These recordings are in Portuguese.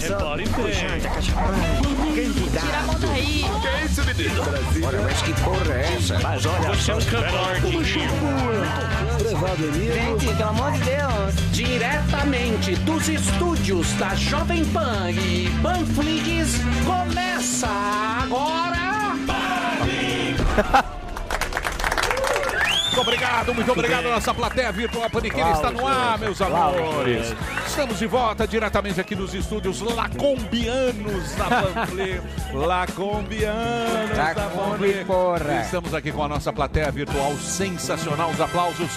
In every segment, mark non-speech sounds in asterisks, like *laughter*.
Repare bem. Candidato. Tira a mão daí. Que é isso, menino? Ora, mas que porra é essa? Mas olha Você é um Gente, pelo amor de Deus. Diretamente dos estúdios da Jovem Pan e Panflix, começa agora. Muito obrigado, muito obrigado, nossa plateia virtual Paniqueira está no ar, meus amores. Estamos de volta diretamente aqui nos estúdios Lacombianos da Panflix. *laughs* Lacombianos da Panflix. porra. Estamos aqui com a nossa plateia virtual sensacional. Os aplausos.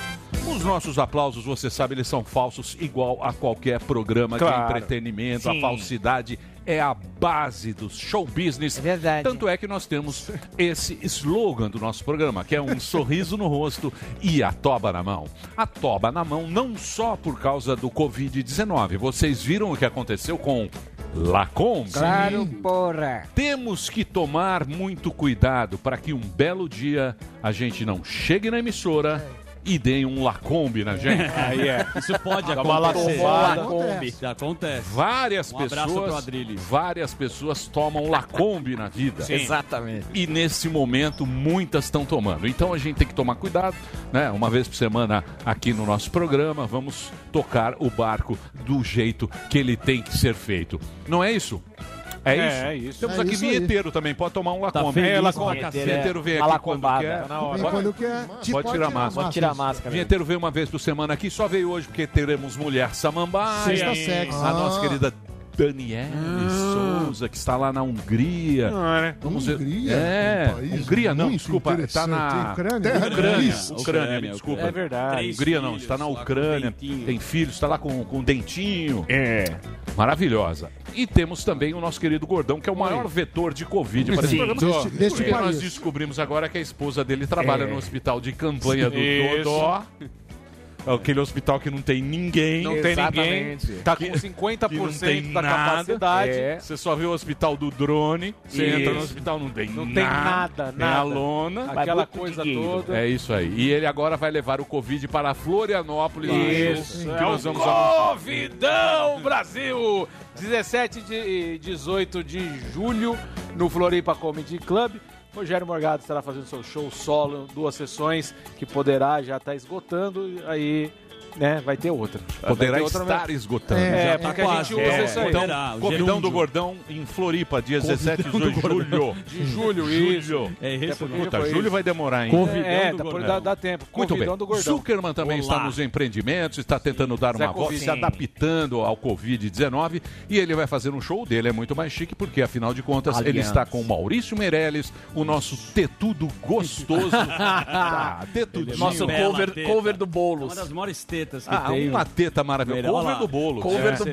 Os nossos aplausos, você sabe, eles são falsos igual a qualquer programa de Claro. entretenimento. A Sim. falsidade é a base do show business. É verdade. Tanto é que nós temos esse slogan do nosso programa, que é um sorriso no rosto e a toba na mão. A toba na mão não só por causa do Covid-19. Vocês viram o que aconteceu com Lacombe? Claro, porra. Temos que tomar muito cuidado para que um belo dia a gente não chegue na emissora e dê um Lacombe na gente. *laughs* Aí é. Isso pode Dá uma acontecer. lacombada. Acontece. Várias Um pessoas, várias pessoas tomam Lacombe na vida. Sim. Exatamente. E nesse momento muitas estão tomando. Então a gente tem que tomar cuidado, né? Uma vez por semana aqui no nosso programa, vamos tocar o barco do jeito que ele tem que ser feito. Não é isso? É, É, isso? é isso. Temos É aqui isso aí. vinheteiro também, pode tomar um Lacombe. feliz, é, Lacombe. vinheteiro, Vinheteiro é. vem aqui quando quer. Tá na hora. Pode- Quando quer. Pode, Pode tirar a máscara. Pode tirar a máscara. Vinheteiro veio uma vez por semana aqui, só veio hoje porque teremos mulher samambaia. Sexta sexy. A nossa querida Daniele Souza, que está lá na Hungria. Vamos ver. Hungria? É, Um Hungria não, desculpa, está na. Ucrânia? Ucrânia. Ucrânia, Ucrânia, me desculpa. É verdade. Três Hungria não, está na Ucrânia. Tem filhos, está lá com, com dentinho. É. Maravilhosa. E temos também o nosso querido Gordão, que é o maior vetor de Covid para esse Sim. programa. Deste- nós descobrimos agora que a esposa dele trabalha É. no hospital de campanha do Isso. Dodó. É Aquele hospital que não tem ninguém. Não tem ninguém. Tá com Que- 50% que não tem da nada. capacidade. É. Você só vê o hospital do drone. Você entra no hospital, não tem Não nada. tem nada, Tem a nada. lona. Aquela coisa toda. É isso aí. E ele agora vai levar o Covid para Florianópolis. Isso. Que É nós vamos. Covidão Brasil! 17 e 18 de julho no Floripa Comedy Club. Rogério Morgado estará fazendo seu show solo, duas sessões, que poderá já estar esgotando, aí né, vai ter outra. Poderá ter outra estar mesmo. esgotando. É, Já porque tá a gente quase. usa É. isso aí. Então, Poderá, do Gordão em Floripa, dia Covidão 17 do de julho. De julho, isso. Julho. É isso. Puta, julho vai demorar ainda. Covidão É, do dá- Gordão. dá- dá tempo. Muito bem. Do Gordão. Zuckerman também Olá. está nos empreendimentos, está tentando dar uma volta, se adaptando ao Covid-19 e ele vai fazer um show dele, é muito mais chique, porque afinal de contas ele está com o Maurício Meirelles, o nosso tetudo gostoso. *laughs* tá, tetudinho. Nosso cover, cover do Boulos. Uma das maiores tetas que Ah, tem. uma teta maravilhosa. Olha Cover lá. do Boulos. Cover É. do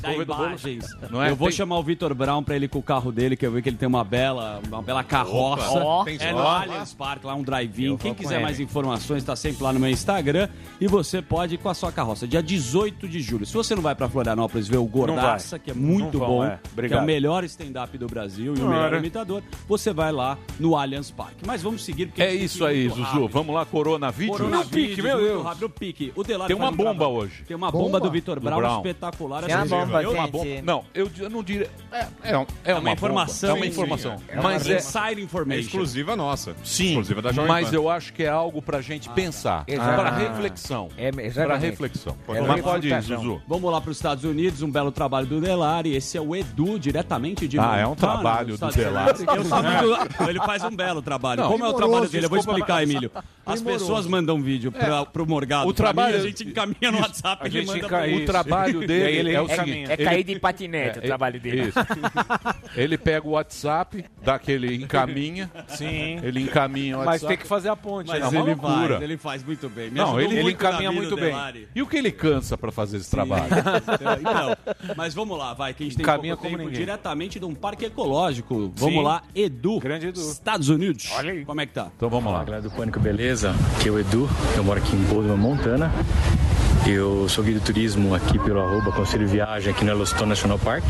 dá Cover do imagens. Não é? Eu vou Tem- chamar o Vitor Brown pra ele ir com o carro dele, que eu vi que ele tem uma bela, uma bela carroça. Ó. é no só. Allianz Parque, lá um drive-in. Quem quiser ele. mais informações, tá sempre lá no meu Instagram. E você pode ir com a sua carroça. Dia 18 de julho. Se você não vai pra Florianópolis ver o Gordaça, que é muito vão, bom, é. que é o melhor stand-up do Brasil e o melhor imitador, você vai lá no Allianz Parque. Mas vamos seguir, porque É isso aí, muito Zuzu. Vamos lá, Coronavírus. Coronavírus, Pique, meu Deus. rápido, o pique. O Delari Tem uma um bomba trabalho. hoje. Tem uma bomba, Bomba? do Vitor Brown, Brown. espetacular. Tem uma Essa bomba, É uma gente. bomba. Não, eu, eu não diria. É, é, um- é uma, uma informação. bomba. É uma sim. informação. É mas uma é. inside information. exclusiva nossa. Sim, Exclusiva da Jovem mas Pan. eu acho que é algo pra gente pensar. Exato. Para Ah. reflexão. É, Para exatamente. reflexão. É mas pode ir. Zuzu. Vamos lá para os Estados Unidos, um belo trabalho do Delari. Esse é o Edu, diretamente de Ah, é um trabalho do Delari. Eu *laughs* *laughs* Ele faz um belo trabalho. Como é o trabalho dele? Eu vou explicar, Emílio. As pessoas mandam vídeo para pro Morgado. O pra trabalho- gente encaminha no WhatsApp e manda enca- pra isso. O trabalho dele E aí ele é o encaminha. seguinte. É cair de patinete o É, trabalho dele. Isso. ele pega o WhatsApp, dá aquele encaminha. Sim. Ele encaminha o Mas WhatsApp. tem que fazer a ponte. Mas É ele faz, ele faz muito bem. Me Não, ele- ele encaminha muito o bem. Delari. E o que ele cansa pra fazer esse trabalho? *laughs* Então, mas vamos lá, vai, que a gente tem Caminha pouco tempo, ninguém. diretamente de um parque ecológico. Vamos Sim. lá, Edu. Grande Edu. Estados Unidos. Olha aí. Como é que tá? Então vamos lá. Galera do Pânico, beleza? Aqui é o Edu, eu moro aqui em Boulder, Montana. Eu sou guia de turismo aqui pelo arroba Conselho Viagem aqui no Yellowstone National Park.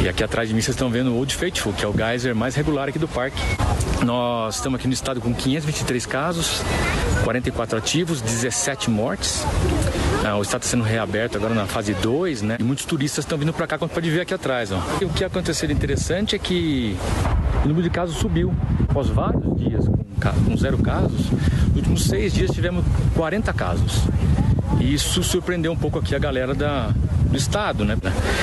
E aqui atrás de mim vocês estão vendo o Old Faithful, que é o geyser mais regular aqui do parque. Nós estamos aqui no estado com 523 casos, 44 ativos, 17 mortes. Ah, o estado está sendo reaberto agora na fase 2, né? E muitos turistas estão vindo para cá, como pode ver aqui atrás, ó. E o que aconteceu interessante é que o número de casos subiu. Após vários dias com, com zero casos, nos últimos seis dias tivemos 40 casos. E isso surpreendeu um pouco aqui a galera da, do estado, né?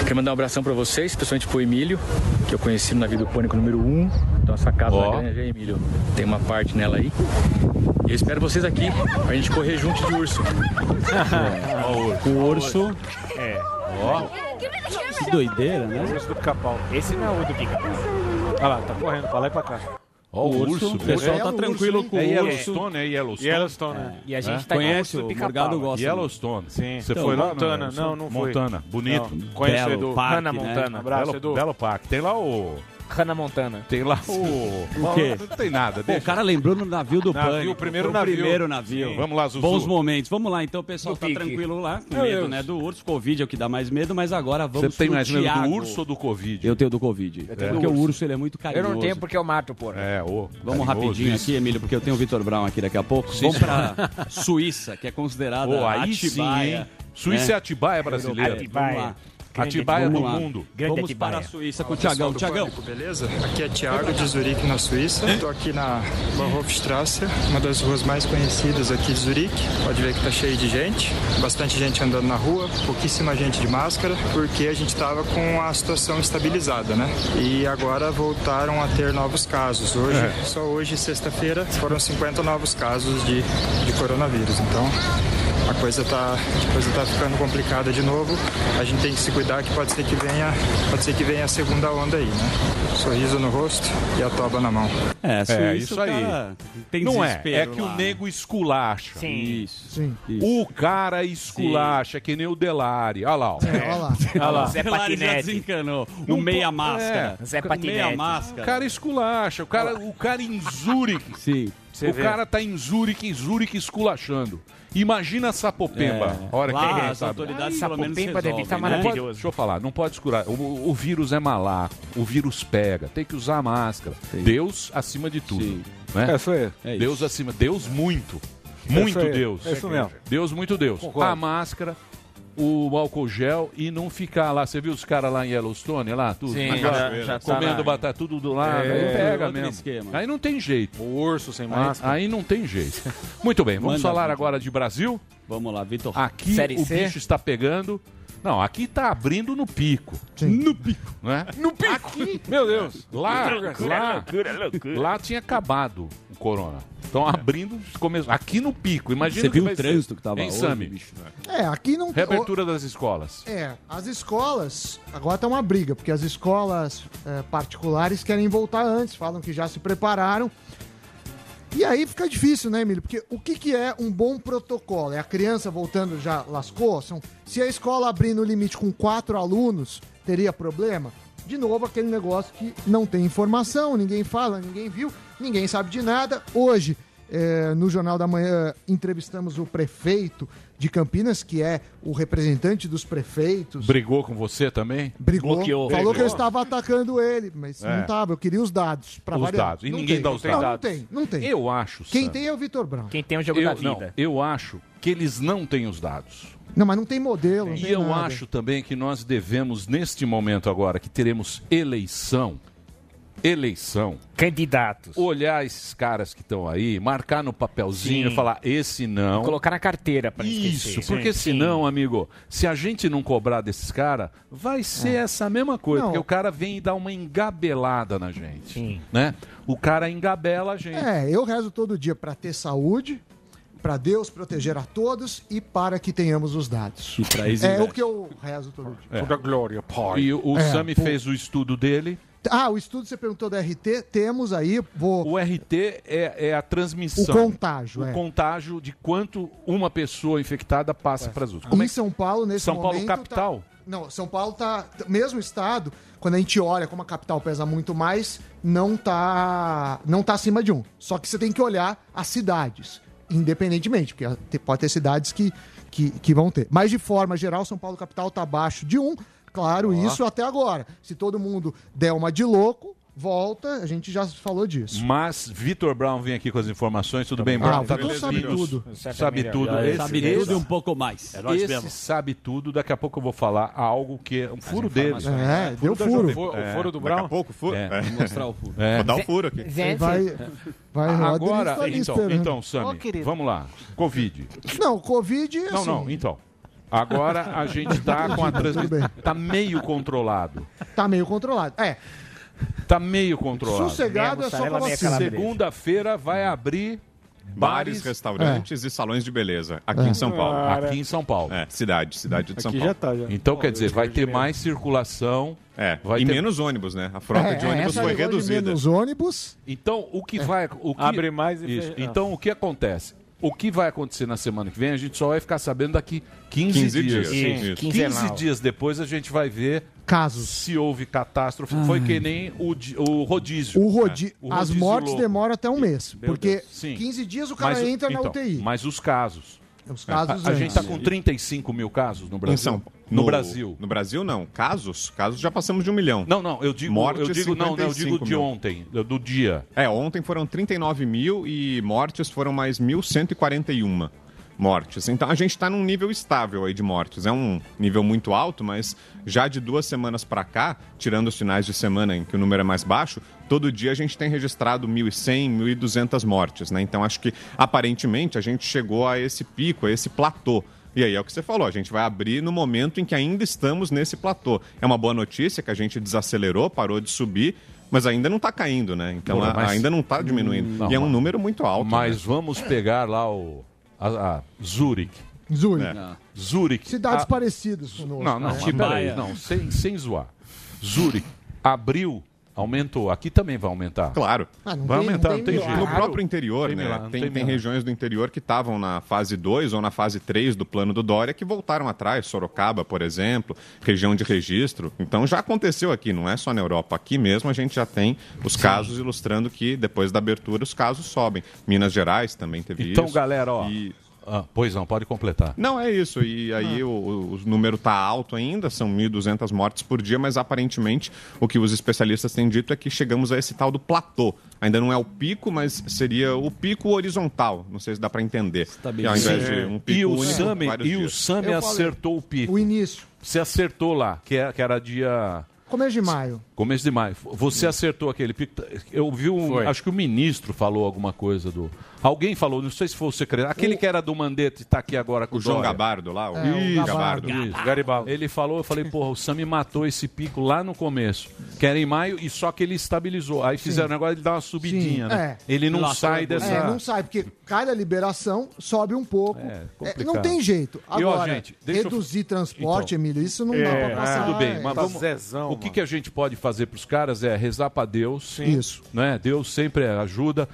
Quero mandar um abração para vocês, especialmente pro Emílio, que eu conheci na Vida do Pânico número 1. Um. Então essa casa Ó. da granja, Emílio, tem uma parte nela aí. E eu espero vocês aqui, pra gente correr junto de urso. *laughs* O urso. É. Ó. Que doideira, né? Urso do pica-pau. Esse não é o do pica-pau. Olha lá, tá correndo pra lá e pra cá. Ó, o urso. O pessoal tá tranquilo com É o urso. Yellowstone, é Yellowstone? Yellowstone, né? E a gente É? tá Conhece, o urso do Morgado gosta. Yellowstone. Sim. Você Então, foi lá? Montana. Não, Não, não fui. Montana. Bonito. Não, conheço o Belo Edu. parque, Hannah né? Montana. Abraço, Belo, Edu. belo parque. Tem lá o... Hannah Montana. Tem lá o... O quê? Não tem nada. Pô, o cara lembrou no navio do Navio, Pânico. o primeiro o navio. primeiro navio. Vamos lá, Zuzu. Bons momentos. Vamos lá, então o pessoal Do tá pique. tranquilo lá, com Meu medo, Deus. né, do urso. Covid é o que dá mais medo, mas agora Você vamos tem pro mais medo Thiago. do urso ou do Covid? Eu tenho do Covid. Porque o urso ele é muito Eu carinhoso. não tenho porque eu mato, porra. É, ô. Vamos carinhoso rapidinho isso. aqui, Emílio, porque eu tenho o Vitor Brown aqui daqui a pouco. Vamos pra Suíça, que é considerada Pô, aí sim, Atibaia. hein? Suíça é né? Atibaia brasileira. Atibaia. Lá. Atibaia do mundo. Grande Vamos Atibaia. para a Suíça com o Tiagão. Tiagão, Beleza? Aqui é Thiago de Zurique, na Suíça. Estou aqui na Bahnhofstrasse, uma das ruas mais conhecidas aqui de Zurique. Pode ver que tá cheio de gente, bastante gente andando na rua, pouquíssima gente de máscara, porque a gente estava com a situação estabilizada, né? E agora voltaram a ter novos casos. Hoje, só hoje, sexta-feira, foram 50 novos casos de, de coronavírus. Então, a coisa tá, a coisa tá ficando complicada de novo. A gente tem que se cuidar que pode ser que venha, pode ser que venha a segunda onda aí, né? Sorriso no rosto e a toba na mão. é, Suíça, É, isso o aí. cara Tem Não é, é que lá. o nego esculacha. Sim. Isso. Sim. isso. O cara esculacha, que nem o Delari. Olha lá. ó. É, olha lá. Olha lá. Zé Celari já Patinete. desencanou. Não O meia po- máscara. Zé Meia Patinete. O máscara. cara esculacha. O cara, o cara em Zurique. Sim. Você o vê. cara tá em Zurique, em Zurique esculachando. Imagina Sapopemba. É. A hora que Lá, ninguém as sabe. autoridades Aí, pelo menos Sapopemba deve resolvem, estar né? Não pode- maravilhoso. deixa eu falar, não pode escurar. O, o vírus é malaco, o vírus pega, tem que usar máscara. Deus acima de tudo. Sim. Né? É isso aí. É isso. Deus acima, Deus muito. Muito aí. Deus. É isso mesmo. Deus, muito Deus. Concordo. A máscara, o álcool gel e não ficar lá. Você viu os caras lá em Yellowstone, lá, tudo? Sim, na já- já tá comendo lá. batata tudo do lado. É, aí pega mesmo. esquema. Aí não tem jeito. O urso sem Aí, máscara. aí não tem jeito. Muito bem, vamos Manda falar vídeo. agora de Brasil. Vamos lá, Vitor. Aqui Série o C? bicho está pegando. Não, aqui tá abrindo no pico. No pico. Né? No pico. Aqui, Meu Deus. lá, lá, lá tinha acabado corona. Estão abrindo, começo, aqui no pico. Imagina Você viu o vai ser. trânsito que tava Hein, hoje, Sami? bicho? É, aqui não Reabertura das escolas. É, as escolas, agora tá uma briga, porque as escolas é, particulares querem voltar antes, falam que já se prepararam. E aí fica difícil, né, Emílio? Porque o que, que é um bom protocolo? É a criança voltando já lascou? São, se a escola abrir no limite com quatro alunos, teria problema? De novo, aquele negócio que não tem informação, ninguém fala, ninguém viu, ninguém sabe de nada. Hoje, é, no Jornal da Manhã, entrevistamos o prefeito de Campinas, que é o representante dos prefeitos. Brigou com você também? Brigou, Bloqueou. falou que eu Brigou. estava atacando ele, mas É. não estava. Eu queria os dados. Os variar. dados. E Não ninguém tem. dá os não, dados. Não tem, não tem. Eu acho. Quem Sam, tem é o Vitor Brown. Quem tem o jogo eu, da vida. Não, eu acho que eles não têm os dados. Não, mas não tem modelo. Não E tem eu nada. acho também que nós devemos, neste momento agora, que teremos eleição, eleição, Candidatos. olhar esses caras que estão aí, marcar no papelzinho Sim. e falar, esse não. Colocar na carteira pra Isso, esquecer. porque Sim. senão, amigo, se a gente não cobrar desses caras, vai ser essa mesma coisa. Não. Porque o cara vem e dá uma engabelada na gente. Sim. Né? O cara engabela a gente. É, eu rezo todo dia para ter saúde, para Deus proteger a todos e para que tenhamos os dados. E É o que eu rezo todo dia. Toda glória, pai. E o, o É, Sami pô. fez o estudo dele. Ah, o estudo você perguntou da RT, temos aí, vou O RT é, é a o transmissão. contágio, o é. contágio de quanto uma pessoa infectada passa para as outras. Em São Paulo, nesse São Paulo momento, capital? tá- Não, São Paulo tá. Mesmo estado, quando a gente olha como a capital pesa muito mais, não tá. Não tá acima de um. Só que você tem que olhar as cidades, independentemente, porque pode ter cidades que, que, que vão ter. Mas de forma geral, São Paulo capital tá abaixo de um. Claro, isso até agora. Se todo mundo der uma de louco, volta, a gente já falou disso. Mas Vitor Brown vem aqui com as informações. Tudo bem, Ah, Brown? o Tá Vitor sabe tudo. Sabe tudo. Já sabe tudo e um pouco mais. É nós esse mesmo. sabe tudo. Daqui a pouco eu vou falar algo que é um furo dele. É, deu da furo. Jovem- O É. furo do Daqui Brown? a pouco, furo. É. É. Vou mostrar o furo. É. Vou dar o furo aqui. Gente, Vai, vai Agora, então, então, Ô, querido. vamos lá. Covid. Não, Covid, assim, Não, não, então. Agora a gente tá com a transmissão. bem. Tá meio controlado. tá meio controlado. É, Tá meio controlado. sossegado é só vacina. calabresa. Segunda-feira vai abrir Bares, bares restaurantes e salões de beleza aqui É. em São Paulo. aqui em São Paulo. É, cidade, cidade de São Aqui Paulo. já tá, já. Então, quer dizer, vai ter mais circulação. É, Vai e ter- menos ônibus, né? A frota É, de ônibus foi reduzida. menos ônibus. Então, o que vai. O que... Abre mais e Isso. Então, o que acontece? O que vai acontecer na semana que vem, a gente só vai ficar sabendo daqui 15, 15 dias. dias. Isso. 15 quinzenal. dias depois a gente vai ver Casos. se houve catástrofe. Foi que nem o, o rodízio. O rodi... O As rodízio mortes louco. demoram até um mês. Meu porque Deus. Sim. 15 dias o cara Mas o- entra na então, UTI. Mas os casos. Os A, casos a gente antes. está com 35 mil casos no Brasil. Em São No, Brasil. No Brasil, não. Casos? Casos já passamos de um milhão. Não, não, eu digo, Mortes, eu digo não, não, eu digo 55 de mil. ontem, do dia. É, ontem foram 39 mil e mortes foram mais 1.141 mortes. Então a gente está num nível estável aí de mortes. É um nível muito alto, mas já de duas semanas para cá, tirando os finais de semana em que o número é mais baixo, todo dia a gente tem registrado 1.100, 1.200 mortes, né? Então acho que aparentemente a gente chegou a esse pico, a esse platô. E aí é o que você falou, a gente vai abrir no momento em que ainda estamos nesse platô. É uma boa notícia que a gente desacelerou, parou de subir, mas ainda não está caindo, né? Então Porra, mas- ainda não está diminuindo. Não, e é um número muito alto. Mas né? vamos pegar lá o a, a Zurich. Zurich. É. Zurich. Cidades a- parecidas conosco. Não, não, né? peraí, não, sem, sem zoar. Zurich abriu, aumentou. Aqui também vai aumentar. Claro. Ah, não Vai tem- aumentar, não não tem tem jeito. No próprio interior, Tem né? milagre, tem, tem tem regiões do interior que estavam na fase 2 ou na fase 3 do plano do Dória que voltaram atrás. Sorocaba, por exemplo, região de registro. Então já aconteceu aqui, não é só na Europa. Aqui mesmo a gente já tem os casos ilustrando que depois da abertura os casos sobem. Minas Gerais também teve Então, isso. galera, ó. E- Ah, pois não, pode completar. Não, é isso. E aí o, o- o número está alto ainda, são 1.200 mortes por dia, mas aparentemente o que os especialistas têm dito é que chegamos a esse tal do platô. Ainda não é o pico, mas seria o pico horizontal. Não sei se dá para entender. E ao invés de um pico E o único, Sami, e o. Sami acertou o pico. O início. Você acertou lá, que era, que era dia Começo de maio. Começo de maio. Você acertou aquele pico. Eu vi um. Foi. Acho que o ministro falou alguma coisa do. Alguém falou, não sei se foi o secretário. Aquele que era do Mandete está aqui agora com O João Dória. Gabardo lá, o, É, o Ih, Gabardo. Isso, Garibaldi. Ele falou, eu falei, porra, o Sami matou esse pico lá no começo, que era em maio, e só que ele estabilizou. Aí fizeram o negócio de dar uma subidinha, Sim, né? é. Ele não Lá sai dessa. É, não sai, porque cada liberação sobe um pouco. É, É, não tem jeito. E, ó, Agora, gente, deixa eu- reduzir transporte, Então. Emílio, isso não É, dá pra passar. Tudo bem, mas Tá vamos, zezão, o que, mano. que a gente pode fazer para os caras é rezar para Deus, Isso. né? Deus sempre ajuda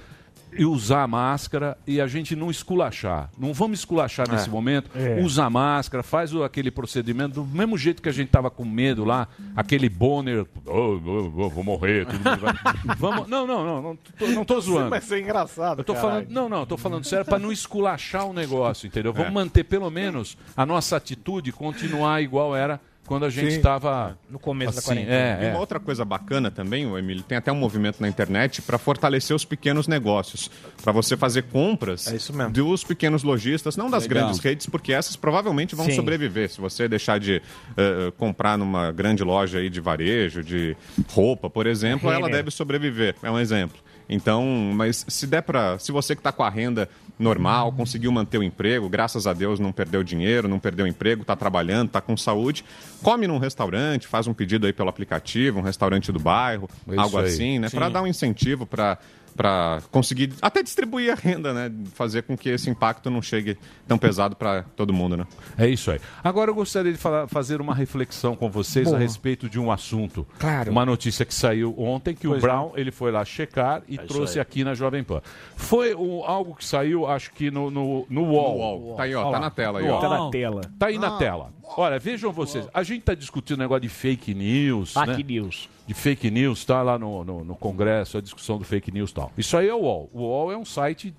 e usar a máscara e a gente não esculachar. Não vamos esculachar nesse momento. Usa a máscara, faz o- aquele procedimento do mesmo jeito que a gente tava com medo lá, aquele Bonner, "Oh, oh, oh, vou morrer, vai... *laughs* vamos, não, não, não, não tô, não tô zoando. Vai ser engraçado. Eu tô caralho. falando, não, não, eu tô falando sério para não esculachar o negócio, entendeu? É. Vamos manter pelo menos a nossa atitude continuar igual era quando a gente estava No começo da assim, quarentena. E é, é. uma outra coisa bacana também, o Emílio, tem até um movimento na internet para fortalecer os pequenos negócios, para você fazer compras É isso mesmo. dos pequenos lojistas, não das Legal. grandes redes, porque essas provavelmente vão Sim. sobreviver. Se você deixar de eh, comprar numa grande loja aí de varejo, de roupa, por exemplo, ela Renner. deve sobreviver. É um exemplo. Então, mas se der para, se você que está com a renda normal, conseguiu manter o emprego, graças a Deus não perdeu dinheiro, não perdeu emprego, está trabalhando, está com saúde, come num restaurante, faz um pedido aí pelo aplicativo, um restaurante do bairro, É Isso algo aí. assim, né, para dar um incentivo para para conseguir até distribuir a renda, né, fazer com que esse impacto não chegue tão pesado para todo mundo, né? É isso aí. Agora eu gostaria de falar- fazer uma reflexão com vocês Boa. a respeito de um assunto. Claro. Uma notícia que saiu ontem que o Pois Brown ele foi lá checar e trouxe aqui na Jovem Pan. Foi um- algo que saiu, acho que no, no, no UOL. Tá aí, ó, Olha tá lá. na tela aí, No ó. Tá na tela. Tá aí na tela. Olha, vejam vocês. A gente está discutindo o negócio de fake news. Fake né? news. De fake news, tá lá no, no, no Congresso, a discussão do fake news e tal. Isso aí é o UOL. O UOL é um site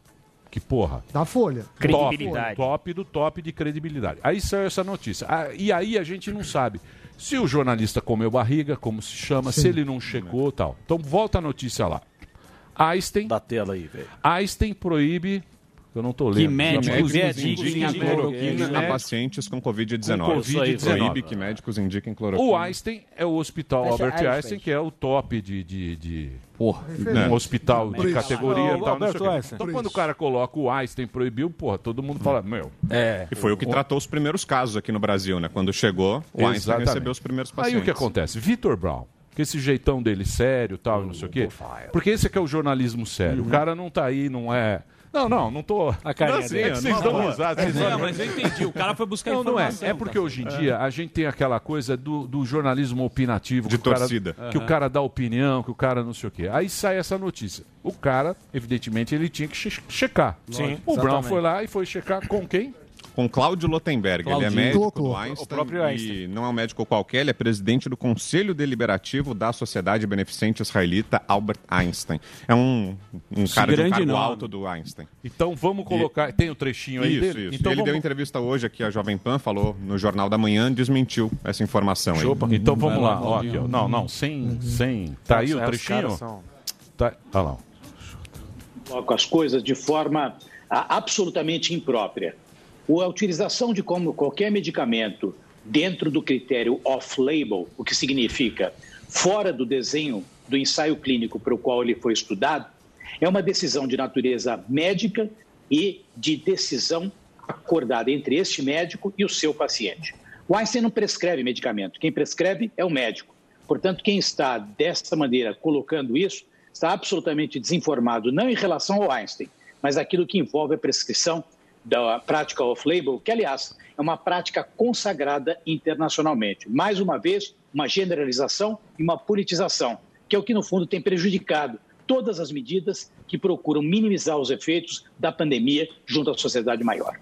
que, porra, Da Folha. Credibilidade. Top, top do top de credibilidade. Aí saiu essa notícia. Ah, e aí a gente não sabe Se o jornalista comeu barriga, como se chama, se ele não checou tal. Então volta a notícia lá. Einstein. Da tela aí, velho. Einstein proíbe. Eu não tô lendo. Que médicos indiquem cloroquina a médicos- pacientes com Covid-19. Com Covid-19. Proíbe que médicos indiquem cloroquina. O Einstein é o hospital Fecha Albert Einstein. Einstein, que é o top de. de, de porra, Referência. um hospital de Preço. categoria e tal. Então, quando o cara coloca o Einstein proibiu, porra, todo mundo fala, meu. É. E foi o que tratou os primeiros casos aqui no Brasil, né? Quando chegou, o Einstein Exatamente. recebeu os primeiros pacientes. Aí o que acontece? Vitor Brown, com esse jeitão dele sério tal, e não sei o quê. Porque esse aqui é o jornalismo sério. O cara não tá aí, não é. Não, não, não tô. A carinha não, assim, dele. é vocês Não, dão não. risada. Não, olham- mas eu entendi. O cara foi buscar não, não é. informação, É porque cara. hoje em É. dia a gente tem aquela coisa do, do jornalismo opinativo. De que o cara- torcida. que o cara dá opinião, que o cara não sei o quê. Aí sai essa notícia. O cara, evidentemente, ele tinha que che- checar. Sim, o Brown exatamente. foi lá e foi checar com quem? Com Cláudio Lotenberg. Ele é Claudinho. médico do. Einstein. O próprio E não é um médico qualquer, ele é presidente do Conselho Deliberativo da Sociedade Beneficente Israelita Albert Einstein. É um, um Esse cara de um grande cargo nome. alto do Einstein. Então vamos colocar. Tem o trechinho aí Isso, dele? isso. Então ele vamos... deu entrevista hoje aqui à Jovem Pan, falou no Jornal da Manhã, desmentiu essa informação aí. Opa, Então vamos lá. Ó, aqui, ó. Não, não, sem. sem... Tá aí o trechinho? são- Tá... Olha lá. coloca as coisas de forma ah, absolutamente imprópria. A utilização de como qualquer medicamento dentro do critério off-label, o que significa fora do desenho do ensaio clínico para o qual ele foi estudado, é uma decisão de natureza médica e de decisão acordada entre este médico e o seu paciente. O Einstein não prescreve medicamento, quem prescreve é o médico. Portanto, quem está dessa maneira colocando isso está absolutamente desinformado, não em relação ao Einstein, mas aquilo que envolve a prescrição da prática off-label, que, aliás, é uma prática consagrada internacionalmente. Mais uma vez, uma generalização e uma politização, que é o que, no fundo, tem prejudicado todas as medidas que procuram minimizar os efeitos da pandemia junto à sociedade maior.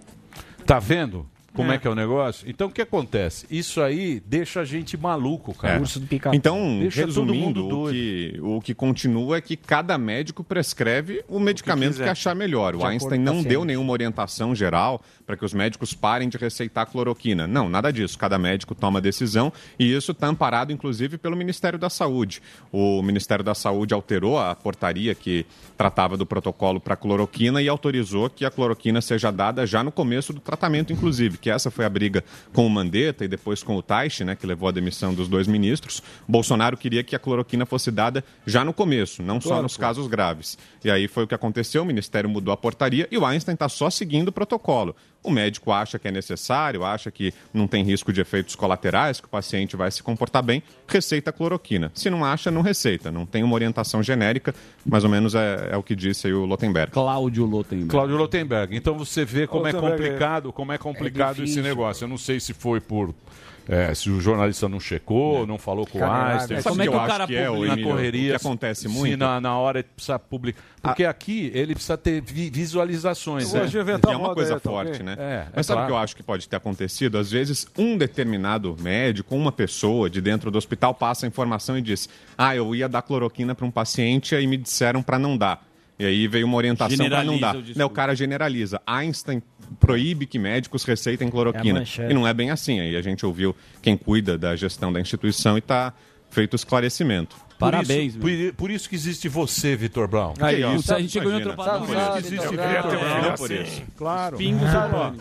Tá vendo? Como é. que é o negócio? Então o que acontece? Isso aí deixa a gente maluco, cara. É. Então, deixa todo mundo resumindo, o que, o que continua é que cada médico prescreve o medicamento que, quiser. achar melhor. De O Einstein com o não deu nenhuma orientação geral para que os médicos parem de receitar cloroquina. Não, nada disso. Cada médico toma decisão e isso está amparado, inclusive, pelo Ministério da Saúde. O Ministério da Saúde alterou a portaria que tratava do protocolo para cloroquina e autorizou que a cloroquina seja dada já no começo do tratamento, inclusive, que essa foi a briga com o Mandetta e depois com o Taishi, né, que levou à demissão dos dois ministros. Bolsonaro queria que a cloroquina fosse dada já no começo, não só Claro, nos pô. casos graves. E aí foi o que aconteceu, o Ministério mudou a portaria e o Einstein está só seguindo o protocolo. O médico acha que é necessário, acha que não tem risco de efeitos colaterais, que o paciente vai se comportar bem, receita cloroquina. Se não acha, não receita. Não tem uma orientação genérica, mais ou menos é, é o que disse aí o Lotenberg. Cláudio Lotenberg. Cláudio Lotenberg. Então você vê como é Lotenberg é- complicado, como é complicado é esse negócio. Eu não sei se foi por é, se o jornalista não checou, não falou com o Einstein. é, como é que o cara publica? na correria? o que acontece Se muito? na, na hora ele precisa publicar. Porque aqui ele precisa ter vi- visualizações. Eu né? de inventar Que é uma coisa aí, tá forte, né? É, Mas sabe o claro. que eu acho que pode ter acontecido? Às vezes, um determinado médico, uma pessoa de dentro do hospital passa a informação e diz: Ah, eu ia dar cloroquina para um paciente e me disseram para não dar. E aí veio uma orientação para não dar. o. Né, o cara generaliza. Einstein proíbe que médicos receitem É cloroquina. manchete. e não é bem assim. Aí a gente ouviu quem cuida da gestão da instituição e está feito esclarecimento. Parabéns. Por isso, por, por isso que existe você, Vitor Brown. Aí, ó. A gente chegou em outro patamar. Por isso que existe Vitor Brown. por isso. Claro.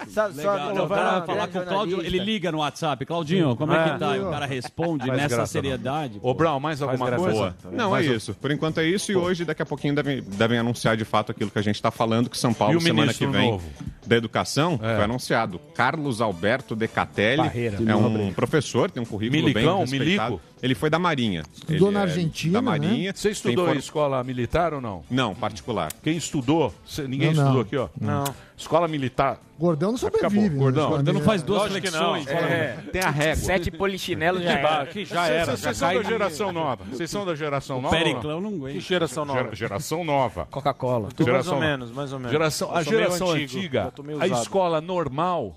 Sabe- Legal. o cara vai- falar com o Cláudio, jornalista. ele liga no WhatsApp. Claudinho, como é que tá? É. E o cara responde Faz nessa graça, seriedade. Ô, Brown, mais alguma coisa? Boa. Não, é um- isso. Por enquanto é isso. E hoje, daqui a pouquinho, devem, devem anunciar de fato aquilo que a gente está falando, que São E Paulo, semana que vem, novo? da Educação, É. foi anunciado. Carlos Alberto Decatelli Barreira. é um professor, tem um currículo Milicão, bem respeitado. Milico? Ele foi da Marinha. Estudou Ele na é Argentina, Da né? Marinha. Você estudou em escola militar ou não? Não, particular. Quem estudou? Cê- ninguém Não, não. estudou aqui, ó? Não. Escola militar. Gordão não sobrevive. né? Gordão. Gordão não faz duas Lógico que flexões. não. É. Tem a régua. Sete polichinelos já Que era. que já era. Vocês são da geração nova. Vocês são da geração nova? Periclão não Que aguenta. geração nova? Gera- geração nova. Coca-Cola. Mais ou menos, mais ou menos. Geração, a geração antiga, a escola normal,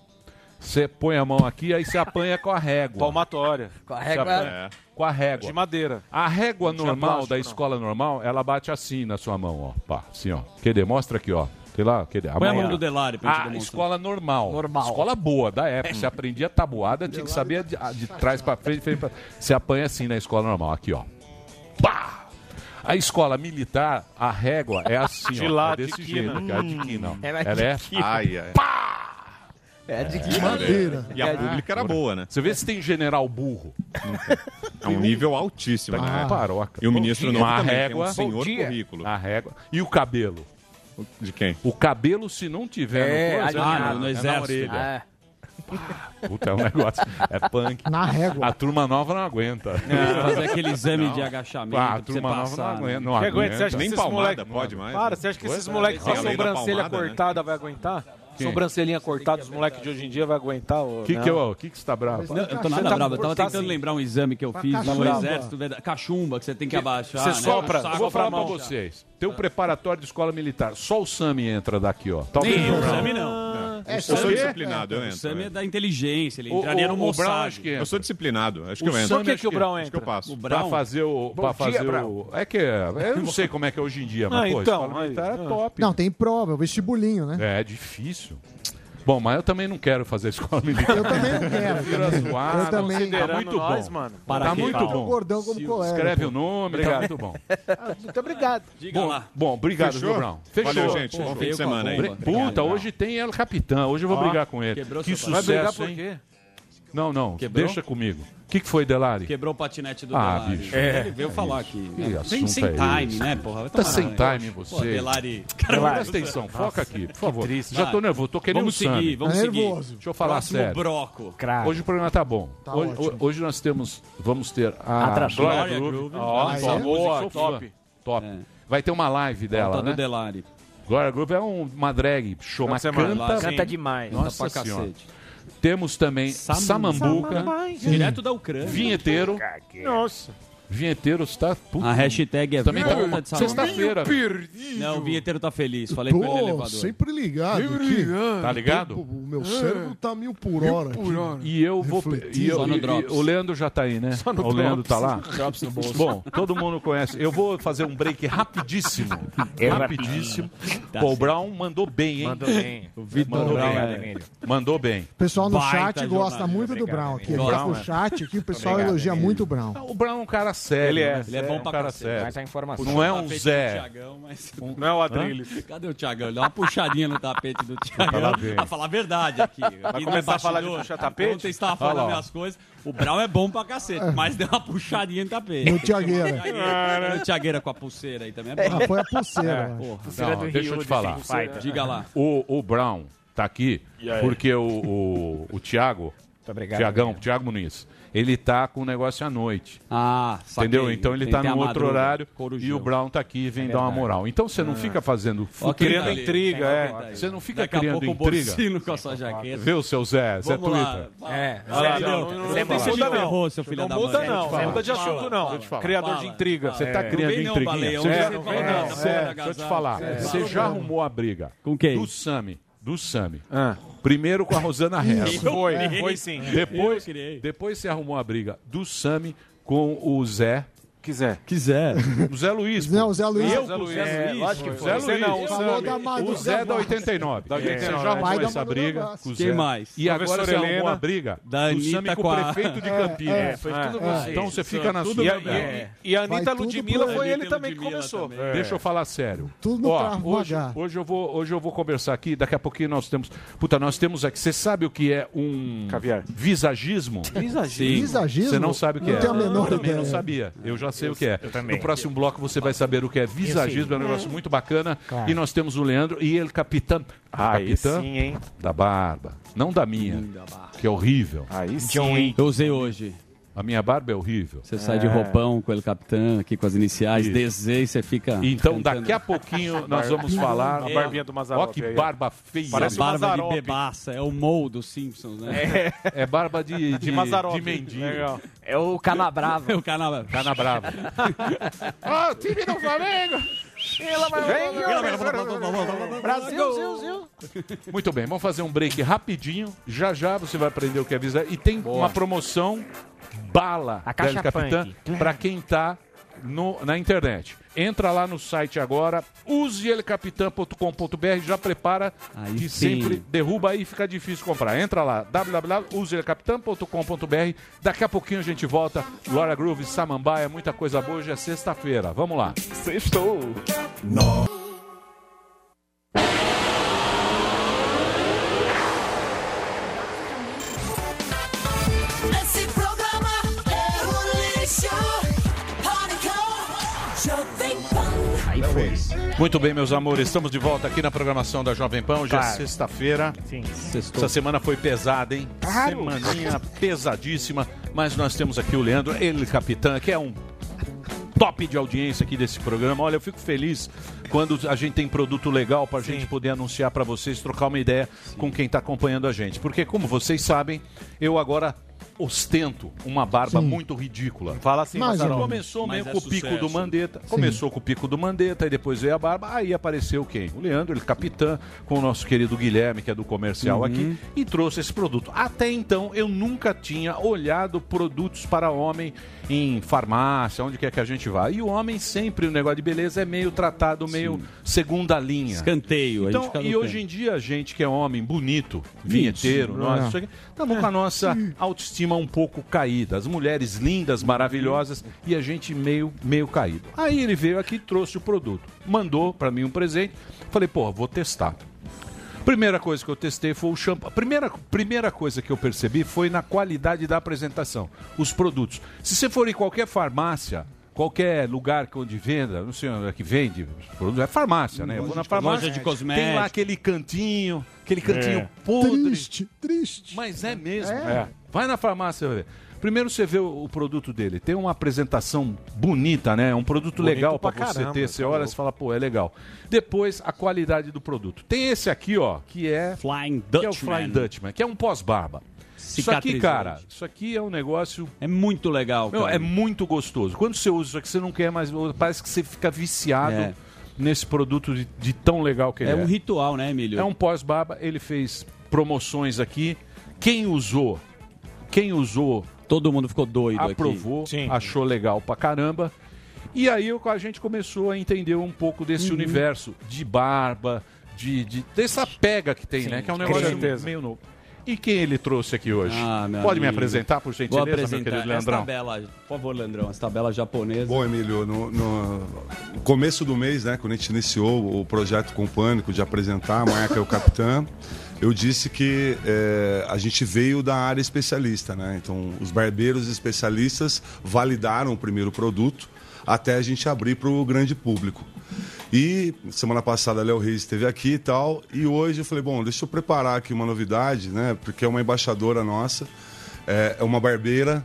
você põe a mão aqui, aí você apanha com a régua. Palmatória. Com a régua. É. Com a régua. De madeira. A régua normal, plástico, da não. escola normal, ela bate assim na sua mão, ó. Pá, assim, ó. Quer Mostra aqui, ó. Sei lá, quer dizer, Põe a mão do Delari pra gente ah, escola normal. Normal. Escola boa da época. Você aprendia tabuada, tinha que saber de, de trás pra frente, frente pra... Você apanha assim na escola normal. Aqui, ó. Pá! A escola militar, a régua é assim, de ó. Lá, é desse de jeito, né? É de quina. Ó. Hum. Ela é... Ela é... Ai, ai. Assim, Pá! É de é, que maneira. E a pública era ah, boa, né? Você vê se tem general burro. É um nível altíssimo. Tá né? paroca. E o ministro não Uma também, tem é régua. um senhor currículo. A régua. E o cabelo? De quem? O cabelo, se não tiver É, ah, no, coisa, no exército. orelha. Ah, é. Pá, Puta, é um negócio. É punk. Na régua. A turma nova não aguenta. É, fazer aquele exame de agachamento Ah, a você turma nova não né? aguenta. Não aguenta. você acha que Nem palmada moleque- pode mais. Para, né? você acha que Pois esses é, moleques com a sobrancelha palmada, né? cortada vai aguentar? Quem? Sobrancelhinha cortada, os moleques de hoje em dia vai aguentar. O que, né? que, é, eu, que, que você tá bravo? Não, eu tô nada tá bravo. Eu tava tentando assim. lembrar um exame que eu fiz cachumba. no exército. Cachumba, que você tem que abaixar. Você né? sopra. Eu vou falar pra vocês. Tem um preparatório de escola militar. Só o SAMI entra daqui, ó. Talvez Nem, o SAMI não. É, eu sou disciplinado, é, eu entro. O Sami é, é, é né? da inteligência, ele o, entraria no acho que. Eu sou disciplinado, acho que eu entro. Por que, que, que o Brown entra? Acho que eu passo. O Brown? Pra fazer o... Pra fazer o... É que... É, eu não sei como é que é hoje em dia, mas, ah, pô, então, parlamentar tá ah. é top. Não, tem prova, o vestibulinho, né? É, difícil. Bom, mas eu também não quero fazer *laughs* escola militar. Eu também não quero. Eu também. Tá muito nós, tá bom. Mano. Para tá muito bom. Gordão como colega, Escreve pô. o nome, tá obrigado. tá muito bom. Ah, muito obrigado. Diga bom, lá. Bom, obrigado, Fechou? Brown. Fechou. Valeu, gente. Fechou. Bom fim de semana aí. Puta, obrigado, hoje tem El Capitão. Hoje eu vou ah, brigar com ele. Que sucesso, Vai brigar por quê? Não, não. Quebrou? Deixa comigo. O que, que foi, Delari? Quebrou o patinete do ah, Delari. Bicho. É, Ele veio é falar aqui. Né? Que Bem sem é time, né, porra? Tá sem time você. Pô, Delari. Caramba, Delari. Presta atenção, Nossa. foca aqui, por favor. Triste. Já tô nervoso, tô querendo vamos seguir, vamos tá seguir. Deixa eu falar Próximo sério. broco. Craco. Hoje o programa tá bom. Tá hoje, hoje, nós temos, vamos ter a tá Atração. Glória Groove. Nossa, ah, é? boa, top. Top. É. Vai ter uma live dela, né? Delari. Glória Groove é uma drag show, mas canta... Canta demais. Nossa. Temos também Sam Samambuca, direto da Ucrânia. Vinheteiro. Nossa. Vinheteiro está. puto. A hashtag é Também tá de né? Sexta-feira. Não, o vinheteiro tá feliz. Falei com ele no elevador. Sempre ligado. Sempre ligado. Tá ligado? O meu cérebro tá mil por hora. Mil por hora. E eu vou. E eu, e, e, o Leandro já tá aí, né? Só no o Leandro tá lá. Drops no bolso. Bom, todo mundo conhece. Eu vou fazer um break rapidíssimo. É rapidíssimo. Tá o Brown mandou bem, hein? Mandou bem. O Vitor mandou, Brown, bem. É. mandou bem. O pessoal no Vai, chat tá gosta muito do Brown. Aqui. Tá Brown, no é. chat aqui, o pessoal elogia muito o Brown. O Brown é um cara sério. Ele é, né? ele é, é bom um pra cara cacete, sério. Mas a informação. Não é tá um Zé. Thiagão, mas... um... *laughs* Não é o Adrilles. Cadê o Thiagão? Ele dá uma puxadinha no tapete do Thiagão. Pra falar a verdade aqui. aqui Vai é a falar de puxar tapete? Ontem estava falando minhas coisas. O Brau é bom pra cacete, é. mas deu uma puxadinha no tapete. No Thiagueira. No Thiagueira com a pulseira aí também é bom. Ah, foi a pulseira. É. Não, do deixa Rio, eu te falar. Né? Diga lá. O, o Brown tá aqui porque o, o, o Thiago... Muito obrigado. Thiago Muniz ele tá com o negócio à noite. Ah, saquei. Entendeu? Então ele tá num outro horário Corujão. e o Brown tá aqui e vem é dar uma moral. Então você não ah. fica fazendo. Criando intriga, é. Você não fica Daqui criando intriga. com a sua jaqueta. Viu, seu Zé? Zé Twitter. É. Zé é não muda, não. Não muda, não. Não muda de assunto, não. Criador de intriga. Você tá é. criando intriga? É, você já. Deixa eu te falar. Você já arrumou a briga. Com quem? Do Sami do Sami. Ah. Primeiro com a Rosana *laughs* Hess. Foi, foi sim. Depois, depois se arrumou a briga do Sami com o Zé Quiser. Quiser. O Zé Luiz. Não, o Zé Luiz. Eu, Zé Luiz. É, que foi. Zé Luiz. Não, Falou da o Zé da 89. Da 89. É, é, já arrumou essa briga. Com Quem mais? E agora você arrumou a briga da Anitta com o prefeito de é, é, Campinas. É, foi ah, tudo ah, você. Então você fica na sua. E a Anitta Ludmilla foi ele também que começou. Deixa eu falar sério. Tudo no carro hoje eu vou Hoje eu vou conversar aqui. Daqui a pouquinho nós temos... Puta, nós temos aqui... Você sabe o que é um... Caviar. Visagismo? Visagismo? Você não sabe o que é. Não tenho a menor ideia. Eu também não sabia. Eu já sei eu, o que é. No próximo bloco você vai saber o que é visagismo, é um negócio muito bacana. Claro. E nós temos o Leandro e ele capitã. Ah, capitã sim, da barba. Não da minha, que é horrível. Aí sim. Eu usei hoje. A minha barba é horrível. Você é. sai de é. roupão com ele capitão, aqui com as iniciais, Isso. e você fica. Então, cantando. daqui a pouquinho nós vamos falar. A barbinha do Mazarop. Olha que barba feia. Parece barba de bebaça, é o Mou dos Simpsons, né? É, é barba de, de, de, de mendigo. Legal. É o Canabrava. É o Canabrava. Canabrava. *laughs* Ó, o time do Flamengo! Brasil, Muito bem, vamos fazer um break rapidinho. Já já você vai aprender o que é Visa. E tem Boa. uma promoção bala, A caixa velho Capitã, pra quem tá no- na internet. Entra lá no site agora, useelecapitã.com.br, já prepara que sim. sempre derruba aí fica difícil comprar. Entra lá, www.useelecapitã.com.br. Daqui a pouquinho a gente volta. Glória Groove, Samambaia, muita coisa boa. Hoje é sexta-feira. Vamos lá. Sextou. Esse Foi. Muito bem, meus amores, estamos de volta aqui na programação da Jovem Pan. Hoje é Claro. sexta-feira. Sim. Essa semana foi pesada, hein? Claro. Semaninha pesadíssima. Mas nós temos aqui o Leandro, ele capitã, que é um top de audiência aqui desse programa. Olha, eu fico feliz quando a gente tem produto legal para a gente poder anunciar para vocês, trocar uma ideia com quem está acompanhando a gente. Porque, como vocês sabem, eu agora ostento uma barba Sim. muito ridícula. Fala assim, Mas Mazzaroli. começou Mas meio é com o pico sucesso. do Mandetta. Sim. Começou com o pico do Mandetta, e depois veio a barba. Aí apareceu quem? O Leandro, ele capitã, com o nosso querido Guilherme, que é do comercial Uhum. aqui, e trouxe esse produto. Até então, eu nunca tinha olhado produtos para homem em farmácia, onde quer que a gente vá. E o homem sempre, o negócio de beleza é meio tratado, meio segunda linha. Escanteio, a Então, gente fica no e hoje em dia, a gente que é homem bonito, vinheteiro, nós, É. aqui, estamos com a nossa autoestima um pouco caída. As mulheres lindas, maravilhosas e a gente meio, meio caído. Aí ele veio aqui e trouxe o produto. Mandou para mim um presente. Falei, porra, vou testar. Primeira coisa que eu testei foi o shampoo. A primeira, primeira coisa que eu percebi foi na qualidade da apresentação. Os produtos. Se você for em qualquer farmácia, qualquer lugar que onde venda, não sei onde é que vende os produtos, é farmácia, né? Eu vou na farmácia. Loja de Tem lá cosméticos. aquele cantinho, aquele cantinho É. podre. Triste, triste. Mas é mesmo. É. Vai na farmácia ver. Primeiro você vê o, o produto dele. Tem uma apresentação bonita, né? É um produto Bonito legal pra para você caramba, ter. Você tá olha e fala, pô, é legal. Depois, a qualidade do produto. Tem esse aqui, ó, que é. Flying Que é o Dutchman. Flying Dutchman, que é um pós-barba. Isso aqui, cara, isso aqui é um negócio. É muito legal, Meu, cara. é muito gostoso. Quando você usa isso aqui, você não quer mais. Parece que você fica viciado É. nesse produto de, de tão legal que ele É é. um ritual, né, Emílio? É um pós-barba, ele fez promoções aqui. Quem usou, quem usou, Todo mundo ficou doido aprovou, aqui. achou legal pra caramba. E aí a gente começou a entender um pouco desse Uhum. universo de barba, de, de- dessa pega que tem, Sim, né? Que é um negócio meio novo. E quem ele trouxe aqui hoje? Ah, meu Pode me amigo. apresentar, por Vou gentileza, meu apresentar querido essa Leandrão? tabela, por favor, Leandrão, essa tabela japonesa. Bom, Emílio, no, no começo do mês, né, quando a gente iniciou o projeto com o Pânico de apresentar a marca É o Capitã, eu disse que é, a gente veio da área especialista, né? Então, os barbeiros especialistas validaram o primeiro produto até a gente abrir para o grande público. E semana passada a Léo Reis esteve aqui e tal, e hoje eu falei, bom, deixa eu preparar aqui uma novidade, né? Porque é uma embaixadora nossa, é, é uma barbeira,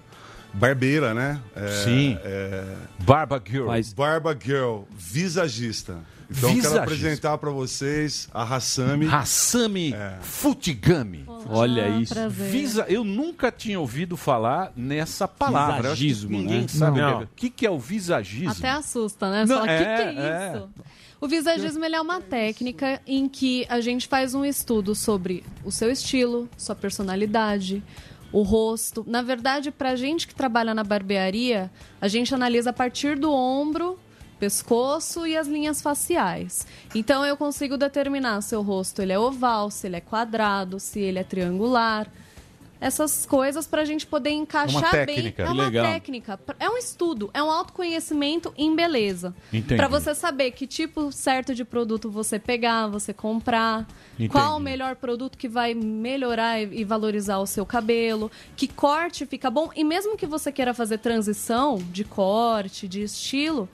barbeira, né? É, Sim. é, Barba Girl. Barba Girl, visagista. Então eu quero Visagista. apresentar para vocês a Hassami. Hassami Futigami. Olha isso. prazer. Visa, eu nunca tinha ouvido falar nessa palavra. Visagismo, ninguém né? sabe Não. o que é. O que, que é o visagismo? Até assusta, né? Você Não, fala, o é, que, que é é. isso? O visagismo ele é uma técnica em que a gente faz um estudo sobre o seu estilo, sua personalidade, o rosto. Na verdade, pra gente que trabalha na barbearia, a gente analisa a partir do ombro, pescoço e as linhas faciais. Então eu consigo determinar se o rosto ele é oval, se ele é quadrado, se ele é triangular. Essas coisas pra gente poder encaixar Uma bem. É uma legal. técnica. É um estudo, é um autoconhecimento em beleza. Entendi. Pra você saber que tipo certo de produto você pegar, você comprar, Entendi. qual o melhor produto que vai melhorar e e valorizar o seu cabelo, que corte fica bom e mesmo que você queira fazer transição de corte, de estilo,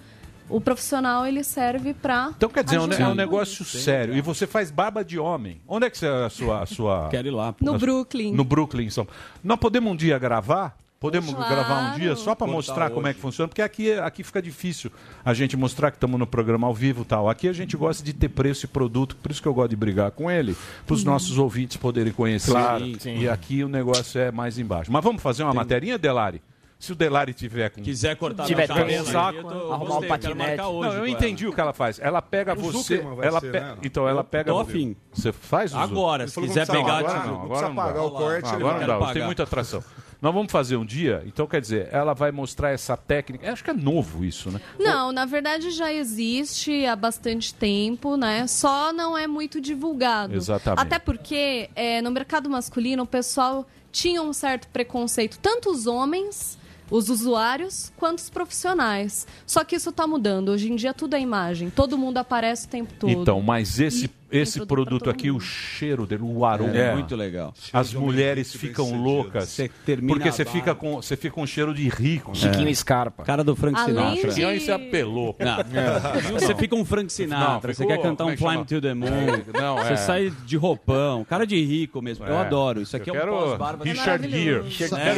o profissional ele serve pra Então quer dizer, é um, ajudar é um negócio isso. sério. E você faz barba de homem. Onde é que você é a sua. A sua... Quero ir lá. No Brooklyn. No Brooklyn, São Nós podemos um dia gravar? Podemos Claro. gravar um dia só para mostrar como é hoje. que funciona? Porque aqui, aqui fica difícil a gente mostrar que estamos no programa ao vivo e tal. Aqui a gente gosta de ter preço e produto, por isso que eu gosto de brigar com ele, para os nossos ouvintes poderem conhecer. Claro, E- sim. E aqui o negócio é mais embaixo. Mas vamos fazer uma materinha, Delari? Se o Delari tiver com. Quiser cortar Tiver aí, eu tô- arrumar um patinete. hoje Não, eu entendi o que ela faz. Ela pega O você. Ela ser, pe- né? Então ela pega. Tô afim. Você faz o Agora, se quiser não pegar... agora tipo, não, agora não pagar o corte, Não, ele agora não vai. dá, tem muita atração. Nós vamos fazer um dia, então quer dizer, ela vai mostrar essa técnica. Eu acho que é novo isso, né? Não, na verdade já existe há bastante tempo, né? Só não é muito divulgado. Exatamente. Até porque é, no mercado masculino o pessoal tinha um certo preconceito, tanto os homens, os usuários, quanto os profissionais. Só que isso está mudando. Hoje em dia tudo é imagem. Todo mundo aparece o tempo todo. Então, mas esse, E esse tem produto aqui, o cheiro dele, o aroma. É, muito legal. As mulheres ficam loucas. Você termina porque você fica, com, você fica com um cheiro de rico. Chiquinho É. Scarpa. Cara do Frank Além Sinatra. de- Aí você apelou. Não. É. *laughs* Você fica um Frank Sinatra, Não, você quer cantar um é Climb chama? to the *laughs* Moon. É, não, você é. sai de roupão, cara de rico mesmo. Eu É. adoro. Isso aqui Eu é um quero pós-barba. Richard Gere.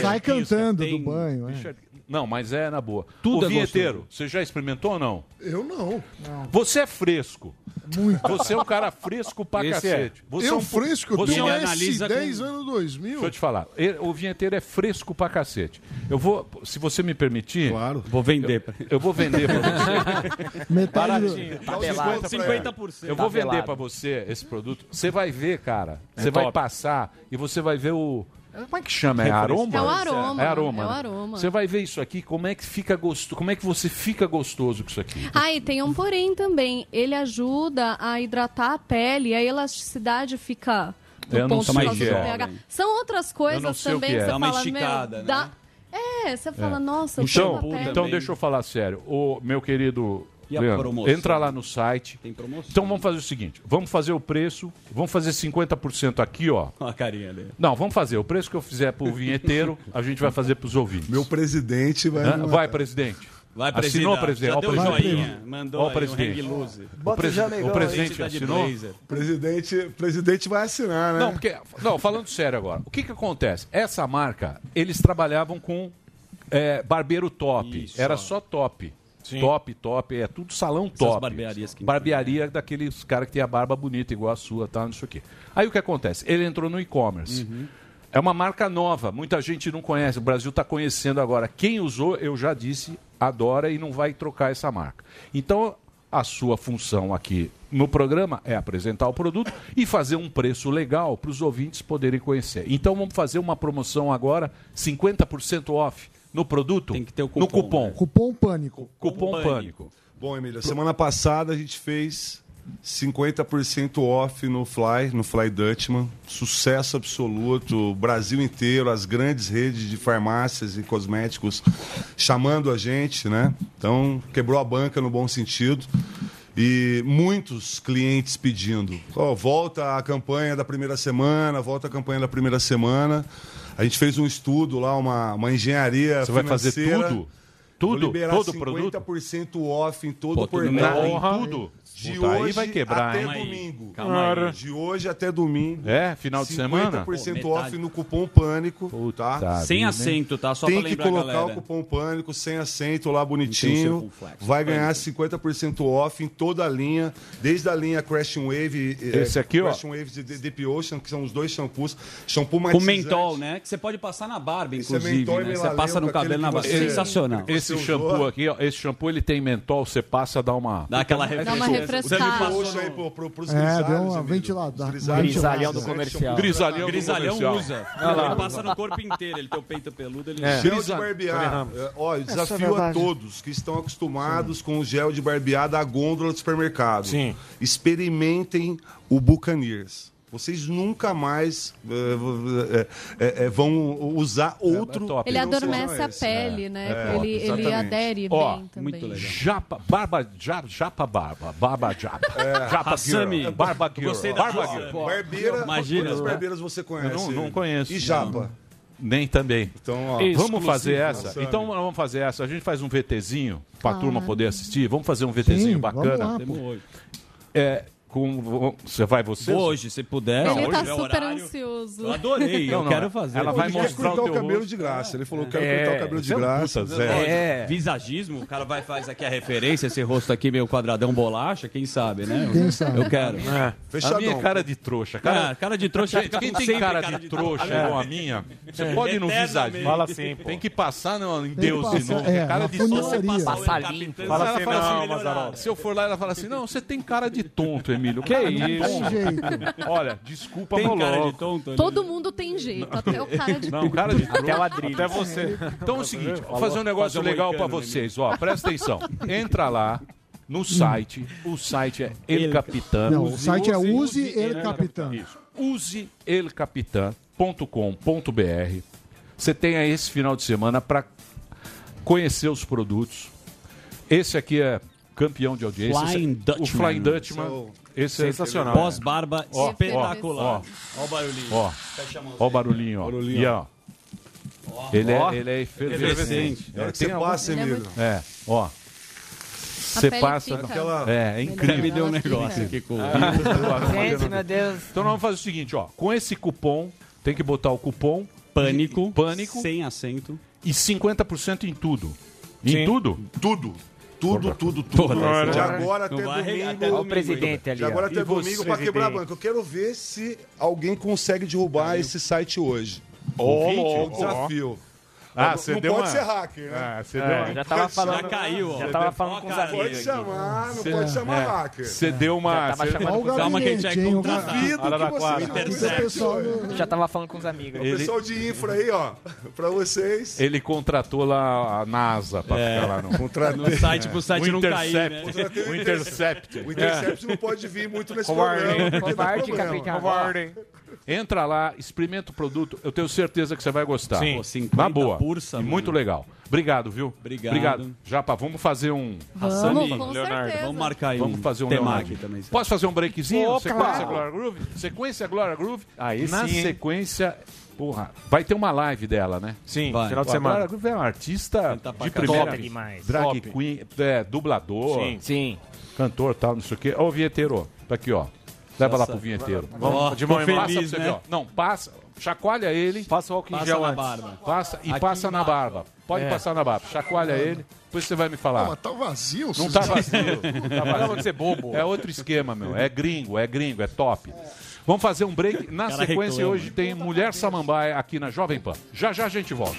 Sai, cantando do banho. é. Não, mas é na boa. Tudo o é vinheteiro, você já experimentou ou não? Eu não. Você é fresco. Muito. Você é um cara fresco pra Esse cacete. é. Você Eu é um- fresco? Você Eu é- analisa S10 ano 2000. Deixa eu te falar. O vinheteiro é fresco pra cacete. Eu vou, se você me permitir. Claro. Vou vender. Eu, eu vou vender pra você. *laughs* Metade do- Baratinho. Tabelado. 50%. Eu vou vender Tabelado. pra você esse produto. Você vai ver, cara. É Você vai top. passar e você vai ver o. Como é que chama? É aroma? É o aroma, É aroma. é o né? aroma. Você vai ver isso aqui, como é que fica gostoso, como é que você fica gostoso com isso aqui. Ah, e tem um porém também. Ele ajuda a hidratar a pele a elasticidade fica no Eu não ponto o que do é. pH. São outras coisas Eu não sei o também que é. você Dá uma fala, esticada, meu, né? dá... É, você fala, nossa, eu Então, tenho uma pele. então deixa eu falar sério. O meu querido E a Leandro, promoção? entra lá no site. Tem promoção. Então vamos fazer o seguinte, vamos fazer o preço, vamos fazer 50% aqui, ó. Olha a carinha dele. Não, vamos fazer. O preço que eu fizer pro vinheteiro, a gente vai fazer pros ouvintes. Meu presidente vai. Hã? Vai, presidente. Vai, Assinou, presidente. presidente. Já Ó, deu o presidente. joinha. Mandou Ó, o aí um presidente. loose. O, presi- o presidente Tá de assinou? Presidente, presidente vai assinar, né? Não, porque. Não, falando sério agora. O que que acontece? Essa marca, eles trabalhavam com é, barbeiro top. Isso, Era ó. só top. Sim. Top, top, é tudo salão Essas top. barbearias que- Barbearia daqueles caras que tem a barba bonita, igual a sua, tá? Não sei o quê. Aí o que acontece? Ele entrou no e-commerce. Uhum. É uma marca nova, muita gente não conhece, o Brasil está conhecendo agora. Quem usou, eu já disse, adora e não vai trocar essa marca. Então, a sua função aqui no programa é apresentar o produto e fazer um preço legal para os ouvintes poderem conhecer. Então, vamos fazer uma promoção agora, 50% off no produto, Tem que ter o no cupom. Cupom Pânico. Cupom Pânico. Bom, Emília, semana passada a gente fez 50% off no Fly, no Fly Dutchman. Sucesso absoluto. Brasil inteiro, as grandes redes de farmácias e cosméticos chamando a gente, né? Então, quebrou a banca no bom sentido. E muitos clientes pedindo. Ó, volta a campanha da primeira semana, volta a campanha da primeira semana. A gente fez um estudo lá, uma, uma engenharia Você vai fazer tudo? Tudo? Vou liberar Todo 50% off em todo Pô, o portal. em tudo? De Puta, aí hoje vai quebrar, até hein? Domingo. Calma aí. De hoje até domingo. É, final de semana? 50% Pô, off metade. no cupom Pânico, tá? Sem vida, acento, tá? Só Tem pra que colocar galera. o cupom Pânico sem acento lá Não tem o bonitinho. Vai ganhar 50% off em toda a linha, desde a linha Crashing Wave, eh, Esse aqui, ó. Crashing Wave de de- Deep Ocean, que são os dois shampoos. Shampoo Com matizante. mentol, né? Que você pode passar na barba, Esse é inclusive. mentol e né? Você melaleuca, passa no cabelo na barba. você- Sensacional. Esse Você shampoo usou? aqui, ó, esse shampoo ele tem mentol, você passa, dá uma. Dá aquela Dá uma refrescada. refrescada. Poxa aí pro, pro, pros É, grisalhos, deu uma ventilada. Grisalhão do comercial. Grisalhão do Grisalhão comercial. usa. Ele passa no corpo inteiro. Ele tem o peito peludo, ele É. Gel de barbear. É, Ó, eu Essa é desafio a todos que estão acostumados com o gel de barbear da gôndola do supermercado. Sim. Experimentem o Buccaneers. Vocês nunca mais eh, eh, eh, vão usar outro. top. Ele não seja adormece a esse. pele, né? É, ele, ele exatamente. adere Ó, bem também. muito legal. Japa, barba, ja- japa barba, barba japa. Japa Hassami. girl, barba girl, Gostei da barba girl. Barbeira, Imagina, quantas né? barbeiras você conhece? Não, não conheço. E japa? Nem também. Então, ó, Vamos fazer essa? Hassami. Então vamos fazer essa. A gente faz um VTzinho pra Ah. turma poder assistir. Vamos fazer um VTzinho Sim, bacana. vamos lá. É, com, você vai você? Hoje, se puder. Ele Hoje tá é super horário. ansioso. Eu adorei, Não, eu não, quero é- fazer. ela Ele vai quer mostrar o o, teu cabelo rosto. de graça. Ele falou: quero É, cortar o cabelo de é graça. puta. É. Visagismo, o cara vai faz aqui a referência, esse rosto aqui meio quadradão bolacha, quem sabe, né? Quem sabe? Eu quero. A Fechadão. minha é cara de trouxa. Cara, Cara, cara de trouxa Gente, quem tem sempre cara, de, trouxa igual a minha, você pode ir no visadinho. Fala assim, pô. Tem que passar no, em Deus de novo. é, cara de trouxa. Passar limpo. Fala assim, não, assim, se eu for lá, ela fala assim: não, você tem cara de tonto, Emílio. Emílio. *laughs* Que Cara, isso? tonto. Jeito. Olha, desculpa, Tem cara de tonto, né? Todo mundo tem jeito, até o cara de Não, cara de Até o. Até você. Então é o seguinte, vou fazer um negócio Fazer um legal pra moicano, vocês, ó. Presta atenção. Entra lá no site. O site é El Capitan. Não, o site é Use El Capitan. Isso. useelcapitan.com.br. Você tem aí esse final de semana para conhecer os produtos. Esse aqui é campeão de audiência. Flying Esse- O Dutchman. Flying Dutchman. Esse é Sensacional. Pós-barba Ó, espetacular. Ó, Ó o barulhinho. Ó, ó o barulhinho, ó. Barulhinho. E ó. Ele é, ele é efervescente. É, você algum- passa, Emílio. É, ó. Você passa. fica. Aquela- É, é incrível. Me deu um negócio aqui com Gente, meu Deus. Então nós vamos fazer o seguinte, ó. Com esse cupom, tem que botar o cupom Pânico. Pânico. Sem acento. e 50% em tudo. Em Sim. tudo? Tudo. Tudo, tudo, tudo. Porra, de agora até domingo. até Olha o presidente ali. De agora ó. até E domingo pra quebrar a presidente? banca. Eu quero ver se alguém consegue derrubar esse site hoje. Ouvinte, louco. desafio. Ah, não você não deu pode uma- ser hacker, né? Ah, você É, deu uma... já tava falando. Já caiu, ó. Já tava falando com os Pode amigos. aqui. chamar, não pode chamar É, hacker. Você deu uma... Já tava você- chamando Calma que a gente vai contratar. Duvido Já tava falando com os amigos. O Ele- pessoal de infra aí, ó, pra vocês. Ele contratou lá a NASA pra É. ficar lá no... No site, pro site O não cair, né? Intercept. O Intercept. O Intercept não pode vir muito nesse programa. Covarde, capitão. Covarde. Entra lá, experimenta o produto. Eu tenho certeza que você vai gostar. Sim. Pô, 50 Na boa. pursa, E muito legal. Obrigado, viu? Obrigado. Japa, vamos fazer um... Vamos, com Leonardo, certeza. Vamos marcar aí Vamos fazer um temaki Leonardo. também. Posso fazer um breakzinho? Ô, sequência claro. Glória Groove? Sequência Glória Groove. Aí Na sim, sequência, porra, vai ter uma live dela, né? Sim, Vai. final de A Glória semana. Groove é uma artista pra de primeira. Top demais. Drag Top. queen, é, dublador, Sim. Sim. cantor tal, não sei o quê. Ó o vinheteiro, tá aqui, ó. Leva lá pro vinheteiro. Ó, de mão em mão. Passa feliz, você né? ó. Não, passa, chacoalha ele, Passa o álcool em Passa gel na antes. barba. passa e Aqui passa na barba. Pode É. passar na barba. Chacoalha ele, depois você vai me falar. Pô, mas tá vazio, Não *laughs* tá vazio. Não tá vazio. de ser bobo. É outro esquema, meu. É gringo, é gringo, é top. Vamos fazer um break. Na Cara sequência, reclama. hoje tem Mulher Samambaia aqui na Jovem Pan. Já já a gente volta.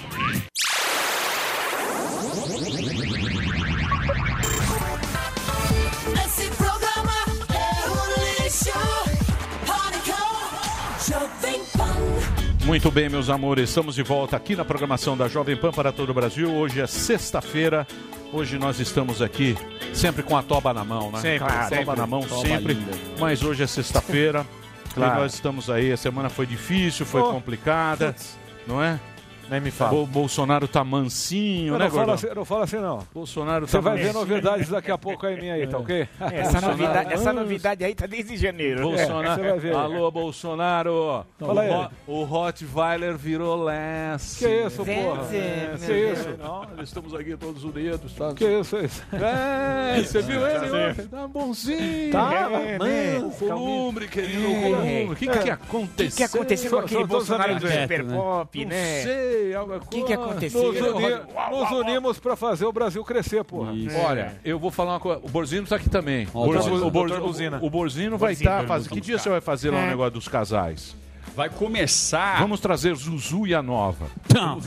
Muito bem, meus amores, estamos de volta aqui na programação da Jovem Pan para todo o Brasil. Hoje é sexta-feira. Hoje nós estamos aqui sempre com a toba na mão, né? Sempre, Claro, sempre. toba na mão Toba sempre. linda. Mas hoje é sexta-feira. *laughs* Claro. E nós estamos aí. A semana foi difícil, foi Oh. complicada, não é? Nem me fala. O Bolsonaro tá mansinho, Eu né, não, Gordão? assim, não falo assim, não. Bolsonaro Você tá vai ver novidades daqui a pouco aí minha aí, tá ok? Essa novidade, essa novidade aí tá desde janeiro. Bolsonaro. você vai ver. Alô, Bolsonaro. Fala aí. O, o Rottweiler virou less. Que isso, porra? meu Que isso? Não, nós estamos aqui todos unidos. Tá? Que isso, isso? É, você viu ele ontem? Tá bonzinho. Tá, é, né? Não, Columbre, querido, É. Columbre. O que, que O aconteceu? que, que aconteceu com aquele Bolsonaro do Super né? Pop, Não sei. O que que aconteceu? Nos, uni- nos unimos pra fazer o Brasil crescer, porra. Isso. Olha, eu vou falar uma coisa. O Borzino tá aqui também. O, tá Borzino, o, Borz- Doutor Buzina. o Borzino vai Borzino, estar fazendo. Que dia você vai fazer lá o É. negócio dos casais? Vai começar. Vamos trazer Zuzu e a Nova. Não,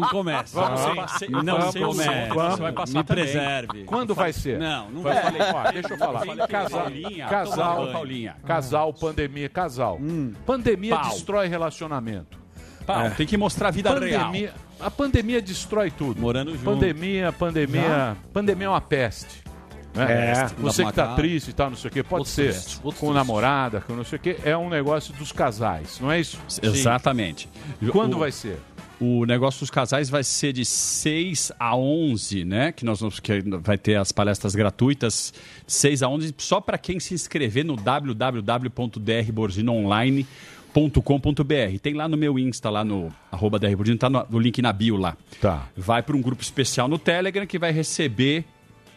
não começa. Vamos sim. Você- Não Vamos começa. Vamos. Você vai passar Me também. preserve. Quando vai ser? Não, não É, vai. ó, deixa eu falar. Falei Casal, Paulinha, casal, Paulinha. casal, pandemia, casal. Pandemia Pau. destrói relacionamento. Pau, Tem que mostrar a vida real. Pandemia, a pandemia destrói tudo. Morando junto. Pandemia, pandemia, pandemia é uma peste. né? É. Você que tá triste e tal, não sei o quê, pode Outros ser outros com tristes. namorada, com não sei o quê, é um negócio dos casais, não é isso? Exatamente. Quando O- vai ser? O negócio dos casais vai ser de 6 a 11, né? Que nós vamos que vai ter as palestras gratuitas 6 a 11 só para quem se inscrever no www.drborzinoonline.com.br. Tem lá no meu Insta, lá no arroba drborzino, tá no, no link na bio lá. Tá. Vai para um grupo especial no Telegram que vai receber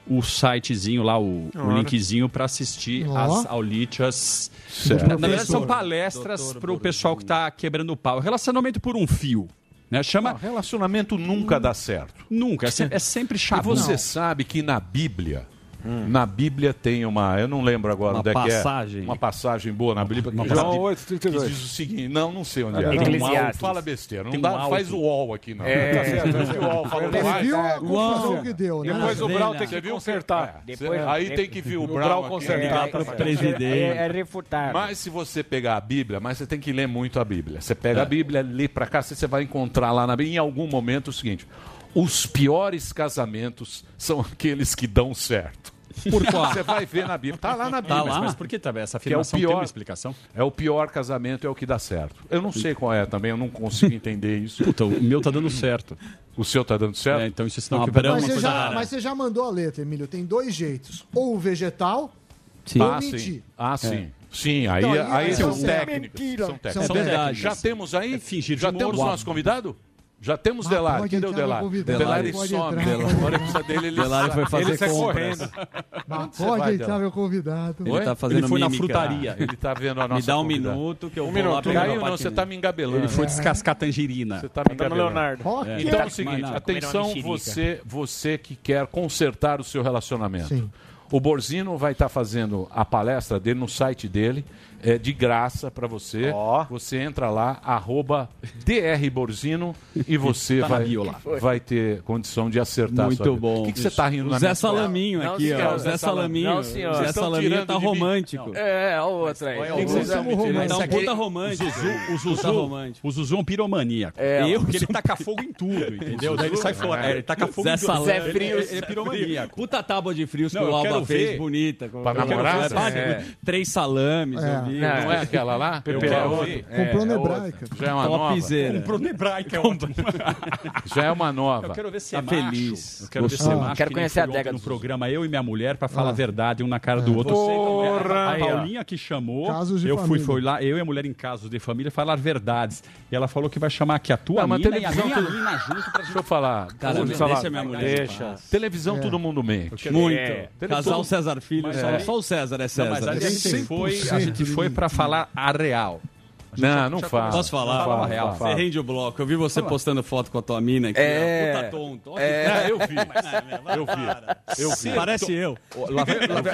o sitezinho lá, o, o linkzinho para assistir Ó. as. Certo. Na, na verdade, são palestras para o pessoal que está quebrando o pau. Relacionamento por um fio. Né? Chama. Não, relacionamento nunca dá certo. Nunca. É, se- é sempre E chato. você sabe que na Bíblia, hum. na Bíblia tem uma, eu não lembro agora uma onde passagem. é que é, uma passagem boa na Bíblia uma, que, João 8, 32. diz o seguinte, não, não sei onde é. Eclesiastes. fala besteira, não dá, um faz o UOL aqui não. É. Tá certo, o UOL viu é, a confusão que deu, né? Depois o Brau tem que consertar. Aí tem que vir o Brau consertar para o é, é, presidente. É, refutar. Mas se você pegar a Bíblia, mas você tem que ler muito a Bíblia. Você pega a Bíblia, lê para cá, você vai encontrar lá na Bíblia em algum momento o seguinte, os piores casamentos são aqueles que dão certo. Por qual? Você vai ver na Bíblia. Está lá na tá Bíblia. Tá lá? Mas, mas por que tá, essa afirmação é o pior, tem uma explicação? É o pior casamento, é o que dá certo. Eu não sei qual é também, eu não consigo entender isso. Puta, o meu tá dando certo. O seu tá dando certo? É, então isso é não é mas, você já, mas você já mandou a letra, Emílio. Tem dois jeitos. Ou o vegetal, sim. ou ah. Sim. Ah, é. sim. Sim, aí, então, aí, aí são, técnicos, são técnicos. São técnicos. São verdade. Já temos aí? É fingir já temos o nosso convidado? Já temos Mas Delari. Quem deu Delari? Delari, Delari some. Delari. Dele, ele Delari foi fazer ele correndo. Pode entrar meu convidado. Ele tá fazendo Ele foi mímica. na frutaria. Ele tá vendo a nossa Me dá um convidada. minuto que eu um vou minuto. lá não, você tá me engabelando. Ele foi descascar tangerina. Você tá me engabelando. Leonardo. É. Então tá é o seguinte, atenção você, você que quer consertar o seu relacionamento. Sim. O Borzino vai estar tá fazendo a palestra dele no site dele é, de graça para você. Oh. Você entra lá, arroba drborzino e você *laughs* tá vai, vai ter condição de acertar. Muito bom. O que, você está rindo o na Zé Salaminho aqui, não, ó. Zé Salaminho. Não, senhor. Zé Salaminho é tá romântico. É, É, o outro. aí. É, que vocês estão puta romântico. O Zuzu, o Zuzu é um piromaníaco. É, eu, que ele taca fogo em tudo, entendeu? Daí ele sai fora. É, ele taca fogo Zé em tudo. Zé frio, Ele é piromaníaco. Puta tábua de frios que o Alba fez, bonita. Pra namorar? É. Três salames, eu é. vi. Não é, é aquela lá? Eu quero outra. Comprou é, é na hebraica. Já é uma nova. Comprou na hebraica ontem. Já é uma nova. Eu quero ver se é tá feliz. Eu quero ver se é macho. Quero conhecer a década. No programa, eu e minha mulher, pra falar ah. a verdade, um na cara do outro. A Paulinha que chamou. Eu fui, foi lá, eu e a mulher em casos de família, falar verdades. E ela falou que vai chamar aqui a tua não, mina e a minha junto pra gente... Deixa eu falar. Cara, deixa falar. minha mulher. Deixa. Televisão todo mundo mente. Muito. Casal César Filho. Só o César é César. Mas a gente foi foi para falar a real. A não, já, não já fala. Posso falar? Fala, real. Fala. Você rende o bloco. Eu vi você fala. postando foto com a tua mina aqui. É. Puta tonto. É... Eu vi. Mas, eu vi. Eu vi. Parece eu.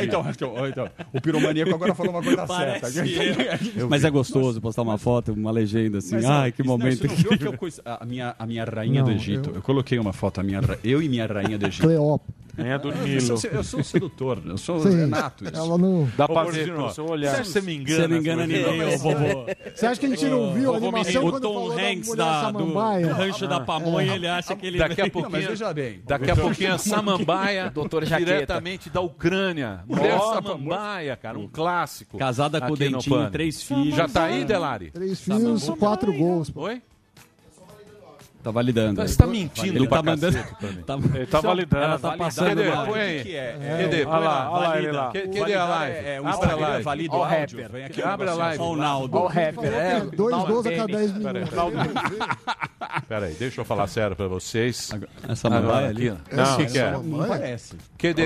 Então, então, então, o piromaníaco agora falou uma coisa Parece certa. Eu. Mas é gostoso postar uma foto, uma legenda assim. Mas, é, Ai, que isso, momento. Não, que... Viu que eu coisa... a, minha, a minha rainha não, do Egito. Eu... eu... coloquei uma foto, a minha, eu e minha rainha do Egito. Cleópatra. É do Nilo. Eu sou, eu sou um sedutor, eu sou Sim. Renato. Isso. Ela não... Dá pra ver pelo seu olhar. Você você me engana? Você me engana é ninguém, vovô. Você acha que a gente não viu a animação o Tom Hanks da, do, do rancho da pamonha, é. ele acha que ele... Daqui a pouquinho, mas veja bem. Daqui a pouquinho a Samambaia, *laughs* doutor diretamente da Ucrânia. Mulher Samambaia, cara, um clássico. Casada com o Dentinho, três filhos. Já tá aí, Delari? Três filhos, quatro gols. Oi? Tá validando. Então, você tá mentindo tá tá ele tá mandando... tá... Ele tá validando. Ela tá passando Cadê? Põe aí. É? É. Cadê? Põe lá. Olha lá ele lá. Cadê a live? É, o Instagram valida o rapper. Vem aqui. Abre a live. Olha o Naldo. Olha o rapper. É, dois a cada dez minutos. Peraí, deixa eu falar tá. sério pra vocês. Essa mamãe ali, ó. Não, o que é? Não parece. Cadê?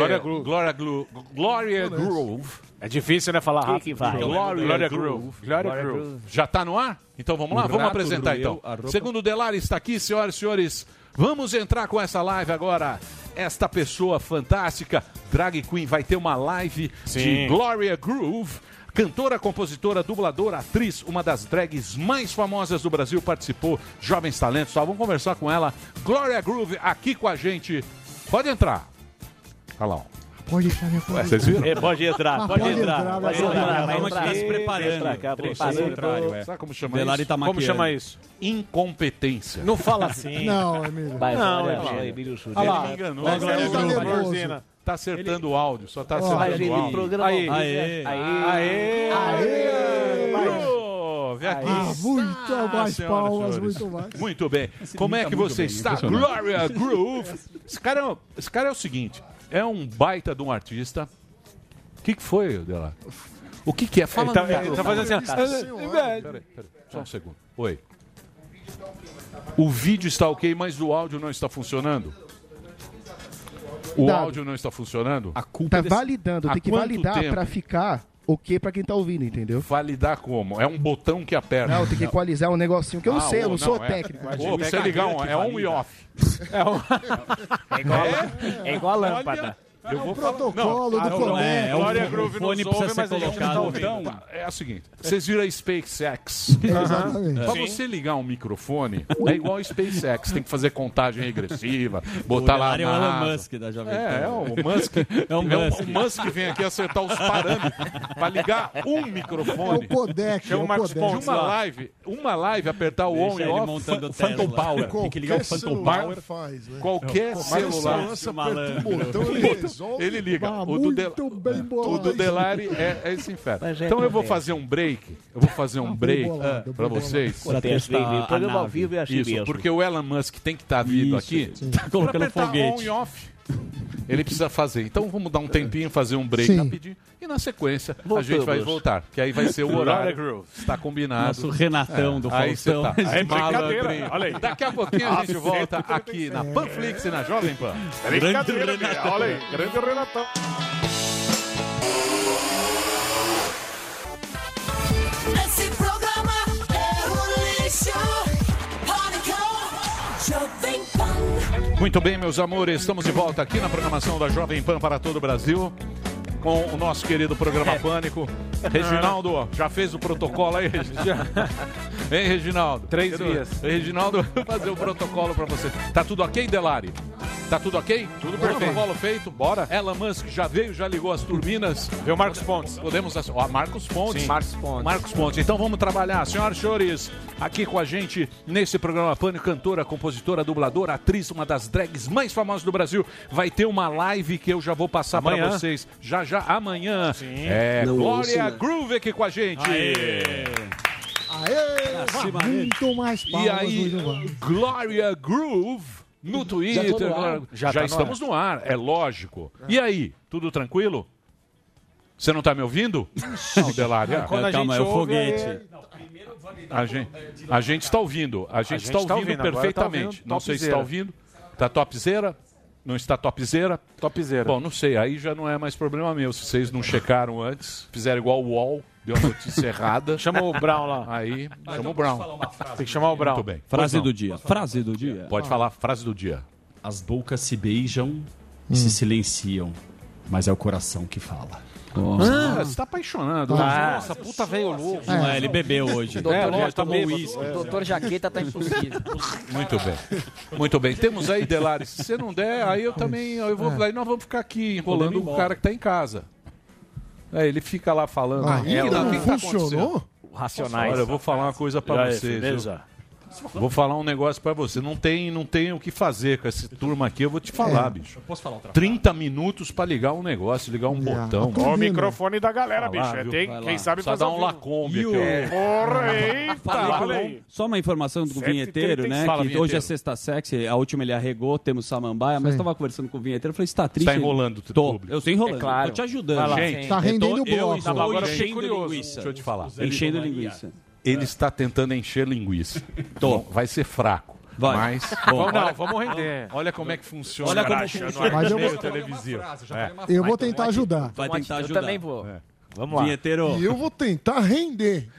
Glória Groove. É difícil, né, falar rápido. Que vai. Então, Glória, Groove. Glória Groove. Já está no ar? Então vamos lá, vamos apresentar então. Segundo Delar está aqui, senhoras e senhores. Vamos entrar com essa live agora. Esta pessoa fantástica, Drag Queen, vai ter uma live Sim. de Gloria Groove. Cantora, compositora, dubladora, atriz, uma das drags mais famosas do Brasil, participou, Jovens Talentos. Só Vamos conversar com ela. Gloria Groove aqui com a gente. Pode entrar. Olha lá. Ó pode entrar minha família. Vocês viram? É, pode entrar, ah, pode, pode entrar. entrar pode entrar, entrar, mas entrar, está preparando. Entrar, preparando. Sabe como chama Velari isso? Tá como chama isso? Incompetência. Não fala assim. *laughs* não, Emílio. Não, é. vai, Emílio. Olha lá. Ele me enganou. Ele tá Tá acertando o áudio, só tá acertando o áudio. Aê, aê, aê, aê. Ah, aqui. Ah, muito ah, mais palmas, senhores. muito mais. Muito bem. Como é tá que você bem, está? Glória Groove. Esse cara, é, esse cara é o seguinte: é um baita de um artista. O que, que foi, Dela? O que, que é? Fala ele tá, no tá fazendo assim. Tá assim, tá assim peraí, peraí, só um segundo. Oi. O vídeo está ok, mas o áudio não está funcionando. O Dado. áudio não está funcionando? A culpa tá é desse... validando, tem que validar para ficar o que para quem tá ouvindo, entendeu? Validar como? É um botão que aperta. Não, tem que equalizar um negocinho que eu não ah, sei, eu não, não sou é, técnico. É, pô, ligar um, é on e off. É, um... é igual, é? É igual a lâmpada. É Olha... Eu É vou o falar- protocolo Não, do ah, não, colégio. é, Glória o Groove fone ouve, precisa mas ser a gente colocado. não tá ouvindo. Então, é o seguinte, vocês viram a SpaceX. Exatamente. Pra Sim. você ligar um microfone, é igual a SpaceX, tem que fazer contagem regressiva, botar lá Delari é o na Elon. Musk da Jovem É, Pan. é o Musk. É o É Musk. o Musk vem aqui acertar os parâmetros pra ligar um microfone. É o codec, Chama é o o Marcos. Pontes uma live, uma live apertar o on Deixa e ele off, montando o Phantom. Power. Tem que ligar o Qualquer Phantom celular Power. faz, né? Qualquer celular. você aperta um botão, resolve. Ele liga. Ah, o do, Del- o do Delari é, é esse inferno. É Então eu vou fazer um break. Eu vou fazer um break bolado, pra bem vocês. A programa ao nave. vivo é assim Isso, mesmo. porque o Elon Musk tem que estar vindo Isso, aqui sim. Tá colocando foguete. on e off. Ele precisa fazer. Então vamos dar um tempinho, fazer um break Sim. rapidinho. E na sequência a Voltamos. gente vai voltar. Que aí vai ser o horário. Está combinado. Nosso Renatão do Aí você Faustão. tá. É brincadeira, olha aí. Daqui a pouquinho a gente volta aqui na Panflix e na Jovem Pan. Brincadeira, Renatão. Olha aí, grande Renatão. Muito bem, meus amores, estamos de volta aqui na programação da Jovem Pan para todo o Brasil. Com o nosso querido programa Pânico. Reginaldo, *laughs* já fez o protocolo aí, Reginaldo? Hein, Reginaldo? Três Querido, vias. Reginaldo, vai fazer o protocolo para você. Tá tudo ok, Delari? Tá tudo ok? Tudo protocolo feito? Bora. Elon Musk já veio, já ligou as turbinas. O Marcos Pontes. Podemos. ass- Ó, Marcos Pontes. Sim. Marcos Pontes. Marcos Pontes. Então vamos trabalhar. Senhoras e senhores, aqui com a gente nesse programa Pânico, cantora, compositora, dubladora, atriz, uma das drags mais famosas do Brasil. Vai ter uma live que eu já vou passar para Amanhã. vocês. Já, já, amanhã. É Glória Groove aqui com a gente. Aê! Muito mais E palmas, aí. Glória Groove no Twitter. no ar. Glória- Já Já, tá no estamos no ar, é lógico. E aí, tudo tranquilo? Você não tá me ouvindo? Não, Delari. ah, Quando a Calma, gente é o ouve, foguete. aí- A gente, a gente está ouvindo. A gente, gente está tá ouvindo, ouvindo, agora tá perfeitamente. ouvindo não sei se está topzera. ouvindo. Está topzera? Não está topzera? Topzera. Bom, não sei. Aí já não é mais problema meu. Se vocês não checaram antes, fizeram igual o UOL, deu a notícia *laughs* errada. Chama o Brown lá. Aí, chama o Brown. Tem que chamar o Brown. Muito bem. Frase do dia. Frase do dia. Pode falar a frase do dia. As bocas se beijam e se silenciam, mas é o coração que fala. Ah, você está apaixonado. Ah. Nossa, puta veio louco. Não é, ele bebeu hoje. Doutor, É, tá tomou uísque. Doutor Jaqueta tá impossível. Muito bem. Muito bem. Temos aí, Delari. Se você não der, aí eu também. Eu vou, É. Aí nós vamos ficar aqui enrolando o cara que está em casa. É, ele fica lá falando. Aí "Ih, não o que que tá funcionou? acontecendo?" Racionais. Olha, eu vou falar uma coisa pra vocês. viu? Vou falar um negócio pra você. Não tem, não tem o que fazer com essa turma aqui. Eu vou te falar, bicho. Posso falar outra 30 minutos pra ligar um negócio, ligar um botão. tô Ó o microfone da galera, lá, bicho. É, tem, quem sabe Só fazer dá um lacombe aqui. Porra, eita, olha. Só uma informação do 135. vinheteiro, né? Fala, que vinheteiro. hoje é sexta sexy, a última ele arregou, temos samambaia, mas Sim. estava conversando com o vinheteiro, eu falei, você tá triste? Tá enrolando o Tô, público. eu estou enrolando, É claro. tô te ajudando. Lá. Gente, Tá Eu rendendo o eu bloco. estou Agora eu fiquei enchendo linguiça. Deixa eu te falar. Enchendo linguiça. Ele está tentando encher linguiça. Bom, vai ser fraco. Vai. Mas. *laughs* Vamos, não, vamos render. Olha como é que funciona. Olha como funciona. no Mas eu vou- televisivo. É. Eu vou tentar ajudar. Vai tentar Eu ajudar. também vou. Vamos lá. Vinheteiro. E eu vou tentar render.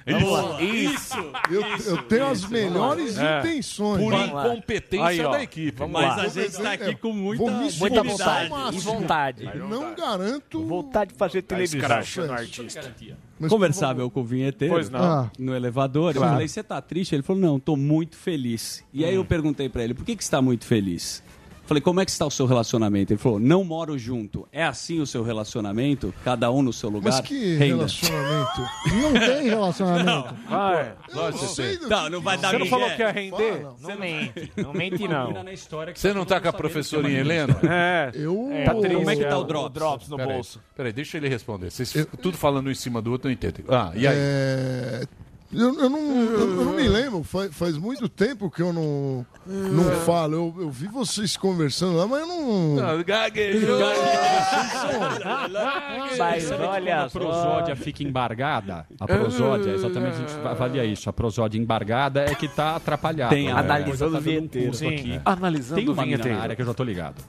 Isso. Eu, eu tenho as melhores É. intenções. Por incompetência Aí, da equipe. Vamos Mas lá. a gente está aqui com muita, Vou me Muita esforçar vontade. E vontade. Não garanto. Vontade de fazer televisão. Escrachando o artista. Mas Conversável com o vinheteiro. Pois não. Ah, No elevador, eu falei, você tá triste? Ele falou, não, tô muito feliz. E Hum. aí eu perguntei pra ele, por que, que você tá muito feliz? Falei, como é que está o seu relacionamento? Ele falou, não moro junto. É assim o seu relacionamento? Cada um no seu lugar? Mas que Renda. relacionamento? não tem relacionamento. Vai. Eu não sei do Não, não vai dar Você não falou que ia render? Fala. Não mente. Não mente, não. Você não tá com a professorinha Helena? É. Eu. Tá triste. Como é que tá o é, Drops? Drops no Peraí, bolso. peraí, deixa ele responder. Vocês ficam tudo falando um em cima do outro, eu não entendo. Ah, e aí? É, eu, eu não, eu, eu não me lembro, faz, faz muito tempo que eu não, não falo. Eu, eu vi vocês conversando lá, mas eu não. Ah, gaguejou. *laughs* Mas olha a só. prosódia fica embargada? A prosódia, exatamente, a gente avalia isso. A prosódia embargada é que tá atrapalhada. Tem, né? analisando Tá o um vinheteiro. aqui. Analisando Tem o uma mina vinheteiro. na área que eu já tô ligado.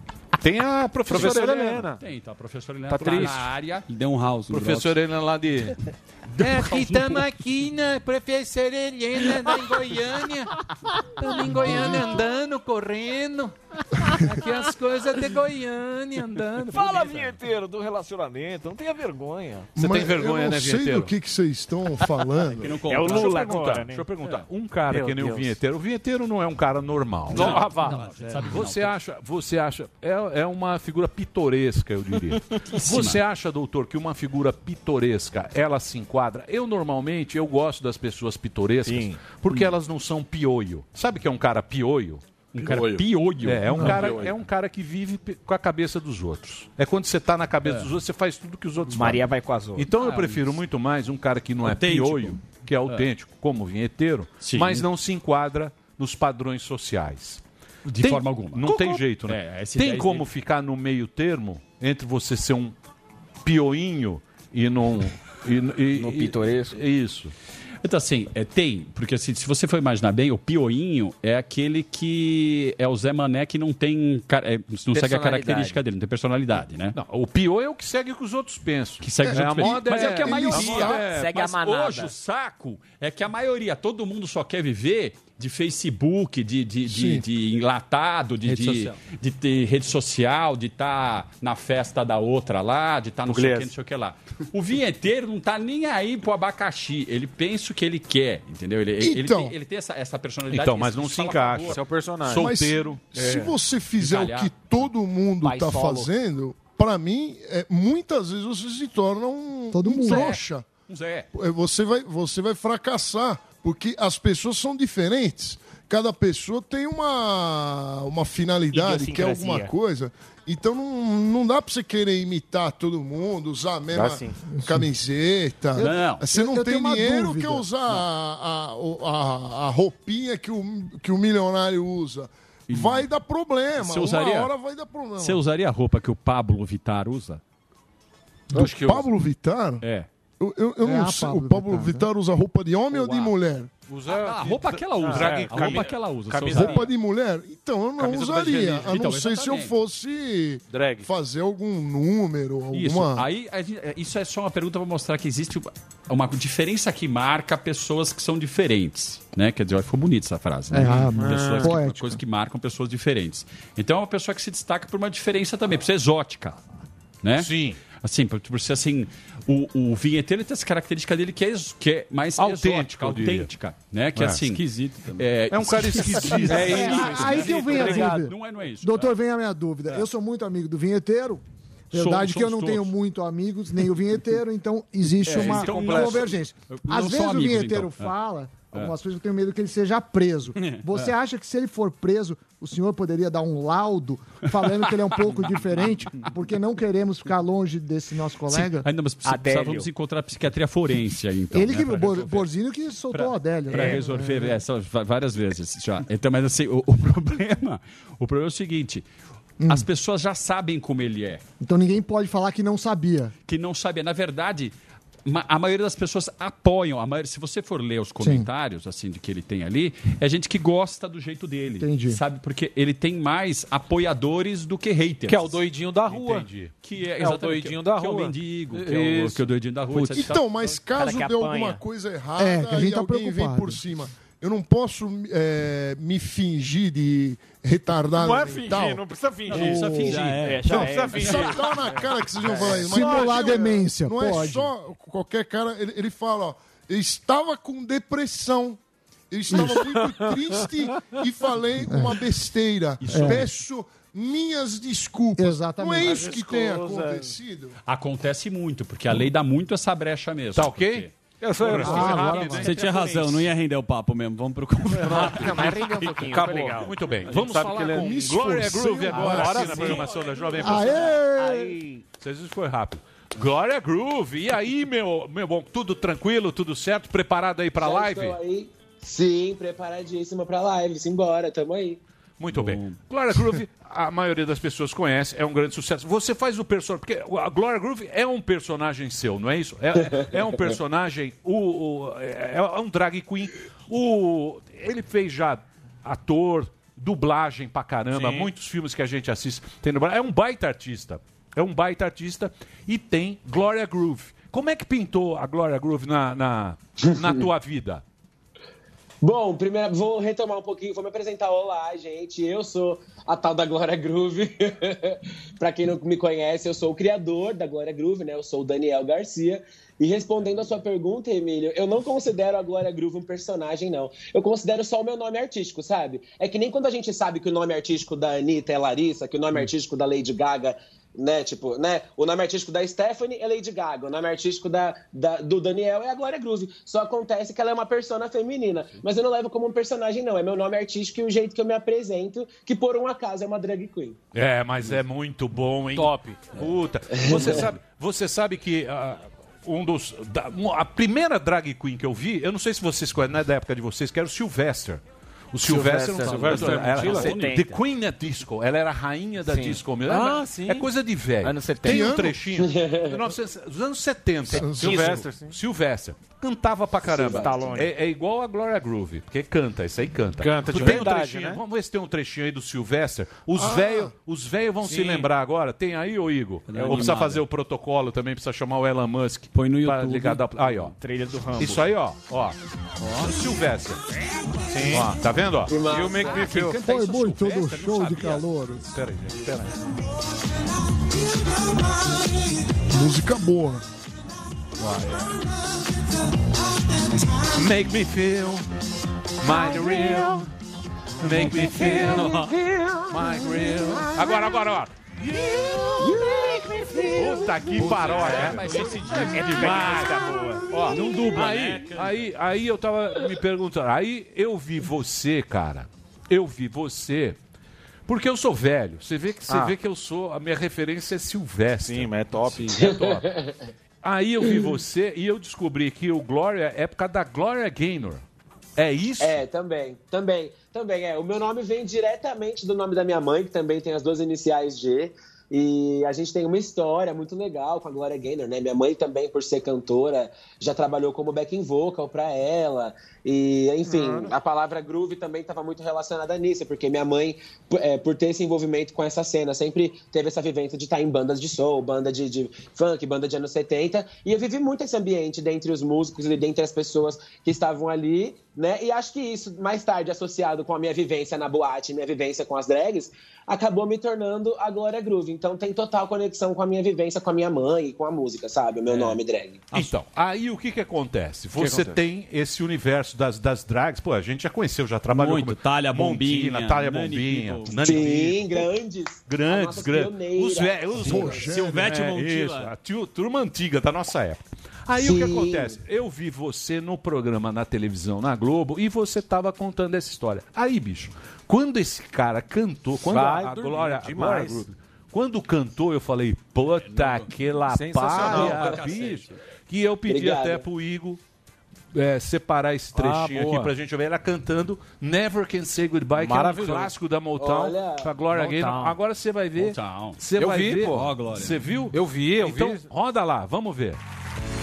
Tem a professora, Professora Helena. Helena. Tem, então a professora Helena Tá tá triste. na área. E deu um house. Professora Helena lá de... *laughs* É, aqui estamos aqui na professora Helena, lá em Goiânia. Estamos em Goiânia andando, correndo. Aqui as coisas de Goiânia andando. Fala, vinheteiro, do relacionamento. Não tenha vergonha. Você Mas tem vergonha, eu né, não sei vinheteiro? do que, que vocês estão *laughs* falando. É o Lula agora, né? né? Deixa eu perguntar. Um cara Meu que nem o Deus. vinheteiro. O vinheteiro não é um cara normal. Não, né? ah, vá. Não, Você sabe, você não. acha, você acha, é, é uma figura pitoresca, eu diria. *laughs* você acha, doutor, que uma figura pitoresca, ela se enquadra? Eu normalmente, eu gosto das pessoas pitorescas, porque elas não são pioio. Sabe o que é um cara pioio? Um cara pioio? É, é um Não. cara, Pioio. é um cara que vive com a cabeça dos outros. É quando você tá na cabeça É. dos outros, você faz tudo que os outros Maria fazem. vai com as outras. Então eu Ah, prefiro muito mais um cara que não Autêntico. é pioio, que é autêntico, como vinheteiro, Sim. mas não se enquadra nos padrões sociais. De forma alguma. Não Co- tem jeito, né? É, tem 10 como dele- ficar no meio termo entre você ser um pioinho e não... E, *laughs* e, No e- pitoresco. Isso. Então, assim, é, tem, porque assim, se você for imaginar bem, o pioinho é aquele que é o Zé Mané que não tem. é, não segue a característica dele, não tem personalidade, né? Não, o pio é o que segue o que os outros pensam. Que segue os É, outros a pensam. moda Mas é o que a maioria. moda é- Segue a mas manada. Hoje o saco é que a maioria, todo mundo só quer viver de Facebook, de, de, de, de enlatado, de, Rede de, social. de ter rede social, de estar na festa da outra lá, de estar não sei o que, não sei o que lá. O vinheteiro não tá nem aí pro abacaxi. Ele pensa o que ele quer, entendeu? Ele, ele Então. tem, ele tem essa, essa personalidade. Então, mas não se encaixa. Esse é o personagem. Mas Solteiro. Se É. você fizer o que todo mundo tá solo. fazendo, pra mim, é, muitas vezes você se torna um, Todo um mundo. trouxa. Um Zé. É, Você vai, você vai fracassar, porque as pessoas são diferentes. Cada pessoa tem uma, uma finalidade, quer alguma coisa. Então não, não dá pra você querer imitar todo mundo, usar a mesma Dá sim. camiseta. Não. Você Eu- não eu tem uma dinheiro, dúvida. quer usar a, a, a, roupinha que o, que o milionário usa. Vai dar problema. Você usaria- Uma hora vai dar problema. Você usaria a roupa que o Pablo Vittar usa? Do Acho que. Pablo Vittar? É. Eu, eu, eu É não a sei. Pablo o Pablo Vittar, né? Vittar usa roupa de homem ou de mulher? Usa A roupa que ela usa. Drag- a roupa que ela usa. camisa-? Roupa de mulher? Então eu não Camisa usaria. A não Então, ser se eu fosse Drag. fazer algum número, Isso. alguma. Aí, a gente- é, isso é só uma pergunta para mostrar que existe uma- uma diferença que marca pessoas que são diferentes. Né? Quer dizer, ficou bonita essa frase. Né? É, ah, pessoas que, coisas que marcam pessoas diferentes. Então é uma pessoa que se destaca por uma diferença também, por ser exótica. Né? Sim. Assim, por, por ser assim, o, o vinheteiro ele tem essa característica dele que é, que é mais Autêntica, exótica, autêntica, né? Que É. assim, Esquisito também. é, É um cara esquisito. É É, isso. aí que eu venho a dúvida. Não é, não é isso. Doutor, vem a minha dúvida. Eu sou muito amigo do vinheteiro. Verdade Somos- que eu não somos tenho todos. muito amigos, nem o vinheteiro, então existe É, uma então, convergência. não Às vezes o amigos, vinheteiro então. É. fala algumas coisas eu tenho medo que ele seja preso. *laughs* Você acha que se ele for preso, o senhor poderia dar um laudo falando que ele é um pouco *laughs* diferente, porque não queremos ficar longe desse nosso colega? Sim, ainda mas precisávamos encontrar a psiquiatria forense aí, então. ele né, que, pra o. Borzinho que soltou a Adélia. Para né? resolver essa va- várias vezes já. Então, mas assim, o, o *laughs* problema, o problema é o seguinte: Hum. as pessoas já sabem como ele é, Então ninguém pode falar que não sabia. que não sabia. Na verdade, a maioria das pessoas apoiam. A maioria, se você for ler os comentários assim de que ele tem ali, é gente que gosta do jeito dele. Entendi. Sabe? Porque ele tem mais apoiadores do que haters. Que é o doidinho da rua. Entendi. Que é, É o doidinho que, da que é o rua. mendigo, que é o, que é o doidinho da rua. Então, mas caso que dê alguma coisa errada É, que a gente e tá alguém vem preocupado. por cima, eu não posso é, me fingir de retardado Não é mental. fingir, não precisa fingir. Não precisa fingir. Já é, Não já é. precisa fingir. Só tá na cara que vocês vão falar isso. Simular não, demência, Não é pode. só qualquer cara. Ele, ele fala, ó, eu estava com depressão. Eu estava muito triste e falei uma besteira. Peço minhas desculpas. Exatamente. Não é isso que tem acontecido? Acontece muito, porque a lei dá muito essa brecha mesmo. Tá ok? Eu sou eu. Ah, agora vai. Você tinha razão, não ia render o papo mesmo. Vamos pro confronto. Não, mas rende um pouquinho. Acabou. Legal. Muito bem. Vamos falar que ele é com me Glória Groove agora, aqui na programação da Jovem Pan. Aê! Vocês viram que foi rápido. Glória Groove. E aí, meu, meu bom, tudo tranquilo, tudo certo? Preparado aí pra Já live? estou aí. Sim, preparadíssima pra live. Simbora, tamo aí. Muito bem. Glória Groove, a maioria das pessoas conhece, é um grande sucesso. Você faz o personagem. Porque a Glória Groove é um personagem seu, não é isso? É, é um personagem. O, o- é, é um drag queen. O, ele fez já ator, dublagem pra caramba, Sim. muitos filmes que a gente assiste. Tem no Brasil. É um baita artista. É um baita artista e tem Glória Groove. Como é que pintou a Glória Groove na, na, na tua vida? Bom, primeiro vou retomar um pouquinho, vou me apresentar. Olá, gente. Eu sou a tal da Glória Groove. *laughs* Pra quem não me conhece, eu sou o criador da Glória Groove, né? Eu sou o Daniel Garcia. E respondendo a sua pergunta, Emílio, eu não considero a Glória Groove um personagem, não. Eu considero só o meu nome artístico, sabe? É que nem quando a gente sabe que o nome artístico da Anitta é Larissa, que o nome artístico da Lady Gaga né? Tipo, né? O nome artístico da Stephanie é Lady Gaga, o nome artístico da, da- do Daniel é a Glória Groove. Só acontece que ela é uma persona feminina. Mas eu não levo como um personagem, não. É meu nome artístico e o jeito que eu me apresento, que por um acaso é uma drag queen. É, mas é muito bom, hein? Top. Puta. Você *laughs* sabe, você sabe que ah, um dos. da- a primeira drag queen que eu vi, eu não sei se vocês conhecem, não é da época de vocês, que era o Sylvester. O Sylvester, Sylvester, Sylvester ela, ela, Montilla? The 70. Queen at Disco. Ela era a rainha da Sim. disco. Ah, é, sim. é coisa de velho. Anos 70. Tem um ano? trechinho. *laughs* 1900 dos anos 70. Sylvester, sim. Sylvester. Cantava pra caramba. Stallone. É, é igual a Gloria Groove, porque canta, isso aí canta. Canta de tem um verdade, trechinho, né? Vamos ver se tem um trechinho aí do Sylvester. Os Ah. velhos os velhos vão se Sim. lembrar agora. Tem aí, ô Igor? É Ou precisa fazer o protocolo também, precisa chamar o Elon Musk. Põe no YouTube. Ligar da... Aí, ó. Trilha do Rambo. Isso aí, ó. Ó. O Sylvester. Sim. Ó, tá vendo, ó? Que massa. You make me feel. Foi muito do show de calor. Espera aí, gente, espera Música boa. aí. Make me feel. Mind real. Make me feel. Mind real. Agora, agora, ó. Puta que paródia. É, mas esse dia é demais, tá boa. Ó, Não dubla, aí, né? aí, aí eu tava me perguntando. Aí eu vi você, cara. Eu vi você. Porque eu sou velho. Você vê que, você Ah. vê que eu sou. A minha referência é Silvestre. Sim, mas é top. Sim, é top. *laughs* Aí eu vi você e eu descobri que o Gloria é por causa da Gloria Gaynor. É isso? É, também, também, também é. O meu nome vem diretamente do nome da minha mãe, que também tem as duas iniciais G. E a gente tem uma história muito legal com a Gloria Gaynor, né? Minha mãe também, por ser cantora, já trabalhou como backing vocal pra ela. E, enfim, a palavra groove também estava muito relacionada nisso, porque minha mãe, é, por ter esse envolvimento com essa cena, sempre teve essa vivência de estar em bandas de soul, banda de, de funk, banda de anos 70. E eu vivi muito esse ambiente dentre os músicos e dentre as pessoas que estavam ali, né? E acho que isso, mais tarde, associado com a minha vivência na boate, minha vivência com as drags, acabou me tornando a Glória Groove. Então tem total conexão com a minha vivência com a minha mãe e com a música, sabe? O meu nome drag. Então, aí o que que acontece? que Você acontece? tem esse universo das, das drags, pô, a gente já conheceu, já trabalhou Muito, com Talha Montina, Bombinha, Talha Nani Bombinha, People. Nani Sim, grandes. Grandes, grandes. Os velhos, os Sim. Silvete é, Montilla. Isso, a tio- turma antiga da nossa época. Aí o que Sim. acontece? Eu vi você no programa na televisão, na Globo, e você tava contando essa história. Aí, bicho, quando esse cara cantou, quando Vai a, a Glória, a demais. Glória Groove, quando cantou, eu falei, puta que la Sensacional, palha, cacete. bicho. Que eu pedi Obrigado. até pro Igor é, separar esse trechinho Ah, aqui pra gente ver ela cantando Never Can Say Goodbye, que é um clássico da Motown, Olha, pra Gloria Motown. Gaynor. Agora você vai ver. Motown. Você vai vi, ver. Glória. Você viu? Eu vi, eu então, vi. roda lá, vamos ver. I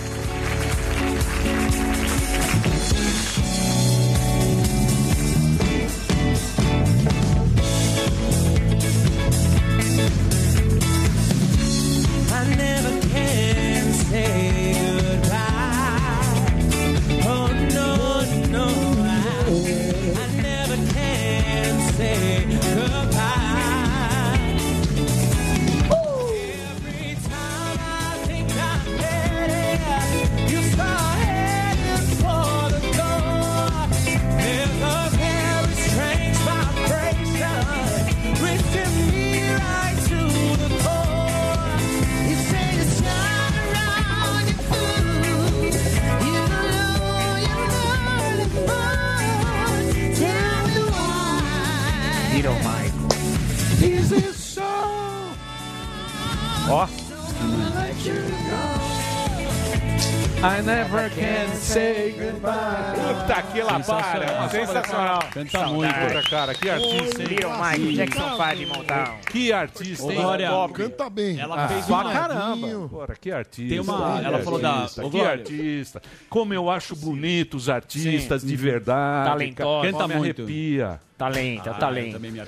Canta muito. Cara, cara, que artista, hein? Little Mike, Jackson 5 Motown. Que artista, hein? Glória, Top. Canta bem. Ela fez pra uma... caramba. Porra, que artista. Tem uma- ela falou da- artista, Ô, Que artista. Como eu acho bonito os artistas de verdade. Talentosos. cara. Canta muito. arrepia. Talento, é o talento. também me.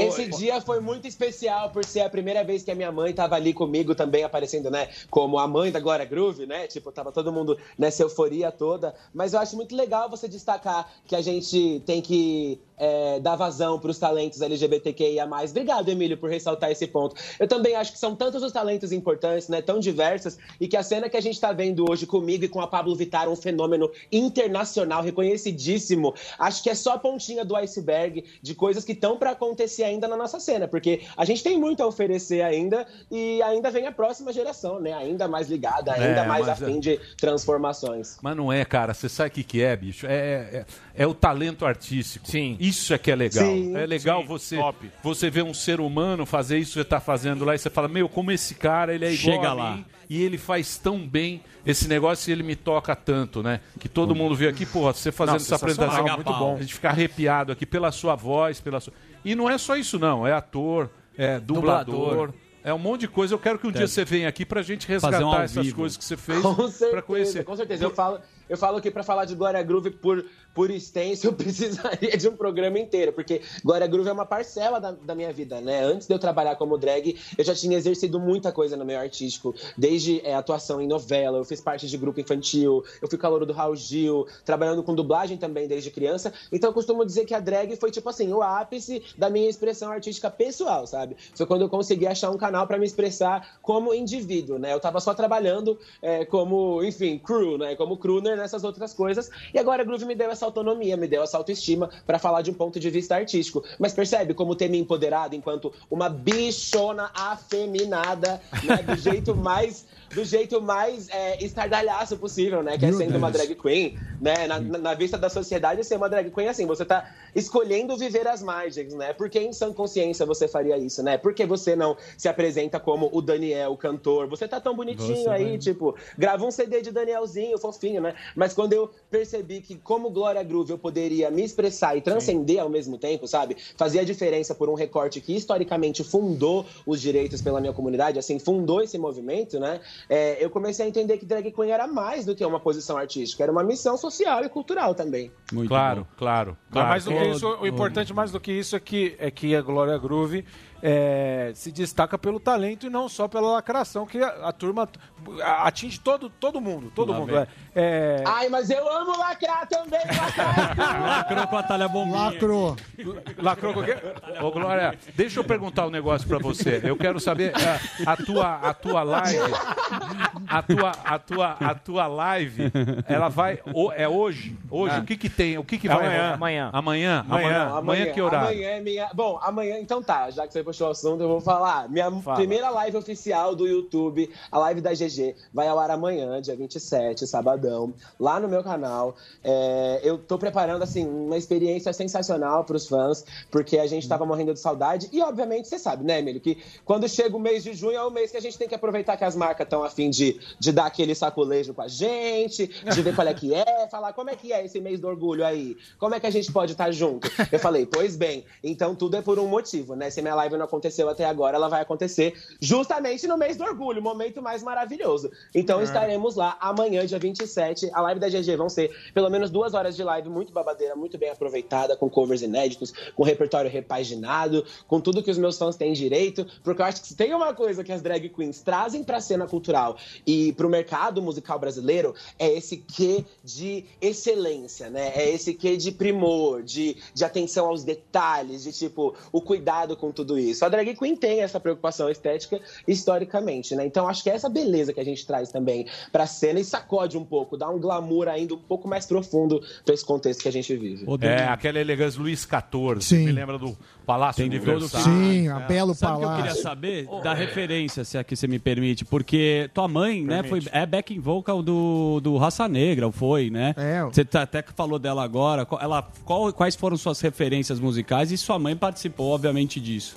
Esse dia foi muito especial por ser a primeira vez que a minha mãe tava ali comigo também aparecendo, né? Como a mãe da Glória Groove, né? Tipo, tava todo mundo nessa euforia toda. Mas eu acho muito legal você destacar que a gente tem que é, dar vazão pros talentos LGBTQIA+. Obrigado, Emílio, por ressaltar esse ponto. Eu também acho que são tantos os talentos importantes, né? Tão diversos, e que a cena que a gente tá vendo hoje comigo e com a Pablo Vittar, um fenômeno internacional, reconhecidíssimo, acho que é só a pontinha do iceberg de coisas que estão para acontecer ainda na nossa cena, porque a gente tem muito a oferecer ainda e ainda vem a próxima geração, né? Ainda mais ligada, ainda É, mais afim de transformações. Mas não é, cara. Você sabe o que, que é, bicho? É, é, é o talento artístico. Sim. Isso é que é legal. Sim, é legal sim. você você ver um ser humano fazer isso que você tá fazendo lá e você fala, meu, como esse cara, ele é igual Chega a lá. mim, e ele faz tão bem esse negócio e ele me toca tanto, né? Que todo mundo vê aqui, porra, você fazendo Não, essa apresentação, muito bom. a gente fica arrepiado aqui pela sua voz, pela sua... E não é só isso não, é ator, é dublador, Dublador. é um monte de coisa. Eu quero que um dia você venha aqui pra gente Fazer um resgatar ao essas vivo. coisas que você fez Com certeza, pra conhecer. com certeza. Eu falo, eu falo que para falar de Glória Groove por, por extenso, eu *laughs* precisaria de um programa inteiro, porque Glória Groove é uma parcela da, da minha vida, né? Antes de eu trabalhar como drag, eu já tinha exercido muita coisa no meio artístico, desde é, atuação em novela, eu fiz parte de grupo infantil, eu fui calouro do Raul Gil, trabalhando com dublagem também desde criança. Então eu costumo dizer que a drag foi tipo assim, o ápice da minha expressão artística pessoal, sabe? Foi quando eu consegui achar um canal para me expressar como indivíduo, né? Eu tava só trabalhando é, como, enfim, crew, né? Como crooner nessas outras coisas. E agora a Groove me deu essa autonomia, me deu essa autoestima para falar de um ponto de vista artístico. Mas percebe como ter me empoderado enquanto uma bichona afeminada, né? Do jeito mais do jeito mais é, estardalhaço possível, né? Que é Meu sendo uma Deus. drag queen, né? Na, na- vista da sociedade, ser uma drag queen é assim, você tá escolhendo viver as margens, né? Por que em sã consciência você faria isso, né? Por que você não se apresenta como o Daniel, o cantor? Você tá tão bonitinho Você aí, vai- tipo, grava um CD de Danielzinho, fofinho, né? Mas quando eu percebi que, como Glória Groove, eu poderia me expressar e transcender ao mesmo tempo, sabe? Fazia a diferença por um recorte que historicamente fundou os direitos pela minha comunidade, assim, fundou esse movimento, né? É, eu comecei a entender que drag queen era mais do que uma posição artística, era uma missão social e cultural também. claro, claro, Mas claro. mais do que isso, o importante mais do que isso é que, é que a Glória Groove é, se destaca pelo talento e não só pela lacração, que a, a turma atinge todo, todo mundo. Todo Lá mundo. É, é... Ai, mas eu amo lacrar também, lacrar. *laughs* Lacrou com a talha bombinha. Lacrou. Lacrou com o quê? Ô, Glória, deixa eu perguntar um negócio pra você. Eu quero saber a, a tua, a tua live. A tua, a tua, a tua live, ela vai. o- é hoje? Hoje? É. O que que tem? O que que É vai amanhã. Amanhã. Amanhã? Amanhã, Amanhã, amanhã que horário? Amanhã é minha. Bom, amanhã, então tá, já que você puxou o assunto, eu vou falar. Minha primeira live oficial do YouTube, a live da GG, vai ao ar amanhã, dia 27, sabadão, lá no meu canal. É, eu tô preparando, assim, uma experiência sensacional pros fãs, porque a gente tava morrendo de saudade. E, obviamente, você sabe, né, Emílio, que quando chega o mês de junho é o mês que a gente tem que aproveitar que as marcas estão a fim de, de dar aquele saculejo com a gente, de ver qual é que é, *laughs* falar como é que é esse mês do orgulho aí, como é que a gente pode estar junto. Eu falei, pois bem, então tudo é por um motivo, né? Se minha live não aconteceu até agora, ela vai acontecer justamente no mês do orgulho, momento mais maravilhoso. Então É. estaremos lá amanhã, dia 27. A live da GG vão ser pelo menos duas horas de live muito babadeira, muito bem aproveitada, com covers inéditos, com repertório repaginado, com tudo que os meus fãs têm direito, porque eu acho que se tem uma coisa que as drag queens trazem pra cena cultural e pro mercado musical brasileiro, é esse quê de excelência, né? É esse quê de primor, de, de atenção aos detalhes, de tipo, o cuidado com tudo isso. A drag queen tem essa preocupação estética historicamente, né? Então acho que é essa beleza que a gente traz também pra cena e sacode um pouco, dá um glamour ainda um pouco mais profundo pra esse contexto que a gente vive. É, aquela elegância Luiz XIV. Sim. Me lembra do Palácio Tem todo- Universal. Sim, a Belo Sabe o que eu Palácio. queria saber? Da referência, se aqui você me permite. Porque tua mãe, né, foi, é backing vocal do, do Raça Negra, foi, né? É. Você tá- até que falou dela agora. Ela, qual- quais foram suas referências musicais? E sua mãe participou, obviamente, disso.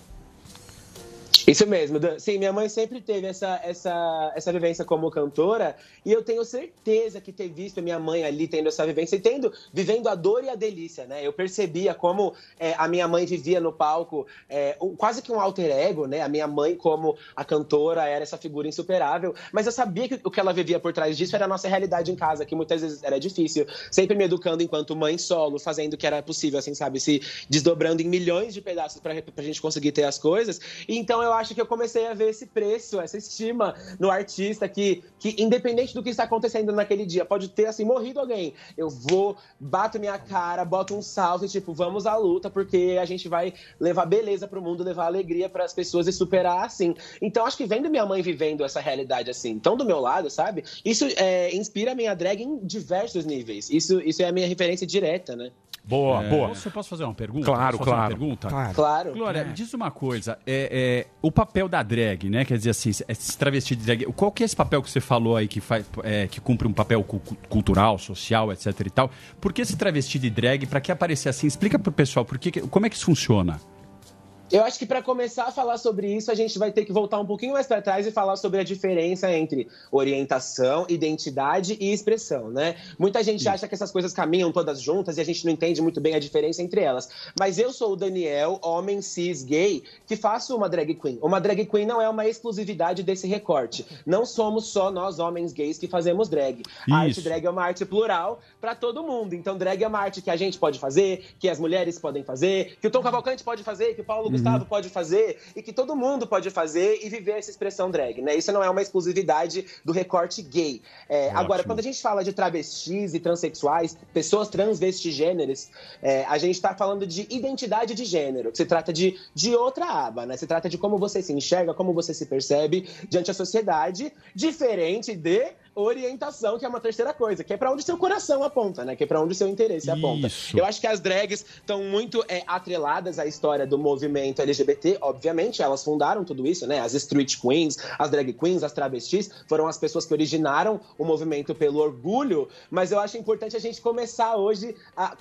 Isso mesmo. Dan. Sim, minha mãe sempre teve essa, essa, essa vivência como cantora e eu tenho certeza que ter visto a minha mãe ali tendo essa vivência e tendo, vivendo a dor e a delícia, né? Eu percebia como é, a minha mãe vivia no palco é, quase que um alter ego, né? A minha mãe como a cantora era essa figura insuperável, mas eu sabia que o que ela vivia por trás disso era a nossa realidade em casa, que muitas vezes era difícil. Sempre me educando enquanto mãe solo, fazendo o que era possível, assim, sabe? Se desdobrando em milhões de pedaços pra, pra gente conseguir ter as coisas. Então eu acho que eu comecei a ver esse preço, essa estima no artista que, que independente do que está acontecendo naquele dia, pode ter, assim, morrido alguém. Eu vou, bato minha cara, boto um salto e, tipo, vamos à luta, porque a gente vai levar beleza pro mundo, levar alegria para as pessoas e superar, assim. Então acho que vendo minha mãe vivendo essa realidade, assim, tão do meu lado, sabe? Isso é, inspira a minha drag em diversos níveis. Isso, isso é a minha referência direta, né? Boa, É, boa. Posso, eu posso fazer uma pergunta? Claro, Posso fazer claro. Uma pergunta? Claro. Claro. Glória, me diz uma coisa. É, é, o papel da drag, né? Quer dizer assim, esse travesti de drag. Qual que é esse papel que você falou aí que, faz, é, que cumpre um papel cu- cu- cultural, social, etc e tal? Por que esse travesti de drag? Pra que aparecer assim? Explica pro pessoal por que- como é que isso funciona. Eu acho que para começar a falar sobre isso, a gente vai ter que voltar um pouquinho mais para trás e falar sobre a diferença entre orientação, identidade e expressão, né? Muita gente acha que essas coisas caminham todas juntas e a gente não entende muito bem a diferença entre elas. Mas eu sou o Daniel, homem cis gay, que faço uma drag queen. Uma drag queen não é uma exclusividade desse recorte. Não somos só nós homens gays que fazemos drag. A arte drag é uma arte plural para todo mundo. Então drag é uma arte que a gente pode fazer, que as mulheres podem fazer, que o Tom Cavalcante pode fazer, que o Paulo Gustavo pode fazer e que todo mundo pode fazer e viver essa expressão drag, né? Isso não é uma exclusividade do recorte gay. É, agora, quando a gente fala de travestis e transexuais, pessoas transvestigêneres, é, a gente está falando de identidade de gênero, que se trata de, de outra aba, né? Se trata de como você se enxerga, como você se percebe diante da sociedade, diferente de orientação, que é uma terceira coisa, que é para onde seu coração aponta, né? Que é para onde seu interesse aponta. Isso. Eu acho que as drags estão muito é, atreladas à história do movimento LGBT, obviamente, elas fundaram tudo isso, né? As street queens, as drag queens, as travestis, foram as pessoas que originaram o movimento pelo orgulho, mas eu acho importante a gente começar hoje a,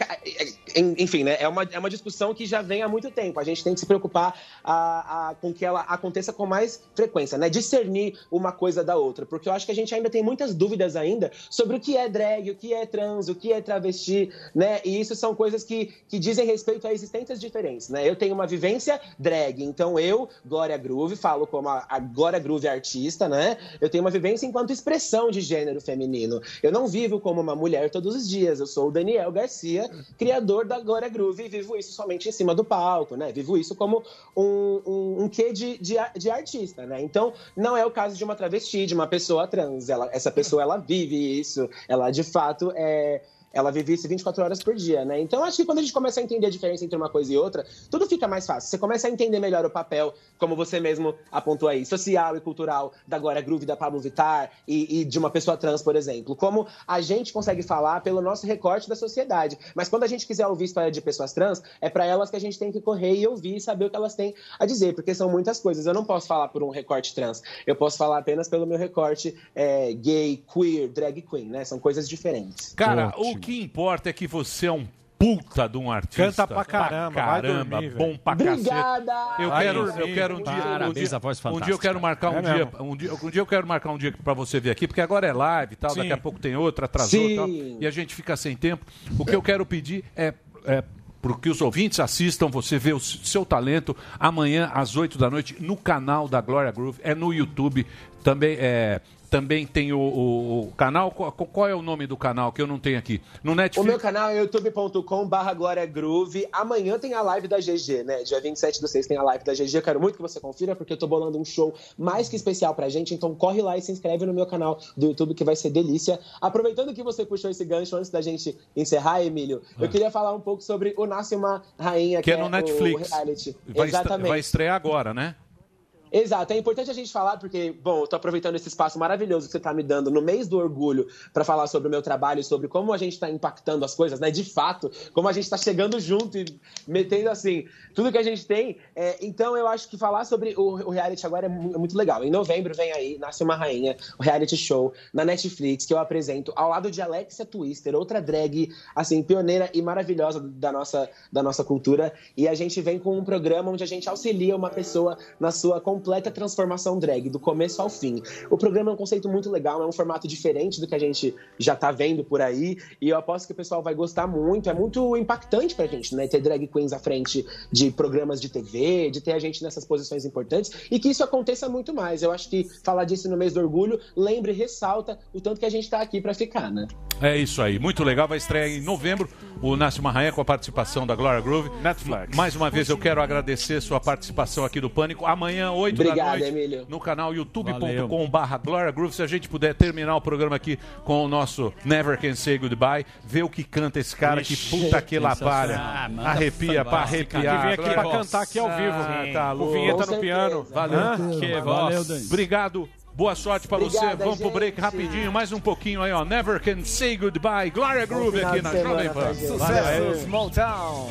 en- enfim, né? É uma, é uma discussão que já vem há muito tempo. A gente tem que se preocupar a, a- com que ela aconteça com mais frequência, né? Discernir uma coisa da outra, porque eu acho que a gente ainda tem muitas dúvidas ainda sobre o que é drag, o que é trans, o que é travesti, né? E isso são coisas que, que dizem respeito a existências diferentes, né? Eu tenho uma vivência drag, então eu, Glória Groove, falo como a, a Glória Groove artista, né? Eu tenho uma vivência enquanto expressão de gênero feminino. Eu não vivo como uma mulher todos os dias. Eu sou o Daniel Garcia, criador da Glória Groove, e vivo isso somente em cima do palco, né? Vivo isso como um, um, um quê de, de, de artista, né? Então, não é o caso de uma travesti, de uma pessoa trans. Ela, essa pessoa, ela vive isso. Ela, de fato, é... Ela vive isso 24 horas por dia, né? Então, acho que quando a gente começa a entender a diferença entre uma coisa e outra, tudo fica mais fácil. Você começa a entender melhor o papel, como você mesmo apontou aí, social e cultural da Glória Groove, da Pablo Vittar e, e de uma pessoa trans, por exemplo. Como a gente consegue falar pelo nosso recorte da sociedade. Mas quando a gente quiser ouvir história de pessoas trans, é para elas que a gente tem que correr e ouvir e saber o que elas têm a dizer, porque são muitas coisas. Eu não posso falar por um recorte trans, eu posso falar apenas pelo meu recorte é, gay, queer, drag queen, né? São coisas diferentes. Cara, o que importa é que você é um puta de um artista. Canta pra caramba, vai caramba, dormir, bom pra Obrigada! cacete. Eu Vai quero, dormir. eu quero um dia, um dia, a voz um dia eu quero marcar um É dia, mesmo. um dia, um dia eu quero marcar um dia pra você vir aqui, porque agora é live e tal, Sim. daqui a pouco tem outra, atrasou Sim. e tal, e a gente fica sem tempo. O que eu quero pedir é, é porque os ouvintes assistam, você vê o seu talento amanhã às 8 da noite no canal da Glória Groove, é no YouTube, também é também tem o, o- o canal. Qual, qual é o nome do canal que eu não tenho aqui? No O Netflix. meu canal é youtube.com barra Glória Groove. Amanhã tem a live da GG, né? Dia 27 do 6 tem a live da GG. Eu quero muito que você confira, porque eu tô bolando um show mais que especial pra gente. Então corre lá e se inscreve no meu canal do YouTube, que vai ser delícia. Aproveitando que você puxou esse gancho antes da gente encerrar, Emílio, eu queria falar um pouco sobre O Nasce Uma Rainha, Ah. que é no Netflix. o reality. Vai, Exatamente. vai estrear agora, né? Exato, é importante a gente falar porque, bom, tô aproveitando esse espaço maravilhoso que você tá me dando no mês do orgulho para falar sobre o meu trabalho, sobre como a gente tá impactando as coisas, né? De fato, como a gente tá chegando junto e metendo assim tudo que a gente tem. É, então eu acho que falar sobre o, o reality agora é é muito legal. Em novembro vem aí, Nasce uma Rainha, o reality show na Netflix que eu apresento ao lado de Alexia Twister, outra drag assim pioneira e maravilhosa da nossa da nossa cultura. E a gente vem com um programa onde a gente auxilia uma pessoa na sua completa transformação drag, do começo ao fim. O programa é um conceito muito legal, é um formato diferente do que a gente já tá vendo por aí, e eu aposto que o pessoal vai gostar muito. É muito impactante pra gente, né? Ter drag queens à frente de programas de TV, de ter a gente nessas posições importantes, e que isso aconteça muito mais. Eu acho que falar disso no mês do orgulho, lembre e ressalta o tanto que a gente tá aqui pra ficar, né? É isso aí, muito legal. Vai estrear em novembro o Nasce uma Rainha com a participação da Glória Groove. Netflix. Mais uma vez eu quero agradecer sua participação aqui do Pânico. Amanhã, 8 da Obrigado, noite, Emílio. no canal youtube.com/barra Glória Groove. Se a gente puder terminar o programa aqui com o nosso Never Can Say Goodbye, ver o que canta esse cara, que Ixi, puta que lá sensacional. palha. Ah, Arrepia pra arrepiar. Que vem aqui pra cantar aqui ao vivo. Ah, tá O. Vinheta no piano. Valeu. Hã? Que Valeu. Dani. Obrigado. Boa sorte pra você. Vamos pro break gente. rapidinho, mais um pouquinho aí, ó. Never Can Say Goodbye. Glória Groove aqui na Jovem Pan. gente. Valeu. Sucesso, Small Town.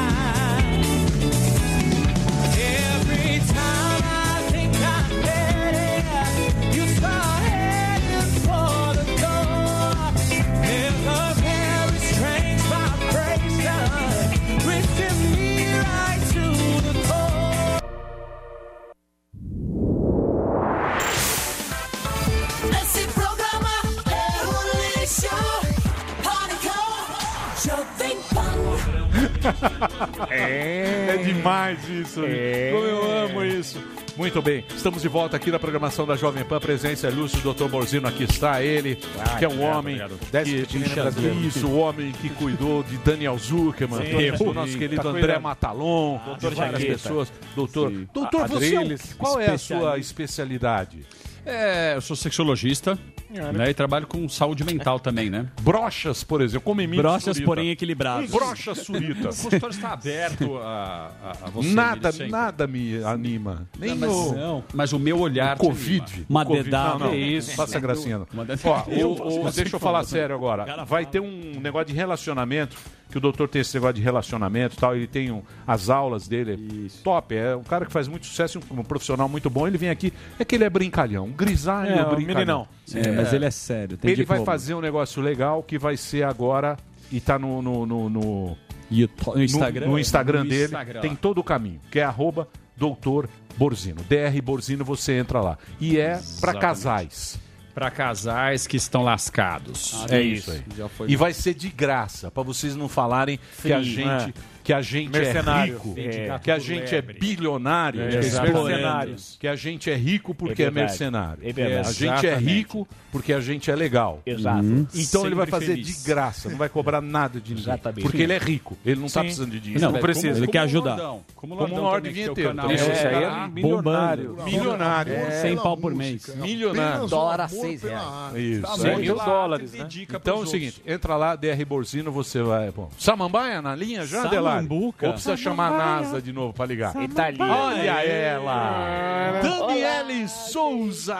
Pan. É demais isso. É. Como eu amo isso. Muito bem, estamos de volta aqui na programação da Jovem Pan. Presença é Lúcio, Dr. Borzino, aqui está ele, Ah, que é um homem obrigado. que, brasileiro. isso, o homem que cuidou de Daniel Zuckerman, Sim, o nosso querido tá André. Matalon, Doutor de várias Jaqueta. pessoas. Doutor, Sim. doutor, você é um- Adriles, qual é a sua especialidade? É, eu sou sexologista né, e trabalho com saúde mental também, né? Brochas, por exemplo, como Emílio Brochas, Surita. porém equilibradas. Um brocha surita. O consultório está aberto a, a, a você. nada, nada me anima. Nem Não, mas, o... não, mas o meu olhar. O Covid. Uma dedada. Não, não. Que isso? Faça gracinha. Ó, o- o- gracinha, deixa eu falar favor. sério agora. Vai ter um negócio de relacionamento, que o doutor tem esse negócio de relacionamento e tal. Ele tem um- as aulas dele. Top. É um cara que faz muito sucesso, um, um profissional muito bom. Ele vem aqui, é que ele é brincalhão. Um grisalho É, um brincalhão. meninão. É, mas ele é sério. Tem Ele vai fazer um negócio legal que vai ser agora e tá no, no, no, no- YouTube- no Instagram? no, no Instagram No dele. Instagram, tem todo o caminho, que é arroba doutor Borzino. DR Borzino, você entra lá. E é pra Exatamente. casais. Para casais que estão lascados. é isso aí. Já foi E vai ser de graça, pra vocês não falarem que a gente, É. que a gente é Mercenário. rico, É. que a gente é bilionário, É, que é exatamente. mercenários, que a gente é rico porque É é, mercenário. É. A gente é rico porque a gente é legal. Exato. Uhum. Então ele vai Sempre fazer feliz. de graça, não vai cobrar nada de ninguém. Exatamente. Porque ele é rico, ele não tá Sim. precisando de dinheiro. Não, precisa. Como- Ele quer como ajudar. Lordão. Como o Como um Lorde o Vinheteiro. Isso, É, aí é tá milionário. Milionário. É. 100 pau por mês. Milionário. Dólar a amor seis pela reais. arte. Isso. Tá Cem bom. mil dólares, né? Então é o seguinte, entra lá, DR Borzino, você vai. Samambaia na linha já, Delari? Samambuca. Ou precisa chamar a NASA de novo pra ligar? Italiano. Olha ela! Daniele Souza!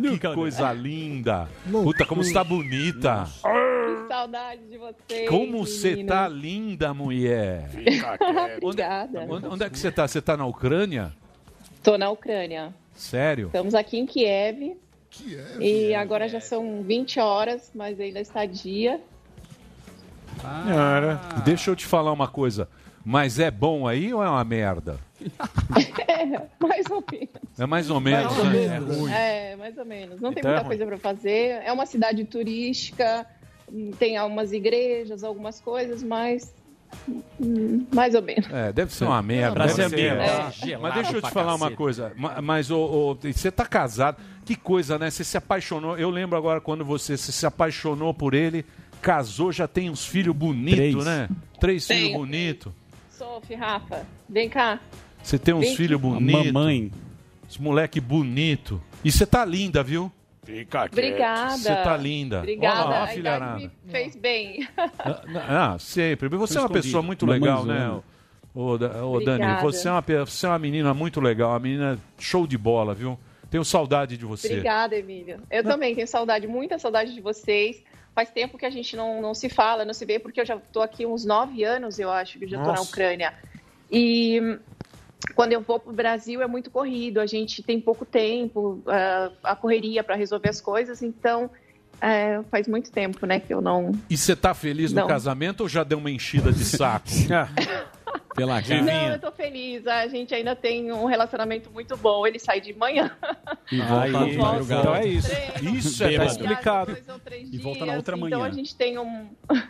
Que coisa linda! Puta, como você tá bonita! Que saudade de vocês. Como você tá linda, mulher! *laughs* Obrigada. Onde, onde é que você tá? Você tá na Ucrânia? Tô na Ucrânia. Sério? Estamos aqui em Kiev. E agora já são 20 horas, mas ainda está dia. Ah, Deixa eu te falar uma coisa. Mas é bom aí ou é uma merda? *laughs* É, mais ou menos. É mais ou menos. Mais ou né? menos. É, mais ou menos. Não tem Então é muita ruim. coisa para fazer. É uma cidade turística, hum, tem algumas igrejas, algumas coisas, mas hum, mais ou menos. É, deve ser uma merda. Pra ser ser. amigo. É. É. Mas deixa eu te falar uma coisa. Ma- Mas ô, ô, você tá casado. Que coisa, né? Você se apaixonou. Eu lembro agora quando você se se apaixonou por ele, casou, já tem uns filhos bonitos, Três. né? Três Tenho. filhos bonitos. Sophie, Rafa, vem cá. Você tem uns filhos aqui. bonitos. Mamãe. Esse moleque bonito. E você tá linda, viu? Fica Obrigada. Você tá linda. Obrigada. Olha lá, a filharada. me fez bem. Ah, sempre. Você é uma escondido. pessoa muito Mamãe legal, né? Ô, ô, Dani, você é, uma, você é uma menina muito legal, uma menina show de bola, viu? Tenho saudade de você. Obrigada, Emílio. Eu também tenho saudade, muita saudade de vocês. Faz tempo que a gente não, não se fala, não se vê, porque eu já estou aqui uns nove anos, eu acho, que já estou na. Ucrânia. E quando eu vou para o Brasil é muito corrido, a gente tem pouco tempo, ah, a correria para resolver as coisas, então é, faz muito tempo, né, que eu não. E você tá feliz no Não. casamento ou já deu uma enchida de saco? *laughs* *laughs* Pela Não, eu tô feliz. A gente ainda tem um relacionamento muito bom. Ele sai de manhã. E volta Aí, de madrugada. então é isso. Isso é tá explicado. E volta na outra Então manhã. a gente tem um. *laughs*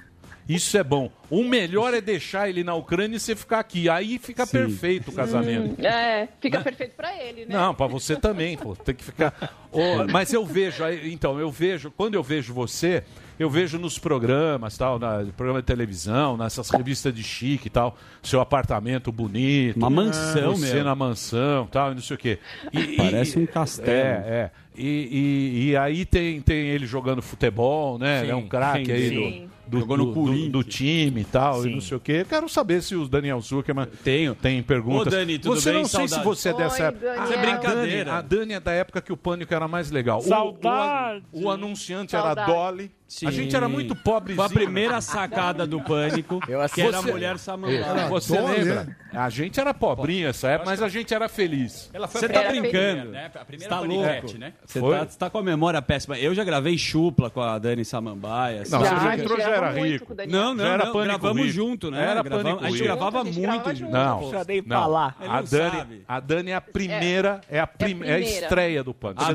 Isso é bom. O melhor é deixar ele na Ucrânia e você ficar aqui. Aí fica perfeito o casamento. Hum, é, fica Né? perfeito pra ele, né? Não, pra você também, pô. Tem que ficar. Ô, *laughs* mas eu vejo, então, eu vejo, quando eu vejo você, eu vejo nos programas, tal, na programa de televisão, nessas revistas de chique e tal, seu apartamento bonito. Uma mansão, você meu. na mansão tal, e não sei o quê. E- Parece e- um castelo. É, é. E, e- e aí tem, tem ele jogando futebol, né? Sim, é um craque aí sim. do, do, Jogou no do, do, time e tal, e Sim. não sei o quê. Eu quero saber se o Daniel Zuckerman Tenho. tem perguntas. Ô, Dani, tudo você bem? não sei se você é dessa Oi, época. Daniel. Isso é brincadeira. A Dani é da época que o pânico era mais legal. O- Saudade. O, o anunciante Saudade. era Dolly. A gente era muito pobre. Foi a primeira sacada do pânico, que era a mulher samambaia. Você Dolly, lembra? A gente era pobrinho nessa época, mas a gente era feliz. Ela foi Você tá primeira, brincando? né? A primeira tá louco? né? Você tá, você tá com a memória péssima. Eu já gravei chupla com a Dani Samambaia. Não, assim. você já a gente entrou, já era rico. com. Não, não, Já era não, Pânico gravamos Rico. junto, né? Era Gravamos- Pânico a gente Rico. gravava A gente muito gravava junto. Não, Já dei pra lá. A Dani, a Dani é a primeira, é, a, prim- é a primeira. estreia do pânico. Ah, Você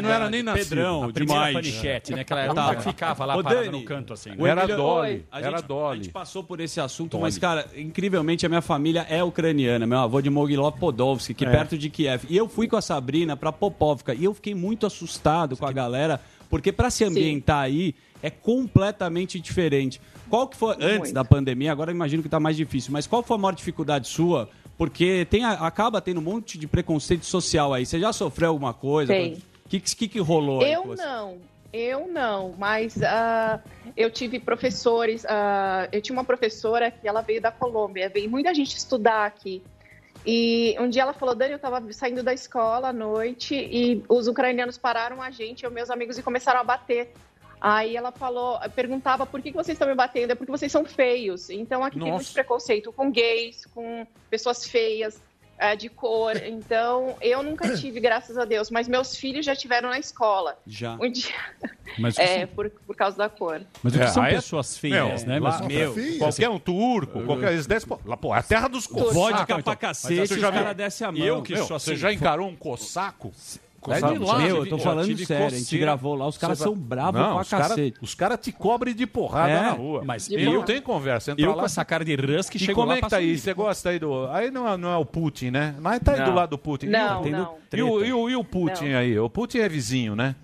nem não era nem nascido. Pedrão, A primeira demais. paniquete, né? Que ela Tá. Ficava lá Ô, Dani, no canto, assim. o Era Dolly, A era gente, a Dolly. gente passou por esse assunto, mas, cara, incrivelmente a minha família é ucraniana. Meu avô de Mogilov Podolsky, que É. perto de Kiev. E eu fui com a Sabrina pra Popovka e eu fiquei muito assustado com a galera, porque pra se ambientar aí é completamente diferente. Qual que foi, antes Muito. da pandemia, agora eu imagino que tá mais difícil, mas qual foi a maior dificuldade sua? Porque tem, a- acaba tendo um monte de preconceito social aí. Você já sofreu alguma coisa? Tem. O que, que, que rolou aí? Eu não, eu não, mas ah, eu tive professores, ah, eu tinha uma professora que ela veio da Colômbia, veio muita gente estudar aqui. E um dia ela falou, Dani, eu estava saindo da escola à noite e os ucranianos pararam a gente, eu e meus amigos, e começaram a bater. Aí ela falou, perguntava por que que vocês estão me batendo? É porque vocês são feios. Então aqui tem Nossa. muito preconceito com gays, com pessoas feias, eh, de cor. Então eu nunca *coughs* tive, graças a Deus, mas meus filhos já tiveram na escola. Já. Um dia. Mas, É, por, por causa da cor. mas o que É, são é- pessoas feias, Meu, né? lá- Mas, meu, meu, Qualquer um turco, qualquer eles descem, lá, pô, é a terra dos cossacos. Vodka então. pra cacete, você já caras viu- descem a mão. Eu que Meu, sou você assim, já encarou um cossaco? É Sabe, de lá. meu, eu tô já falando sério, a gente coceira. gravou lá, os caras são vai- bravos Não, pra os cara- cacete. Os caras te cobrem de porrada É, na rua. mas E eu- não tem conversa. Entra eu lá, com essa cara de husky E chegou como lá é que tá aí? Você gosta aí do... Aí não é, não é o Putin, né? Mas tá aí Não. do lado do Putin. Não, e o, não. E o, e o, e o Putin Não. aí? O Putin é vizinho, né?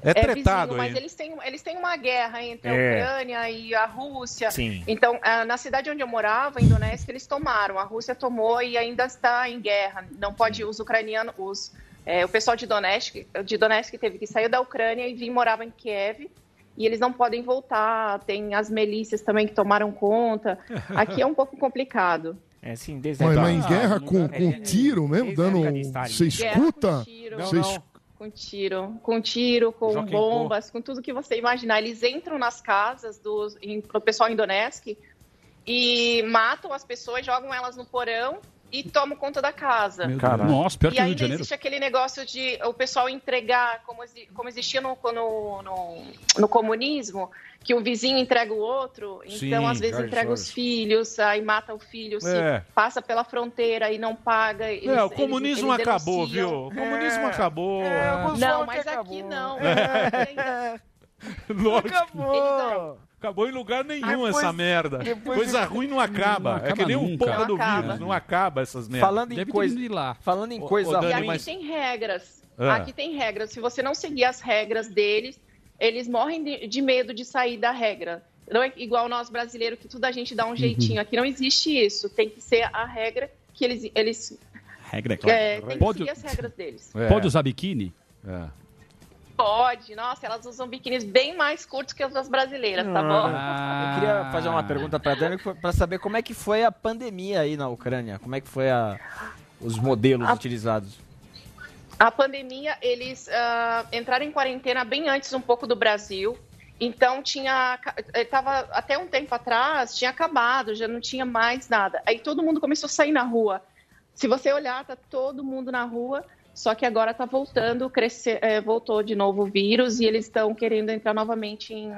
É, É tretado vizinho, aí. mas eles têm, eles têm uma guerra entre a É. Ucrânia e a Rússia. Sim. Então, ah, na cidade onde eu morava, em Donetsk, eles tomaram. A Rússia tomou e ainda está em guerra. Não pode, os ucranianos, os, é, o pessoal de Donetsk, de Donetsk teve que sair da Ucrânia e vir morava em Kiev. E eles não podem voltar. Tem as milícias também que tomaram conta. *laughs* Aqui é um pouco complicado. É assim, desde Mas, em guerra Ah, com, com é, tiro mesmo, dando. Você escuta? com tiro. Com tiro, com tiro, com Joaquim bombas, com tudo que você imaginar. Eles entram nas casas do, em- do pessoal em Donetsk e matam as pessoas, jogam elas no porão e tomam conta da casa. Nossa, pior e que ainda existe aquele negócio de o pessoal entregar, como, como existia no, no, no, no comunismo, que o vizinho entrega o outro, então Sim, às vezes George entrega os Soros. filhos, aí mata o filho, se É. passa pela fronteira e não paga. eles- É, o eles- comunismo eles acabou, denunciam. viu? O comunismo acabou. Não, mas aqui não. É. *laughs* Lógico. Acabou. Acabou em lugar nenhum Depois- essa merda. depois- Coisa ruim não acaba. Não é que acaba nem o porra do acaba. vírus. Não acaba essas merdas. Falando em Deve coisa, lá. falando em Ô, coisa ô, Dani, ruim, aqui mas- tem regras. Ah. Aqui tem regras. Se você não seguir as regras deles, eles morrem de, de medo de sair da regra. Não é igual nós brasileiros, que tudo a gente dá um jeitinho. Aqui não existe isso. Tem que ser a regra que eles, eles Regra, é claro. é, tem que Pode- seguir as regras deles. É. Pode usar biquíni? É. Pode. Nossa, elas usam biquínis bem mais curtos que as das brasileiras, tá bom? Eu queria fazer uma pergunta pra Dani para saber como é que foi a pandemia aí na Ucrânia. Como é que foi a, os modelos A- utilizados? A pandemia, eles ah, entraram em quarentena bem antes um pouco do Brasil. Então tinha, estava até um tempo atrás tinha acabado, já não tinha mais nada. Aí todo mundo começou a sair na rua. Se você olhar, tá todo mundo na rua, só que agora tá voltando, crescer, é, voltou de novo o vírus e eles estão querendo entrar novamente em,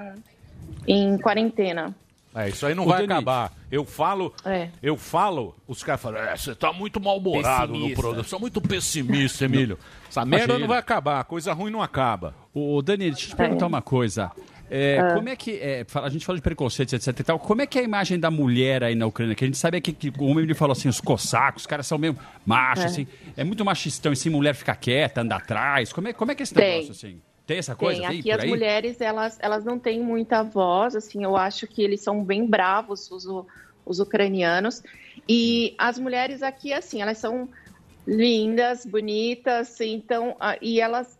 em quarentena. É, isso aí não Ô, vai Denise. acabar. Eu falo, É. eu falo, os caras falam, é, você tá muito mal-humorado no programa, você é muito pessimista, *laughs* Emílio. Essa merda não vai acabar, coisa ruim não acaba. O Dani, deixa eu te perguntar uma coisa. É, Ah. Como é que. é, a gente fala de preconceito, etc e tal. Como é que é a imagem da mulher aí na Ucrânia? Que a gente sabe que, que o homem ele falou assim, os cossacos, os caras são meio machos, É. assim. É muito machistão, assim, mulher fica quieta, anda atrás. Como é, como é que é esse Tem. negócio, assim? Tem essa coisa Tem, aqui por as mulheres, elas, elas não têm muita voz, assim, eu acho que eles são bem bravos, os, os ucranianos. E as mulheres aqui, assim, elas são lindas, bonitas, então, e elas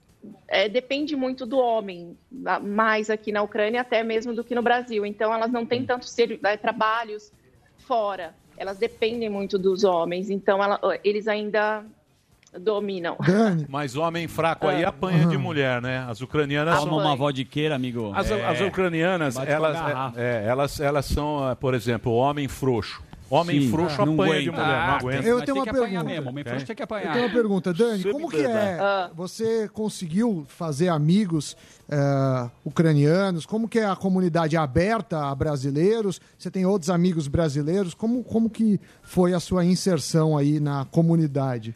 é, depende muito do homem, mais aqui na Ucrânia até mesmo do que no Brasil. Então, elas não têm tanto ser, eh, trabalhos fora, elas dependem muito dos homens, então ela- eles ainda dominam. Mas homem fraco aí Ah. apanha de mulher, né? As ucranianas Toma uma vodiqueira, amigo. As, É. as ucranianas, elas, é, é, elas, elas são, ah, por exemplo, homem frouxo. Homem Sim, frouxo não apanha de mulher, não Ah, aguenta. Eu tenho uma pergunta. Homem frouxo tem que apanhar. Eu tenho uma pergunta, Dani, como que é? verdade. Você conseguiu fazer amigos eh, ucranianos? Como que é a comunidade aberta a brasileiros? Você tem outros amigos brasileiros? Como, como que foi a sua inserção aí na comunidade?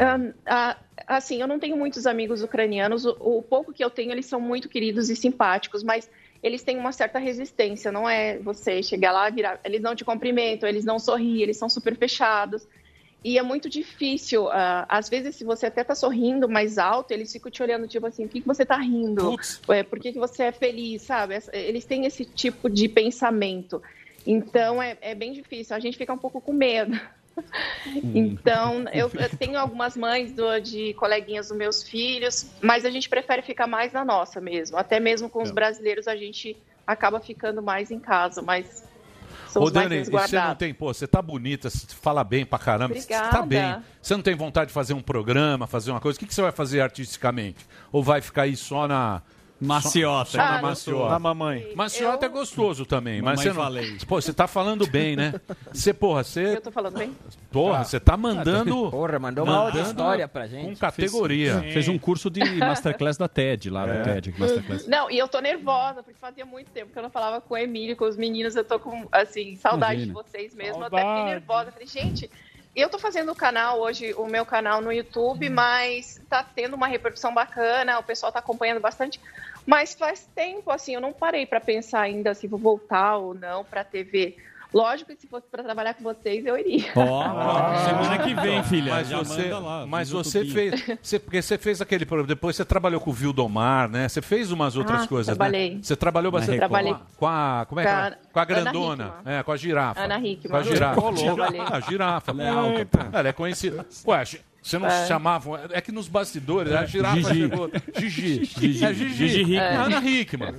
Ahn, ah, assim, eu não tenho muitos amigos ucranianos. O, o pouco que eu tenho, eles são muito queridos e simpáticos, mas eles têm uma certa resistência. Não é você chegar lá, virar. Eles não te cumprimentam, eles não sorriem, eles são super fechados. E é muito difícil. ah, às vezes, se você até tá sorrindo mais alto, eles ficam te olhando, tipo assim, o que, que você tá rindo? É, por que, que você é feliz, sabe? Eles têm esse tipo de pensamento. Então, é, é bem difícil. A gente fica um pouco com medo. *laughs* Então, eu, eu tenho algumas mães do- de coleguinhas dos meus filhos, mas a gente prefere ficar mais na nossa mesmo. Até mesmo com os É. brasileiros, a gente acaba ficando mais em casa, mas são Ô, Dani, você não tem, pô, você tá bonita, você fala bem pra caramba, você tá Obrigada. bem. Você não tem vontade de fazer um programa, fazer uma coisa? O que, que você vai fazer artisticamente? Ou vai ficar aí só na. Maciota. Ah, na maciota. Na mamãe. Maciota é gostoso também, mas você não. falei. Pô, você tá falando bem, né? Você, porra, você. Eu tô falando bem? Porra, você tá mandando. Porra, mandou uma mandando história pra gente. Com categoria. Fez, fez um curso de *laughs* Masterclass da TED, lá É. da TED. Masterclass. Não, e eu tô nervosa, porque fazia muito tempo que eu não falava com o Emílio, com os meninos. Eu tô com, assim, saudade Imagina. de vocês mesmo. Eu até fiquei nervosa. Falei, gente, eu tô fazendo o canal hoje, o meu canal no YouTube, mas tá tendo uma repercussão bacana, o pessoal tá acompanhando bastante. Mas faz tempo, assim, eu não parei pra pensar ainda se vou voltar ou não pra TV. Lógico que se fosse pra trabalhar com vocês, eu iria. semana que vem, filha. Mas já você, manda lá. mas você fez. Você, porque você fez aquele programa. Depois você trabalhou com o Vildomar, né? Você fez umas outras Ah, coisas, trabalhei. né? Você trabalhou bastante Trabalhei. com, a, com a. Como é que Com é? a- Com a grandona. É, com a girafa. Ana Hickman. Com a girafa. Louco. Trabalhei. A girafa. Ela é alta, Ela é conhecida. Ué, você não É. chamavam. É que nos bastidores, a girafa Gigi. chegou. Gigi. Gigi. É Gigi. Gigi Hickman. É. Ana Hickman.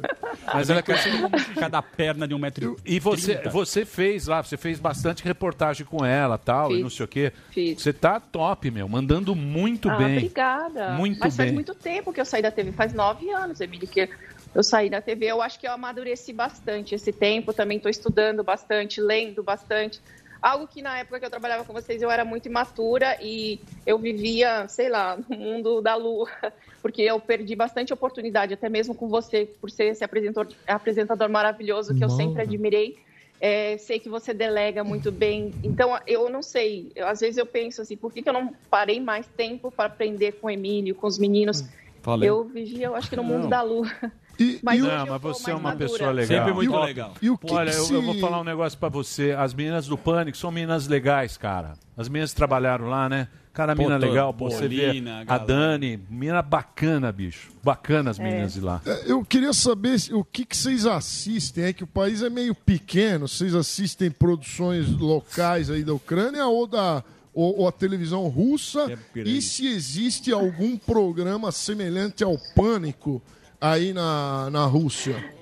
Mas ela é conhecida como Cada perna de um metro e você, 30. você fez lá, você fez bastante reportagem com ela tal, e Fiz. não sei o quê. Fiz. Você tá top, meu, mandando muito ah, bem. obrigada. Muito Mas bem. faz muito tempo que eu saí da TV, faz nove anos, Emílio, que eu saí da TV. Eu acho que eu amadureci bastante esse tempo, também estou estudando bastante, lendo bastante. Algo que na época que eu trabalhava com vocês eu era muito imatura e eu vivia, sei lá, no mundo da lua, *laughs* porque eu perdi bastante oportunidade, até mesmo com você, por ser esse apresentador, apresentador maravilhoso que eu sempre admirei. É, sei que você delega muito bem. Então, eu não sei. Eu, às vezes eu penso assim, por que, que eu não parei mais tempo para aprender com o Emílio, com os meninos? Falei. Eu vivia, eu acho que no mundo Não. da lua. *laughs* E, Mas hoje não, eu mas você é uma madura. pessoa legal. Sempre muito Ó, legal. E o que Olha, que eu, eu vou se- falar um negócio pra você. As meninas do Pânico são meninas legais, cara. As meninas que trabalharam lá, né? Cara, Pô, mina legal. Pô, você vê a. Dani, mina bacana, bicho. Bacana as meninas de lá. É, Eu queria saber se- o que, que vocês assistem. É que o país é meio pequeno. Vocês assistem produções locais aí da Ucrânia ou da ou, ou a televisão russa? grande. e se existe algum programa semelhante ao Pânico aí na, na Rússia?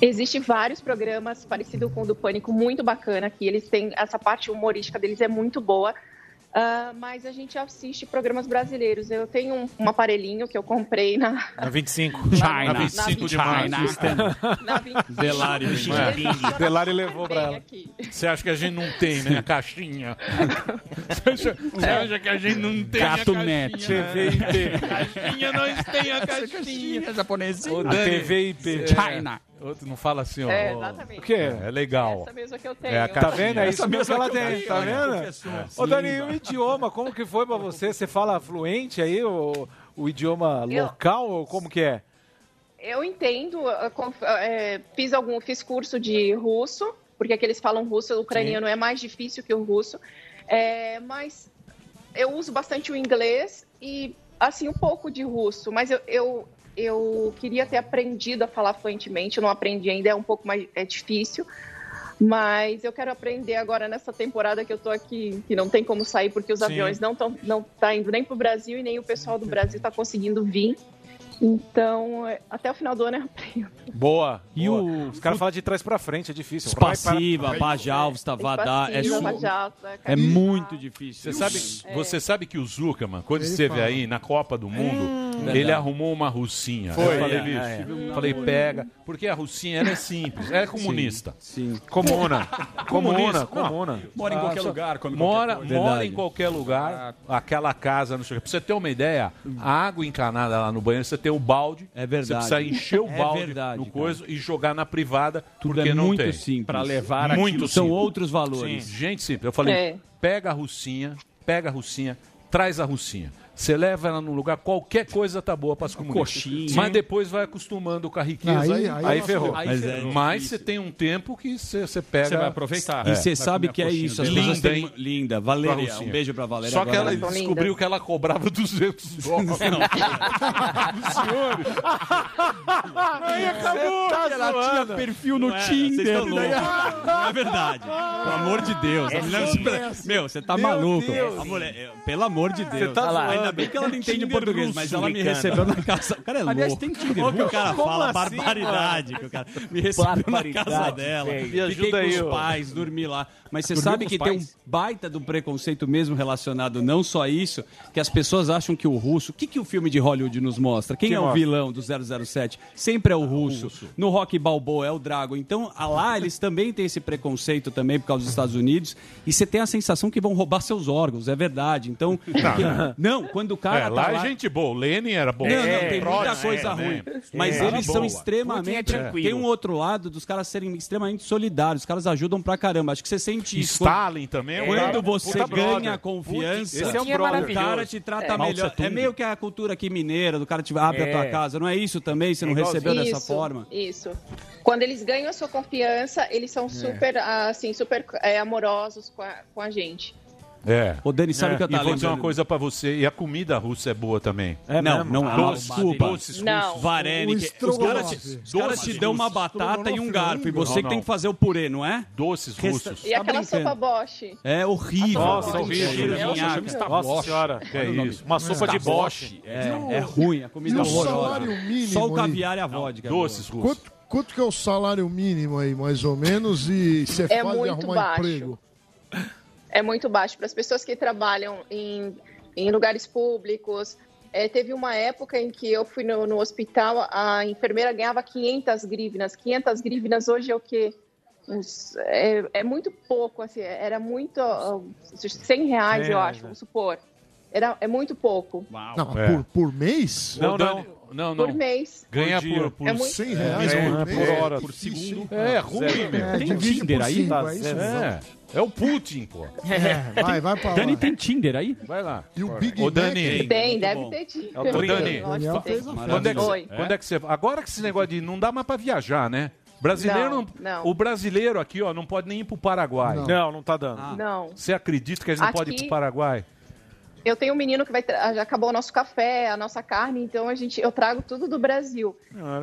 Existem vários programas parecidos com o do Pânico, muito bacana, que eles têm, essa parte humorística deles é muito boa. Ah, mas a gente assiste programas brasileiros. Eu tenho um, um aparelhinho que eu comprei na. Na 25. *laughs* Na- Na na- 25 de março. Na 25. Delari, É. Delari levou pra ela. Você acha que a gente não tem, né? A caixinha. *laughs* Você acha, você acha que a gente não tem Gato a caixinha? Net. né? TVIP. Caixinha, nós tem a caixinha. japonesinha. Ô, A Dani, TVIP. é, China. Outro não fala assim, ó. É, exatamente. O quê? É legal. Essa mesma que eu tenho. É a Tá vendo? É isso Essa mesmo que ela tem, tá né, vendo? Ô, Dani, Sim, e o idioma, como que foi pra você? Você fala fluente aí, o, o idioma Eu- local, ou como que é? Eu entendo, eu é, fiz algum, fiz curso de russo, porque aqui eles falam russo, o ucraniano é mais difícil que o russo, É, mas eu uso bastante o inglês e assim um pouco de russo, mas eu, eu, eu queria ter aprendido a falar fluentemente, eu não aprendi ainda, é um pouco mais é difícil. Mas eu quero aprender agora nessa temporada que eu tô aqui, que não tem como sair porque os Sim. aviões não estão não tá indo nem pro Brasil e nem o pessoal do Brasil tá conseguindo vir. Então, é, até o final do ano eu aprendo. Boa. E boa. o- Os caras falam de trás pra frente, é difícil. Spassiva, Bajal, Stavadá, é, Spassiva, su- Bajal, é muito difícil. Você sabe, É. você sabe que o Zuckerman, quando Ele esteve fala. aí na Copa do Mundo, Hum. ele Verdade. arrumou uma russinha. Foi, Eu falei, é, bicho, é. falei, pega. Porque a russinha ela é simples, ela é comunista. Sim. Comuna. *laughs* Comunista. Comuna, Não. comuna. Mora em Ah, qualquer só- lugar, come mora, qualquer mora Verdade. em qualquer lugar, aquela casa, não sei o quê. Pra você ter uma ideia, a água encanada lá no banheiro, você tem o balde, É verdade. você precisa encher o É balde verdade, no cara. coisa e jogar na privada, Tudo porque é não muito tem. simples. Pra levar Muito aquilo São outros valores. Sim, gente simples. Eu falei, É. pega a russinha, pega a russinha, traz a russinha. Você leva ela num lugar, qualquer coisa tá boa para as comunidades. coxinha. Mas depois vai acostumando com a riqueza. Aí- Aí, aí aí é ferrou. Mas é Mas você tem um tempo que você você pega. Você vai aproveitar. E você sabe que é isso. As Linda, têm hein? Linda. Valéria, um beijo pra Valéria. Só que ela descobriu que ela cobrava *laughs* 200 dólares. Dos senhores. Aí acabou. Tá Ela tinha zoando. perfil no Não é, Tinder. loucos. Não é verdade. Pelo amor de Deus. É A mulher- sempre. Meu, você tá Meu maluco. Deus. A mulher, é, pelo amor de Deus. tá lá, zoando. Ainda bem que ela não entende Tinder português, mas russo, ela me recebeu na casa. O cara é louco. Aliás, tem Tinder Olha o que o russo? cara Como fala, assim, barbaridade. mano? que o cara *laughs* me recebeu na casa dela. velho. Me Fiquei ajuda com aí, os pais, dormi lá. Mas você Dormiu sabe com que tem um baita do preconceito mesmo relacionado não só a isso, que as pessoas acham que o russo... O que, que o filme de Hollywood nos mostra? Quem Que é o mostra? vilão do 007? Sempre é o russo. No Rock Balboa é o Drago. Então, lá eles também têm esse preconceito também por causa dos Estados Unidos. E você tem a sensação que vão roubar seus órgãos, é verdade. Então, Não. *laughs* não, quando o cara É, tá lá lá... é gente boa. O Lenin era bom. Não, não, É, tem muita coisa é, ruim. né? Mas É, eles são extremamente. Tem um outro lado dos caras serem extremamente solidários. Os caras ajudam pra caramba. Acho que você sente isso. Stalin também Quando você ganha confiança, é um o cara te trata É. Melhor. É meio que a cultura aqui mineira, do cara te abre É. a tua casa. Não é isso também? Você não É recebeu dessa forma? Isso. Quando eles ganham a sua confiança, eles são super, assim, super é, amorosos com a, com a gente. É. Ô, Dani, sabe o que eu E tava vou dizer uma coisa pra você. E a comida russa é boa também. É não, mesmo? não é. Doces, Desculpa. doces Não. russos. Varene, O que- os caras te, os caras te dão uma batata e um garfo. E não, você que não. tem que fazer o purê, não é? Doces russos. E Tá aquela sopa Bosch. É horrível. Nossa, Tem horrível. Nossa, senhora. Que é isso? Uma sopa de Bosch. É, é ruim, a comida E o horrorosa. mínimo Só o caviar e a vodka. é Doces russos. Quanto, que é o salário mínimo aí, mais ou menos? E você É fala de muito arrumar baixo. emprego? É muito baixo. Para as pessoas que trabalham em, em lugares públicos. É, teve uma época em que eu fui no, no hospital, a enfermeira ganhava 500 grivnas. 500 grivnas hoje é o quê? Uns- é, é muito pouco, assim, era muito. ah, 100 reais, É, eu acho, vamos supor. Era, é muito pouco. Não, É. por, por mês? Não, não. Não, não. Por mês. Ganha Por por, por É muito- 100 reais é, por é, mês? por hora. Por segundo. É, ruim, meu. É, Tem Tinder aí? cinco, Tá é isso. É. É o Putin, pô. É, vai, vai pra lá. Dani tem Tinder aí? Vai lá. E o Big Ô? Dani. Tem, deve bom. ter tido. É o. Dani. Quando é, que, Oi. quando é que você. Agora que esse negócio de. Não dá mais pra viajar, né? Brasileiro Não, não, não. O brasileiro aqui, ó, não pode nem ir pro Paraguai. Não. Não, não tá dando. Ah. Não. Você acredita que a gente não pode ir Aqui- pro Paraguai? Eu tenho um menino que vai tra- já acabou o nosso café, a nossa carne, então a gente eu trago tudo do Brasil.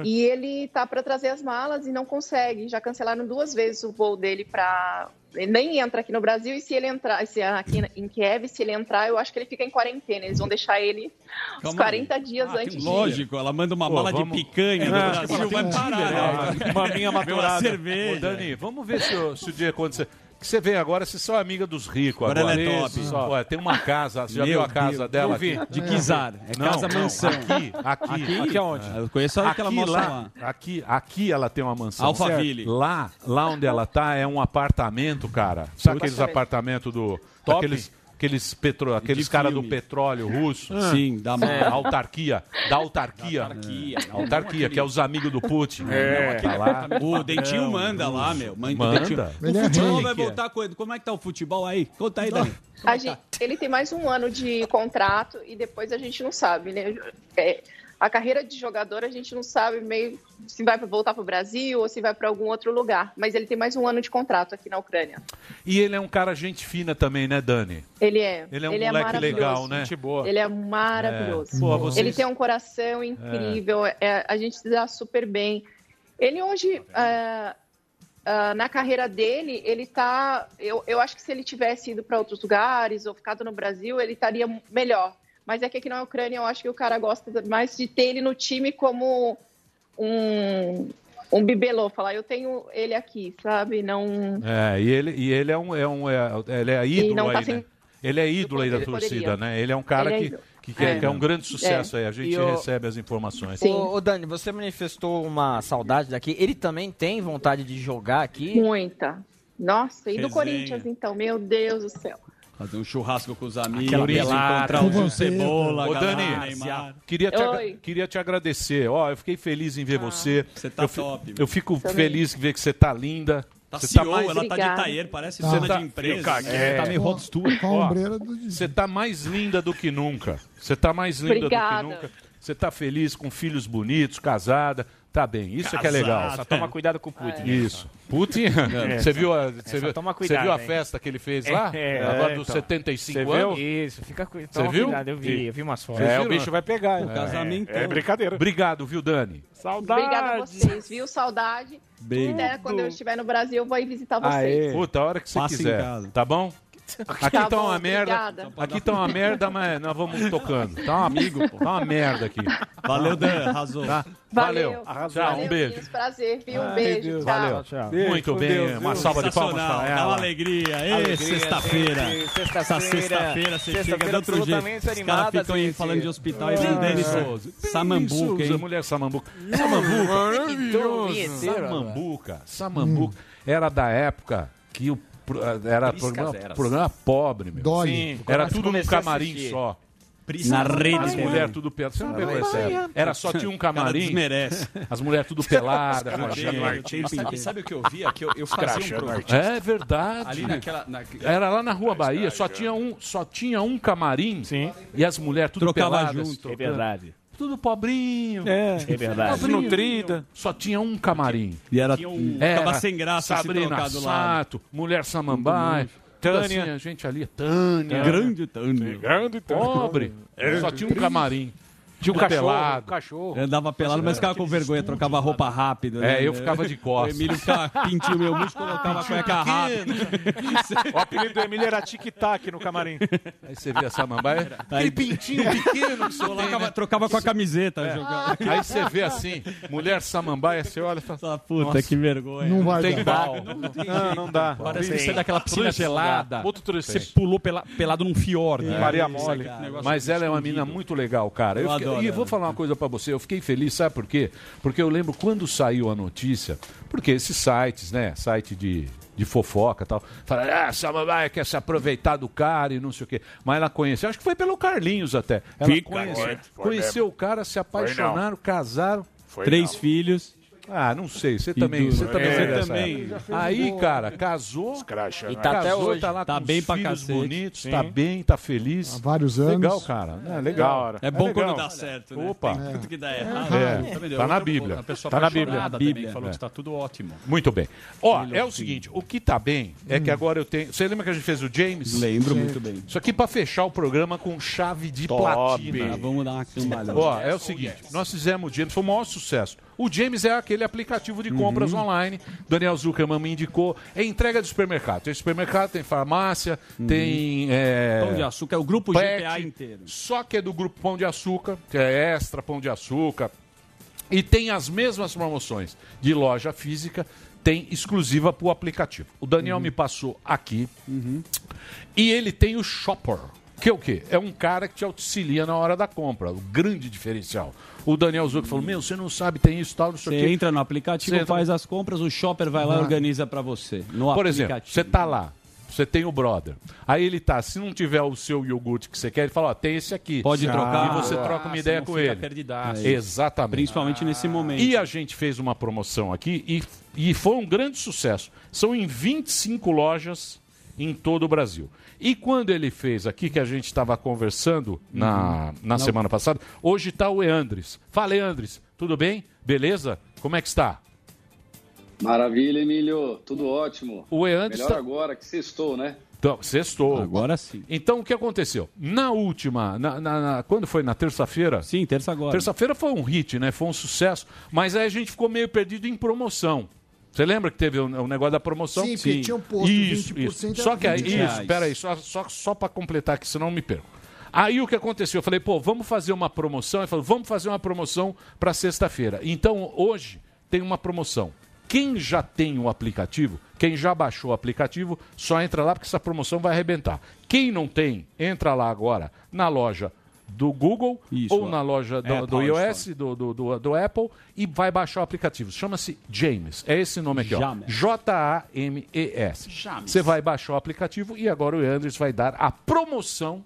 E ele tá para trazer as malas e não consegue. Já cancelaram duas vezes o voo dele para ele nem entra aqui no Brasil e se ele entrar, se aqui em Kiev, se ele entrar, eu acho que ele fica em quarentena. Eles vão deixar ele uns Calma 40 dias Ah, antes de Lógico, ela manda uma Pô, mala vamos- de picanha do Ah, Brasil, vai parar. né? né? Maminha Vê uma maturada. cerveja. Ô, Dani, vamos ver se, o- se o dia acontecer. Que você vê agora, vocês são amiga dos ricos. Agora Agora, ela é top. Isso, ó, tem uma casa, você já Meu viu a casa Deus, dela eu vi. aqui? De Kizar. É casa mansão. Aqui, aqui. Aqui? Aqui aonde? Ah, Eu conheço aquela aqui, mansão lá, lá. Aqui, aqui ela tem uma mansão. Alphaville. Certo? Lá, lá onde ela tá é um apartamento, cara. Sabe aqueles Apartamento. apartamentos do... Top. Aqueles, aqueles, petro, aqueles caras do petróleo russo. Ah. Sim, da é, autarquia. Da autarquia. autarquia. Autarquia, que é os amigos do Putin. É. Tá lá. O Dentinho Não, manda lá, meu. Manda. Manda. O, é futebol vai é? voltar quando? Como é que tá o futebol aí? Conta aí, Dani. A gente- ele tem mais um ano de contrato e depois a gente não sabe, né? É, a carreira de jogador a gente não sabe meio se vai voltar para o Brasil ou se vai para algum outro lugar. Mas ele tem mais um ano de contrato aqui na Ucrânia. E ele é um cara gente fina também, né, Dani? Ele é. Ele é um moleque maravilhoso. legal, né? Gente boa. Ele é maravilhoso. É. Pô, vocês- Ele tem um coração incrível. é, a gente se dá super bem. Ele hoje, ah, ah, na carreira dele, ele tá. Eu, eu acho que se ele tivesse ido para outros lugares ou ficado no Brasil, ele estaria melhor. Mas é que aqui na Ucrânia eu acho que o cara gosta mais de ter ele no time como um, um bibelô, falar, eu tenho ele aqui, sabe? Não. É, e ele, e ele é um, é um é, ele é ídolo não tá aí, sem- né? Ele é ídolo aí da torcida, poderia. né? Ele é um cara é que, ídolo. que, quer- É. que é um grande sucesso É. aí. A gente o- recebe as informações. Ô, ô, Dani, você manifestou uma saudade daqui. Ele também tem vontade de jogar aqui? Muita. Nossa, e do Resenha. Corinthians, então, meu Deus do céu. Fazer um churrasco com os amigos, Aquela pelada. encontrar o Gil Cebola, Ô, Dani, Neymar. queria te, Oi. queria te agradecer. Ó, eu fiquei feliz em ver você. Você tá eu, top. Eu fico Também. feliz em ver que você tá linda. Tá você CEO, ela tá de taier, parece Você dona de empresa. É, Tá meio. Com ombreira do Você tá mais linda do que nunca. Você tá mais linda Obrigada. do que nunca. Você tá feliz com filhos bonitos, casada. Tá bem. Isso é que é legal. Só toma cuidado com o Putin. Isso. Putin? É. Você viu a, É, você viu, toma você cuidado, viu a festa que ele fez lá? É, Agora é, dos então. 75 Você viu? anos? Isso, fica cu- Você viu? cuidado, eu vi, eu vi umas fotos. É, o bicho vai pegar, hein? É. casamento. É brincadeira. Obrigado, viu, Dani? Saudade. Obrigada a vocês, viu? Saudade. Der, quando eu estiver no Brasil, eu vou ir visitar vocês. Puta, a hora que você Passa quiser. Tá bom? Aqui Tá tá, bom, uma merda. obrigada. Aqui tá uma merda, mas nós vamos tocando. Tá um amigo, pô. Tá uma merda aqui. Valeu, Dan, arrasou. Tá? Valeu. Valeu. Tchau, um beijo. meninos, prazer, viu? Um Ai, beijo. Deus. Tchau. Valeu. Tchau. Muito com bem, Deus, uma salva de palmas para Dá ela. uma alegria. Sexta-feira. Essa sexta-feira. sexta-feira você chega de Sexta-feira outro jeito. Os caras ficam aí falando de hospital e vendendo isso. isso. Samambuca, hein? mulher samambuca. Samambuca. Samambuca. Samambuca. Era da época que o era Priscas programa, programa pobre, meu. Sim, Era tudo num camarim só. Na As rede. mulheres tudo peladas. Você não pegou essa época. Era só tinha um camarim. desmerece. As mulheres tudo peladas. Sabe, sabe o que eu via? Que eu, eu fazia um. É verdade. Ali naquela. na- Era lá na Rua Bahia, só tinha um, só tinha um camarim e as mulheres tudo Trocava peladas. junto. É verdade. Tudo pobrinho. É, é verdade. Pobrinho. Nutrida. Só tinha um camarim. E era, Tinha um- Era ficava sem graça Sabrina. Sato, Mulher Samambaia, Tânia. Tânia, a gente ali, Tânia, Grande Tânia. Grande pobre, só tinha um camarim. Tinha um cachorro. pelado. cachorro. Eu andava pelado, mas ficava com vergonha, trocava roupa rápido. É, né? eu ficava de costas. O Emílio ficava pintinho meu músculo, colocava a cueca rápido. *laughs* O apelido do Emílio era tic-tac no camarim. Aí você vê a Samambaia, Aí- aquele pintinho pequeno que *laughs* você tem, Colocava- né? Trocava com a camiseta. jogava. Aí você vê assim, mulher Samambaia, você olha e fala, Essa puta, Nossa. que vergonha. Não vai tem dar. bal. Não, não dá. Parece que Tem. você é daquela piscina gelada. Outro. Você pulou pela- pelado num fiord. Maria Mole. Mas ela é uma menina muito legal, cara. Eu Eu adoro e eu vou falar uma coisa pra você. Eu fiquei feliz, sabe por quê? Porque eu lembro quando saiu a notícia, porque esses sites, né? Site de, de fofoca e tal, falaram, ah, Samambaia quer se aproveitar do cara e não sei o quê. Mas ela conheceu, acho que foi pelo Carlinhos até. Ela Fica, conhece- foi, foi conheceu o cara, se apaixonaram, casaram. Três filhos. Ah, não sei. Você também, do- você também É, dessa também. Aí, cara, casou. Escracha, E né? tá até casou, hoje. tá lá Tá com bem pra filhos cacete. bonitos, Sim. tá bem, tá feliz. Há vários anos. Legal, cara. É Da legal. hora. É bom legal. quando dá certo, né? Opa. Tem Tudo que dá errado. É, Tá tá na Bíblia. A pessoa Tá na Bíblia. também, falou É. que está tudo ótimo. Muito bem. Ó, é o seguinte, o que tá bem é que agora eu tenho. Você lembra que a gente fez o James? Lembro muito bem. Isso aqui pra fechar o programa com chave de platina. Ah, vamos dar uma. Ó, é o seguinte, nós fizemos o James, foi o maior sucesso. O James é aquele aplicativo de compras Uhum. online. Daniel Zuckerman me indicou. É entrega de supermercado. Tem supermercado, tem farmácia, tem. é, Uhum. Pão de açúcar, é o grupo Pet, GPA inteiro. Só que é do grupo Pão de Açúcar, que é extra Pão de Açúcar. E tem as mesmas promoções de loja física tem exclusiva para o aplicativo. O Daniel me passou aqui e ele tem o Shopper. Que é o quê? É um cara que te auxilia na hora da compra. O grande diferencial. O Daniel Zucco falou: Meu, você não sabe, tem isso tal, não sei o Você quê. entra no aplicativo, Você entra- faz as compras, o shopper vai lá e Ah. organiza pra você. No Por aplicativo. exemplo, você tá lá, você tem o brother. Aí ele tá, se não tiver o seu iogurte que você quer, ele fala, ó, tem esse aqui. Pode trocar. E você Ah, troca uma você ideia não com ele. perdidaço. Exatamente. Principalmente nesse momento. E a gente fez uma promoção aqui e, e foi um grande sucesso. São em 25 lojas em todo o Brasil. E quando ele fez aqui, que a gente estava conversando na, na Não. semana passada, hoje está o Eandres. Fala, Eandres, tudo bem? Beleza? Como é que está? Maravilha, Emílio. Tudo ótimo. O Eandres Melhor tá- agora que sextou, né? Então, sextou. Agora sim. Então, o que aconteceu? Na última, na, na- na- quando foi? Na terça-feira? Sim, terça agora. Terça-feira foi um hit, né? Foi um sucesso. Mas aí a gente ficou meio perdido em promoção. Você lembra que teve o, o negócio da promoção? Sim, porque tinham posto isso, 20% Isso. Só que aí, 20 isso, peraí, só, só, só para completar aqui, senão eu me perco. Aí o que aconteceu? Eu falei, pô, vamos fazer uma promoção. Ele falou, vamos fazer uma promoção para sexta-feira. Então, hoje tem uma promoção. Quem já tem o aplicativo, quem já baixou o aplicativo, só entra lá porque essa promoção vai arrebentar. Quem não tem, entra lá agora na loja do Google ou na loja do, Apple do iOS, do, do, do, do Apple e vai baixar o aplicativo. Chama-se James. É esse nome aqui, ó. James. Você vai baixar o aplicativo e agora o Andres vai dar a promoção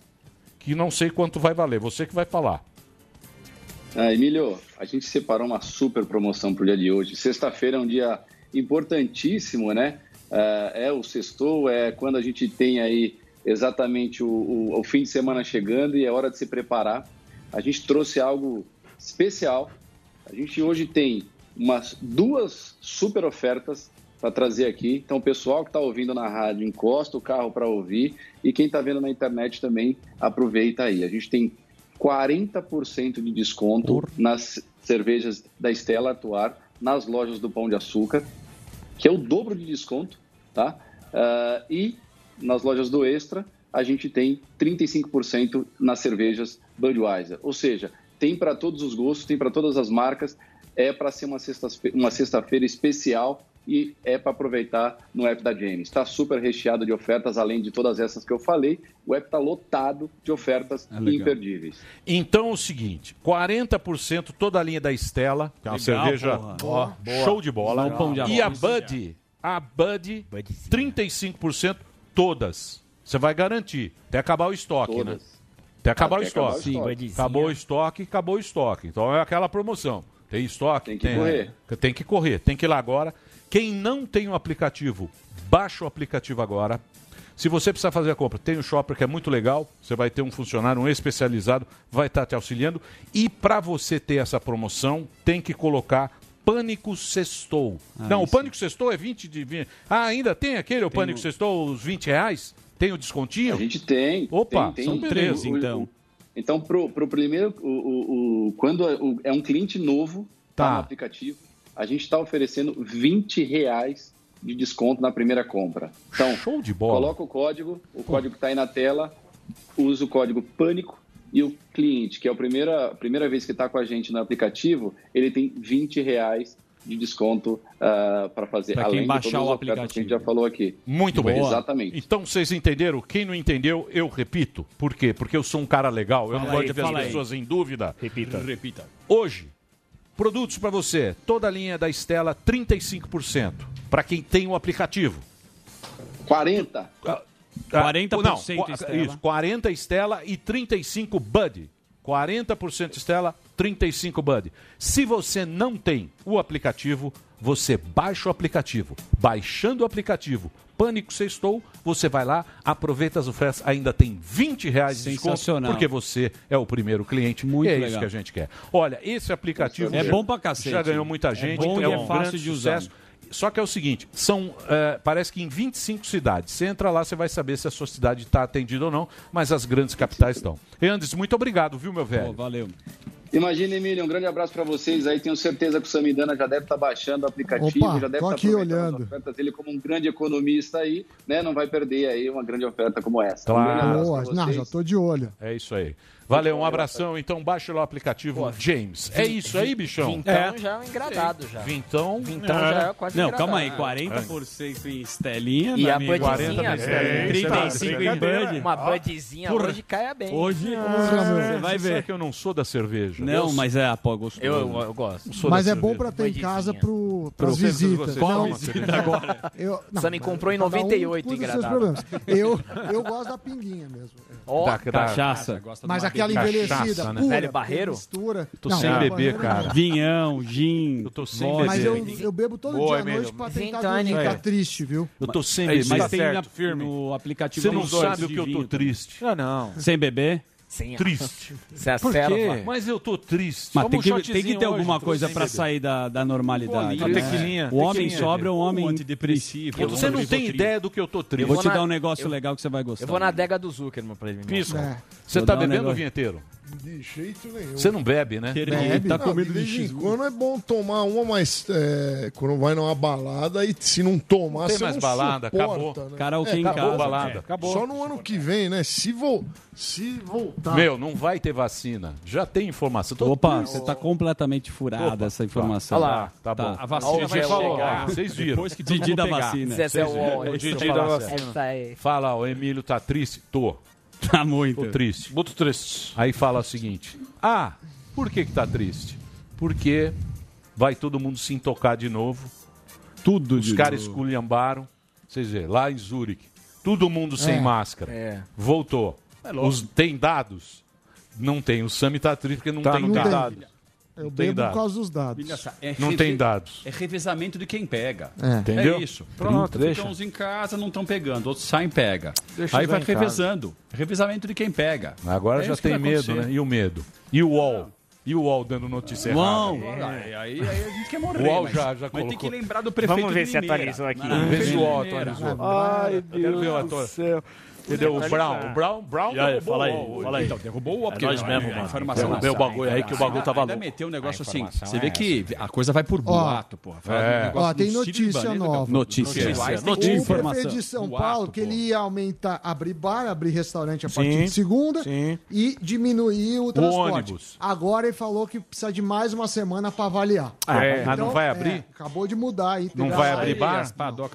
que não sei quanto vai valer. Você que vai falar. Ah, Emílio, a gente separou uma super promoção para o dia de hoje. Sexta-feira é um dia importantíssimo, né? Ah, é o sextou, é quando a gente tem aí exatamente o, o- o fim de semana chegando e é hora de se preparar. A gente trouxe algo especial. A gente hoje tem umas duas super ofertas para trazer aqui. Então, o pessoal que está ouvindo na rádio, encosta o carro para ouvir. E quem está vendo na internet também, aproveita aí. A gente tem 40% de desconto nas cervejas da Estela Artois, nas lojas do Pão de Açúcar, que é o dobro de desconto, tá? Ah, e nas lojas do Extra, a gente tem 35% nas cervejas Budweiser. Ou seja, tem para todos os gostos, tem para todas as marcas, é para ser uma sexta-feira uma sexta-feira especial e é para aproveitar no app da James. Está super recheado de ofertas, além de todas essas que eu falei. O app está lotado de ofertas legal. imperdíveis. Então é o seguinte: 40% toda a linha da Estela, que é uma Legal, cerveja ó, Boa. show de bola. Legal. Pão de E a. Bud, a Bud, 35% todas. Você vai garantir. Até acabar o estoque, né? Até acabar o Até acabar estoque. o estoque. Sim, acabou o estoque, acabou o estoque. Então é aquela promoção. Tem estoque? Tem que correr. Tem que correr, tem que ir lá agora. Quem não tem o aplicativo, baixa o aplicativo agora. Se você precisar fazer a compra, tem o Shopper que é muito legal. Você vai ter um funcionário, um especializado, vai estar te auxiliando. E para você ter essa promoção, tem que colocar Pânico Sextou. Ah, não, o. Pânico Sextou é 20 de 20. Ah, ainda tem aquele, o Tem Pânico o- Sextou, os 20 reais? Tem o descontinho? A gente tem. Opa, tem, são tem. beleza, O- o- então. o- então, pro, pro primeiro, o, o- o- quando é, o- é um cliente novo, tá. Tá. no aplicativo, a gente está oferecendo 20 reais de desconto na primeira compra. Então, Show de bola. coloca o código, o código está aí na tela, usa o código PâNICO e o cliente, que é a primeira, a primeira vez que está com a gente no aplicativo, ele tem 20 reais de desconto para fazer, Pra quem além de baixar o ofertas que a gente já falou aqui. Muito bem. Exatamente. Então vocês entenderam? Quem não entendeu, eu repito. Por quê? Porque eu sou um cara legal. Eu não Fala gosto aí, de ver as fala aí. pessoas em dúvida. Repita. Repita. Hoje, produtos para você. Toda a linha da Estela, 35%. Para quem tem o aplicativo. 40. Ah, 40% não, Estela. Isso, 40 Estela e 35 Bud. 40% Estela, 35 Bud. Se você não tem o aplicativo, você baixa o aplicativo. Baixando o aplicativo Pânico Sextou, você vai lá, aproveita as ofertas, ainda tem 20 reais de desconto, porque você é o primeiro cliente. Muito é isso legal. que a gente quer. Olha, esse aplicativo É já- bom pra cacete. já ganhou muita É gente, bom e um é fácil grande de usar. sucesso. Só que é o seguinte, são, é, parece que em 25 cidades. Você entra lá, você vai saber se a sua cidade está atendida ou não, mas as grandes capitais estão. Eandres, muito obrigado, viu, meu velho? valeu. Imagina, Emílio, um grande abraço para vocês aí. Tenho certeza que o Samidana já deve estar baixando o aplicativo, Opa, já deve estar aqui aproveitando olhando. as ofertas dele como um grande economista aí, né? Não vai perder aí uma grande oferta como essa. Um Claro. abraço Boa, não, já tô de olho. É isso aí. Valeu, um abração. Então baixa lá o aplicativo James. É isso aí, bichão? Vintão já é um engradado já. Vintão. Vintão já é quase Não, engradado. calma aí, 40% em Estelinha. E a budzinha, 35 em Bud. Uma budzinha Porra. hoje caia bem. Hoje, Ah, você vai ver. que eu não sou da cerveja. Não, Eu- mas é, pô, gostoso. Eu, eu gosto. sou Mas é bom cerveja. pra ter em casa pro, Pro- pras visitas. Você Não, toma cerveja agora? *laughs* Eu, não, Sammy comprou em cada um 98 cuida dos seus engradado. Eu, eu gosto da pinguinha mesmo. Da- da- Cachaça. Mas aquela Cachaça, envelhecida, né? pura, Velho Barreiro? Mistura. Tô Não, sem beber, não. cara. Vinhão, gin. Eu tô sem vodka. Mas eu, eu bebo todo Boa, dia à Emílio. noite pra tentar dormir. Tá triste, viu? Eu tô sem É, beber. mas Tá tem certo, na- firme. no aplicativo Você não sabe o que eu tô triste. Ah, não. Sem beber? Sem Triste. *laughs* Você Por selva. quê? Mas eu tô triste. Mas tem um que, tem que ter hoje, alguma tô coisa beber. sair da, da normalidade. Uma né? tequilinha, O homem tequilinha. sobra um homem antidepressivo. Você não tem ideia do que eu tô triste. Eu vou vou te dar um negócio eu- legal que você vai gostar. Eu vou na adega do Zuckerman pra ele me Pisco. É. Você tá um bebendo, negócio. vinheteiro? De jeito nenhum. Você não bebe, né? Ele Bebe. tá Não, com medo de vez em X. quando é bom tomar uma, mas é, quando vai numa balada e se não tomar, Não tem você mais não balada, suporta, acabou. Né? Karaokê em Acabou casa. balada. É, Acabou. Só no ano que vem, né? Se, vo... se voltar. Meu, não vai ter vacina. Já tem informação. Tô Opa, triste. você tá completamente furada Opa, essa informação. Olha lá, tá bom. A vacina vai falou, chegar. vocês viram. Depois que Didi da vacina. É Didi da vacina. Fala, o Emílio tá triste? Tô. *laughs* Tá muito. Tô triste. Muito triste. Aí fala o seguinte: Ah, por que que tá triste? Porque vai todo mundo se intocar de novo. Tudo Os de caras esculhambaram. Vocês vê, lá em Zurique, todo mundo sem É. máscara. É. Voltou. Os, tem dados? Não tem. O Sami tá triste porque não Tá, tem não tem dados. dado. Eu Não tem bebo por dados. causa dos dados. É Não tem dados. É revezamento de quem pega. É. Entendeu? É isso. Pronto, Ficam deixa. uns em casa, não estão pegando. Outros saem e pega. Deixa Aí vai em casa. revezando. Revezamento de quem pega. Agora É já tem medo, né? E o medo? E o UOL? E o UOL dando notícia Uau, errada? aí, aí, aí a gente quer morrer. O UOL mas, já- já mas tem colocou. que lembrar do prefeito Vamos ver de se atualizou aqui. Não, Vê se o UOL atualizou. Ai, Eu quero ver o Deus ator. do céu. Entendeu? O Brown. O Brown, Brown E aí, derrubou fala aí, o UOL. fala aí. Então, derrubou o UOL, É nós a- mesmo, mano. informação Derrubei o bagulho aí que o bagulho tava louco. meteu um negócio assim. Você é vê que a coisa vai por boato, porra. É. Ó, tem notícia nova. Notícia. Notícia. Notícia. O prefeito de São Paulo que ele ia aumentar, abrir bar, abrir restaurante a partir de segunda e diminuir o transporte. ônibus. Agora ele falou que precisa de mais uma semana para avaliar. É, mas Então, não vai é, abrir? acabou de mudar aí. Não vai abrir bar?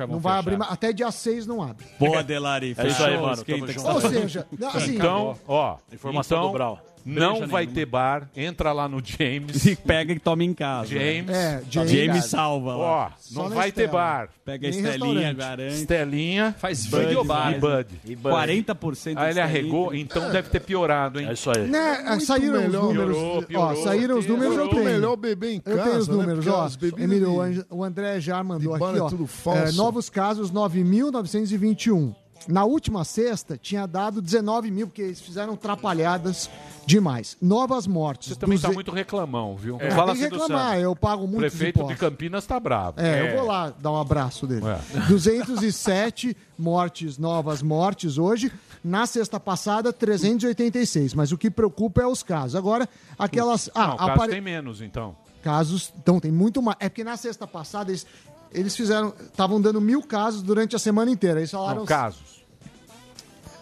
Não vai fechar. abrir, mais- até dia 6 não abre. Boa, Delari. É isso aí, mano, esquenta que Ou seja, assim, Então, ó, Informação então, do não vai ter bar. Entra lá no James. Se pega e toma em casa. James. É, James. James salva lá. Ó, não na vai ter bar. Pega a Estelinha, garante. Estelinha Faz frigobar. e Bud. E Bud. 40% Aí ele Estelinha. arregou, então deve ter piorado, hein? É isso aí. né, saíram melhor. os números. Piorou, ó, piorou. saíram os números, eu tenho. melhor beber em casa. Eu tenho os né? números, ó. Emílio, o André já mandou bar aqui, é ó. tudo falso. É, novos casos, 9.921. Na última sexta, tinha dado 19 mil, porque eles fizeram trapalhadas demais. Novas mortes. Você também tá duze- muito reclamão, viu? É, Fala tem que do reclamar, eu pago O muito prefeito de Campinas tá bravo. É, eu vou lá dar um abraço dele. É. *laughs* 207 mortes, novas mortes hoje. Na sexta passada, 386. Mas o que preocupa é os casos. Agora, aquelas. Ah, Não, apare- tem menos, então. casos. Então, tem muito mais. É porque na sexta passada eles, eles fizeram. Estavam dando mil casos durante a semana inteira. Eles falaram. Não, casos.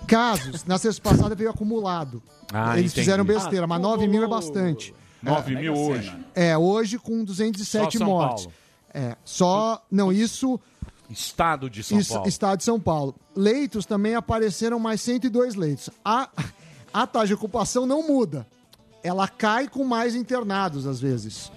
Casos. Na sexta passada veio acumulado. Ah, eles entendi. fizeram besteira, mas 9 mil é bastante. 9 mil hoje. É, hoje com 207 Só São mortes. Paulo. É, só. Não, isso. Estado de São Isso, Paulo. Estado de São Paulo. Leitos também apareceram mais 102 leitos. A, a taxa de ocupação não muda. Ela cai com mais internados, às vezes.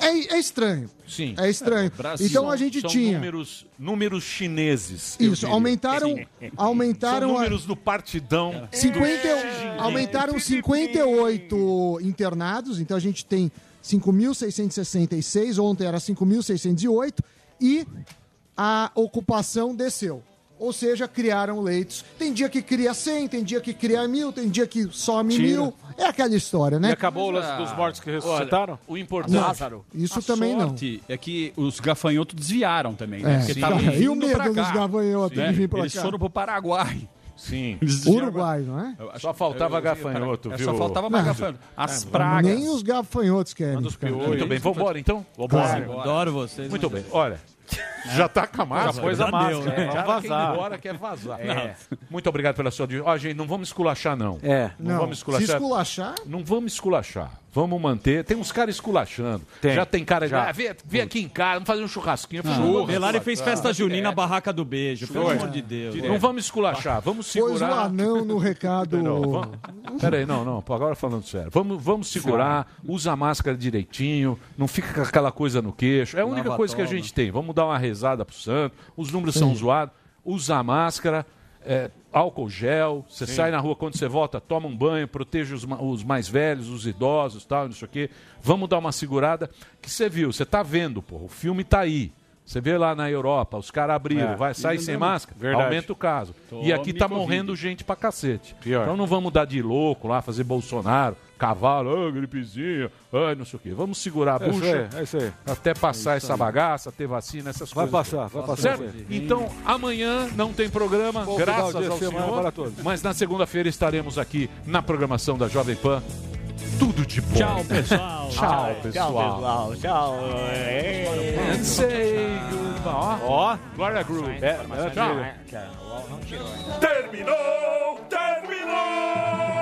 É, é estranho. Sim. É estranho. Brasil. então a gente São tinha. Números, números chineses. Isso, aumentaram. *laughs* aumentaram São a- números do partidão. 50, aumentaram 58 internados, então a gente tem 5.666, ontem era 5.608, e a ocupação desceu. Ou seja, criaram leitos. Tem dia que cria 100, tem dia que cria mil, tem dia que some Tira. mil. É aquela história, né? E acabou o lance dos mortos que ressuscitaram? o importante. Não, isso A também não. sorte é que os gafanhotos desviaram também, É, né? Porque sim. estavam *laughs* E o medo dos gafanhotos de vir pra Eles cá? foram pro Paraguai. Sim. Uruguai, não é? Só faltava gafanhoto, É, viu? só faltava mais Não. gafanhoto. As É, pragas. Nem os gafanhotos querem. Muito bem, vamos embora então? Claro. Adoro vocês. Muito bem, olha. Já tá com a máscara. Já pôs a máscara, deu, né? Vamos Já vazar. Agora quer vazar. É. Muito obrigado pela sua... Ó, gente, não vamos esculachar, não. É. Não, Não, vamos se esculachar. esculachar- Não vamos esculachar. Vamos manter. Tem uns caras esculachando. Tem. Já tem cara... Já. Ah, vem, vem aqui em casa, vamos fazer um churrasquinho. Não, Churras. o Belari fez festa junina na barraca do beijo, pelo amor de Deus. Não vamos esculachar, vamos Pôs o segurar... anão no recado. Peraí, não, não, agora falando sério. Vamos, vamos segurar, usa a máscara direitinho, não fica com aquela coisa no queixo. É a única Lava coisa que a gente tem. Vamos dar uma rezada pro santo, os números são zoados, usa a máscara, é, álcool gel, você Sim. sai na rua quando você volta, toma um banho, proteja os, os mais velhos, os idosos, tal, não sei o quê. Vamos dar uma segurada, que você viu, você tá vendo, pô, o filme tá aí. Você vê lá na Europa, os caras abriram, É. vai sair sem máscara, Verdade. aumenta o caso. Tome e aqui tá morrendo gente pra cacete. Pior. Então não vamos dar de louco lá, fazer Bolsonaro, cavalo, ah, gripezinha, ai, não sei o quê. Vamos segurar a É isso bucha aí, é isso aí. até passar É isso essa bagaça, ter vacina, essas Vai coisas. passar, vai passar Certo? isso aí. Então, amanhã não tem programa, Bom graças ao senhor. para todos. Mas na segunda-feira estaremos aqui na programação da Jovem Pan. Tudo de bom. Tchau, pessoal. Tchau, Tchau, pessoal. pessoal. Tchau. É. And say goodbye. Ó. Glória Groove. É, Tchau. Ainda. Terminou! Terminou!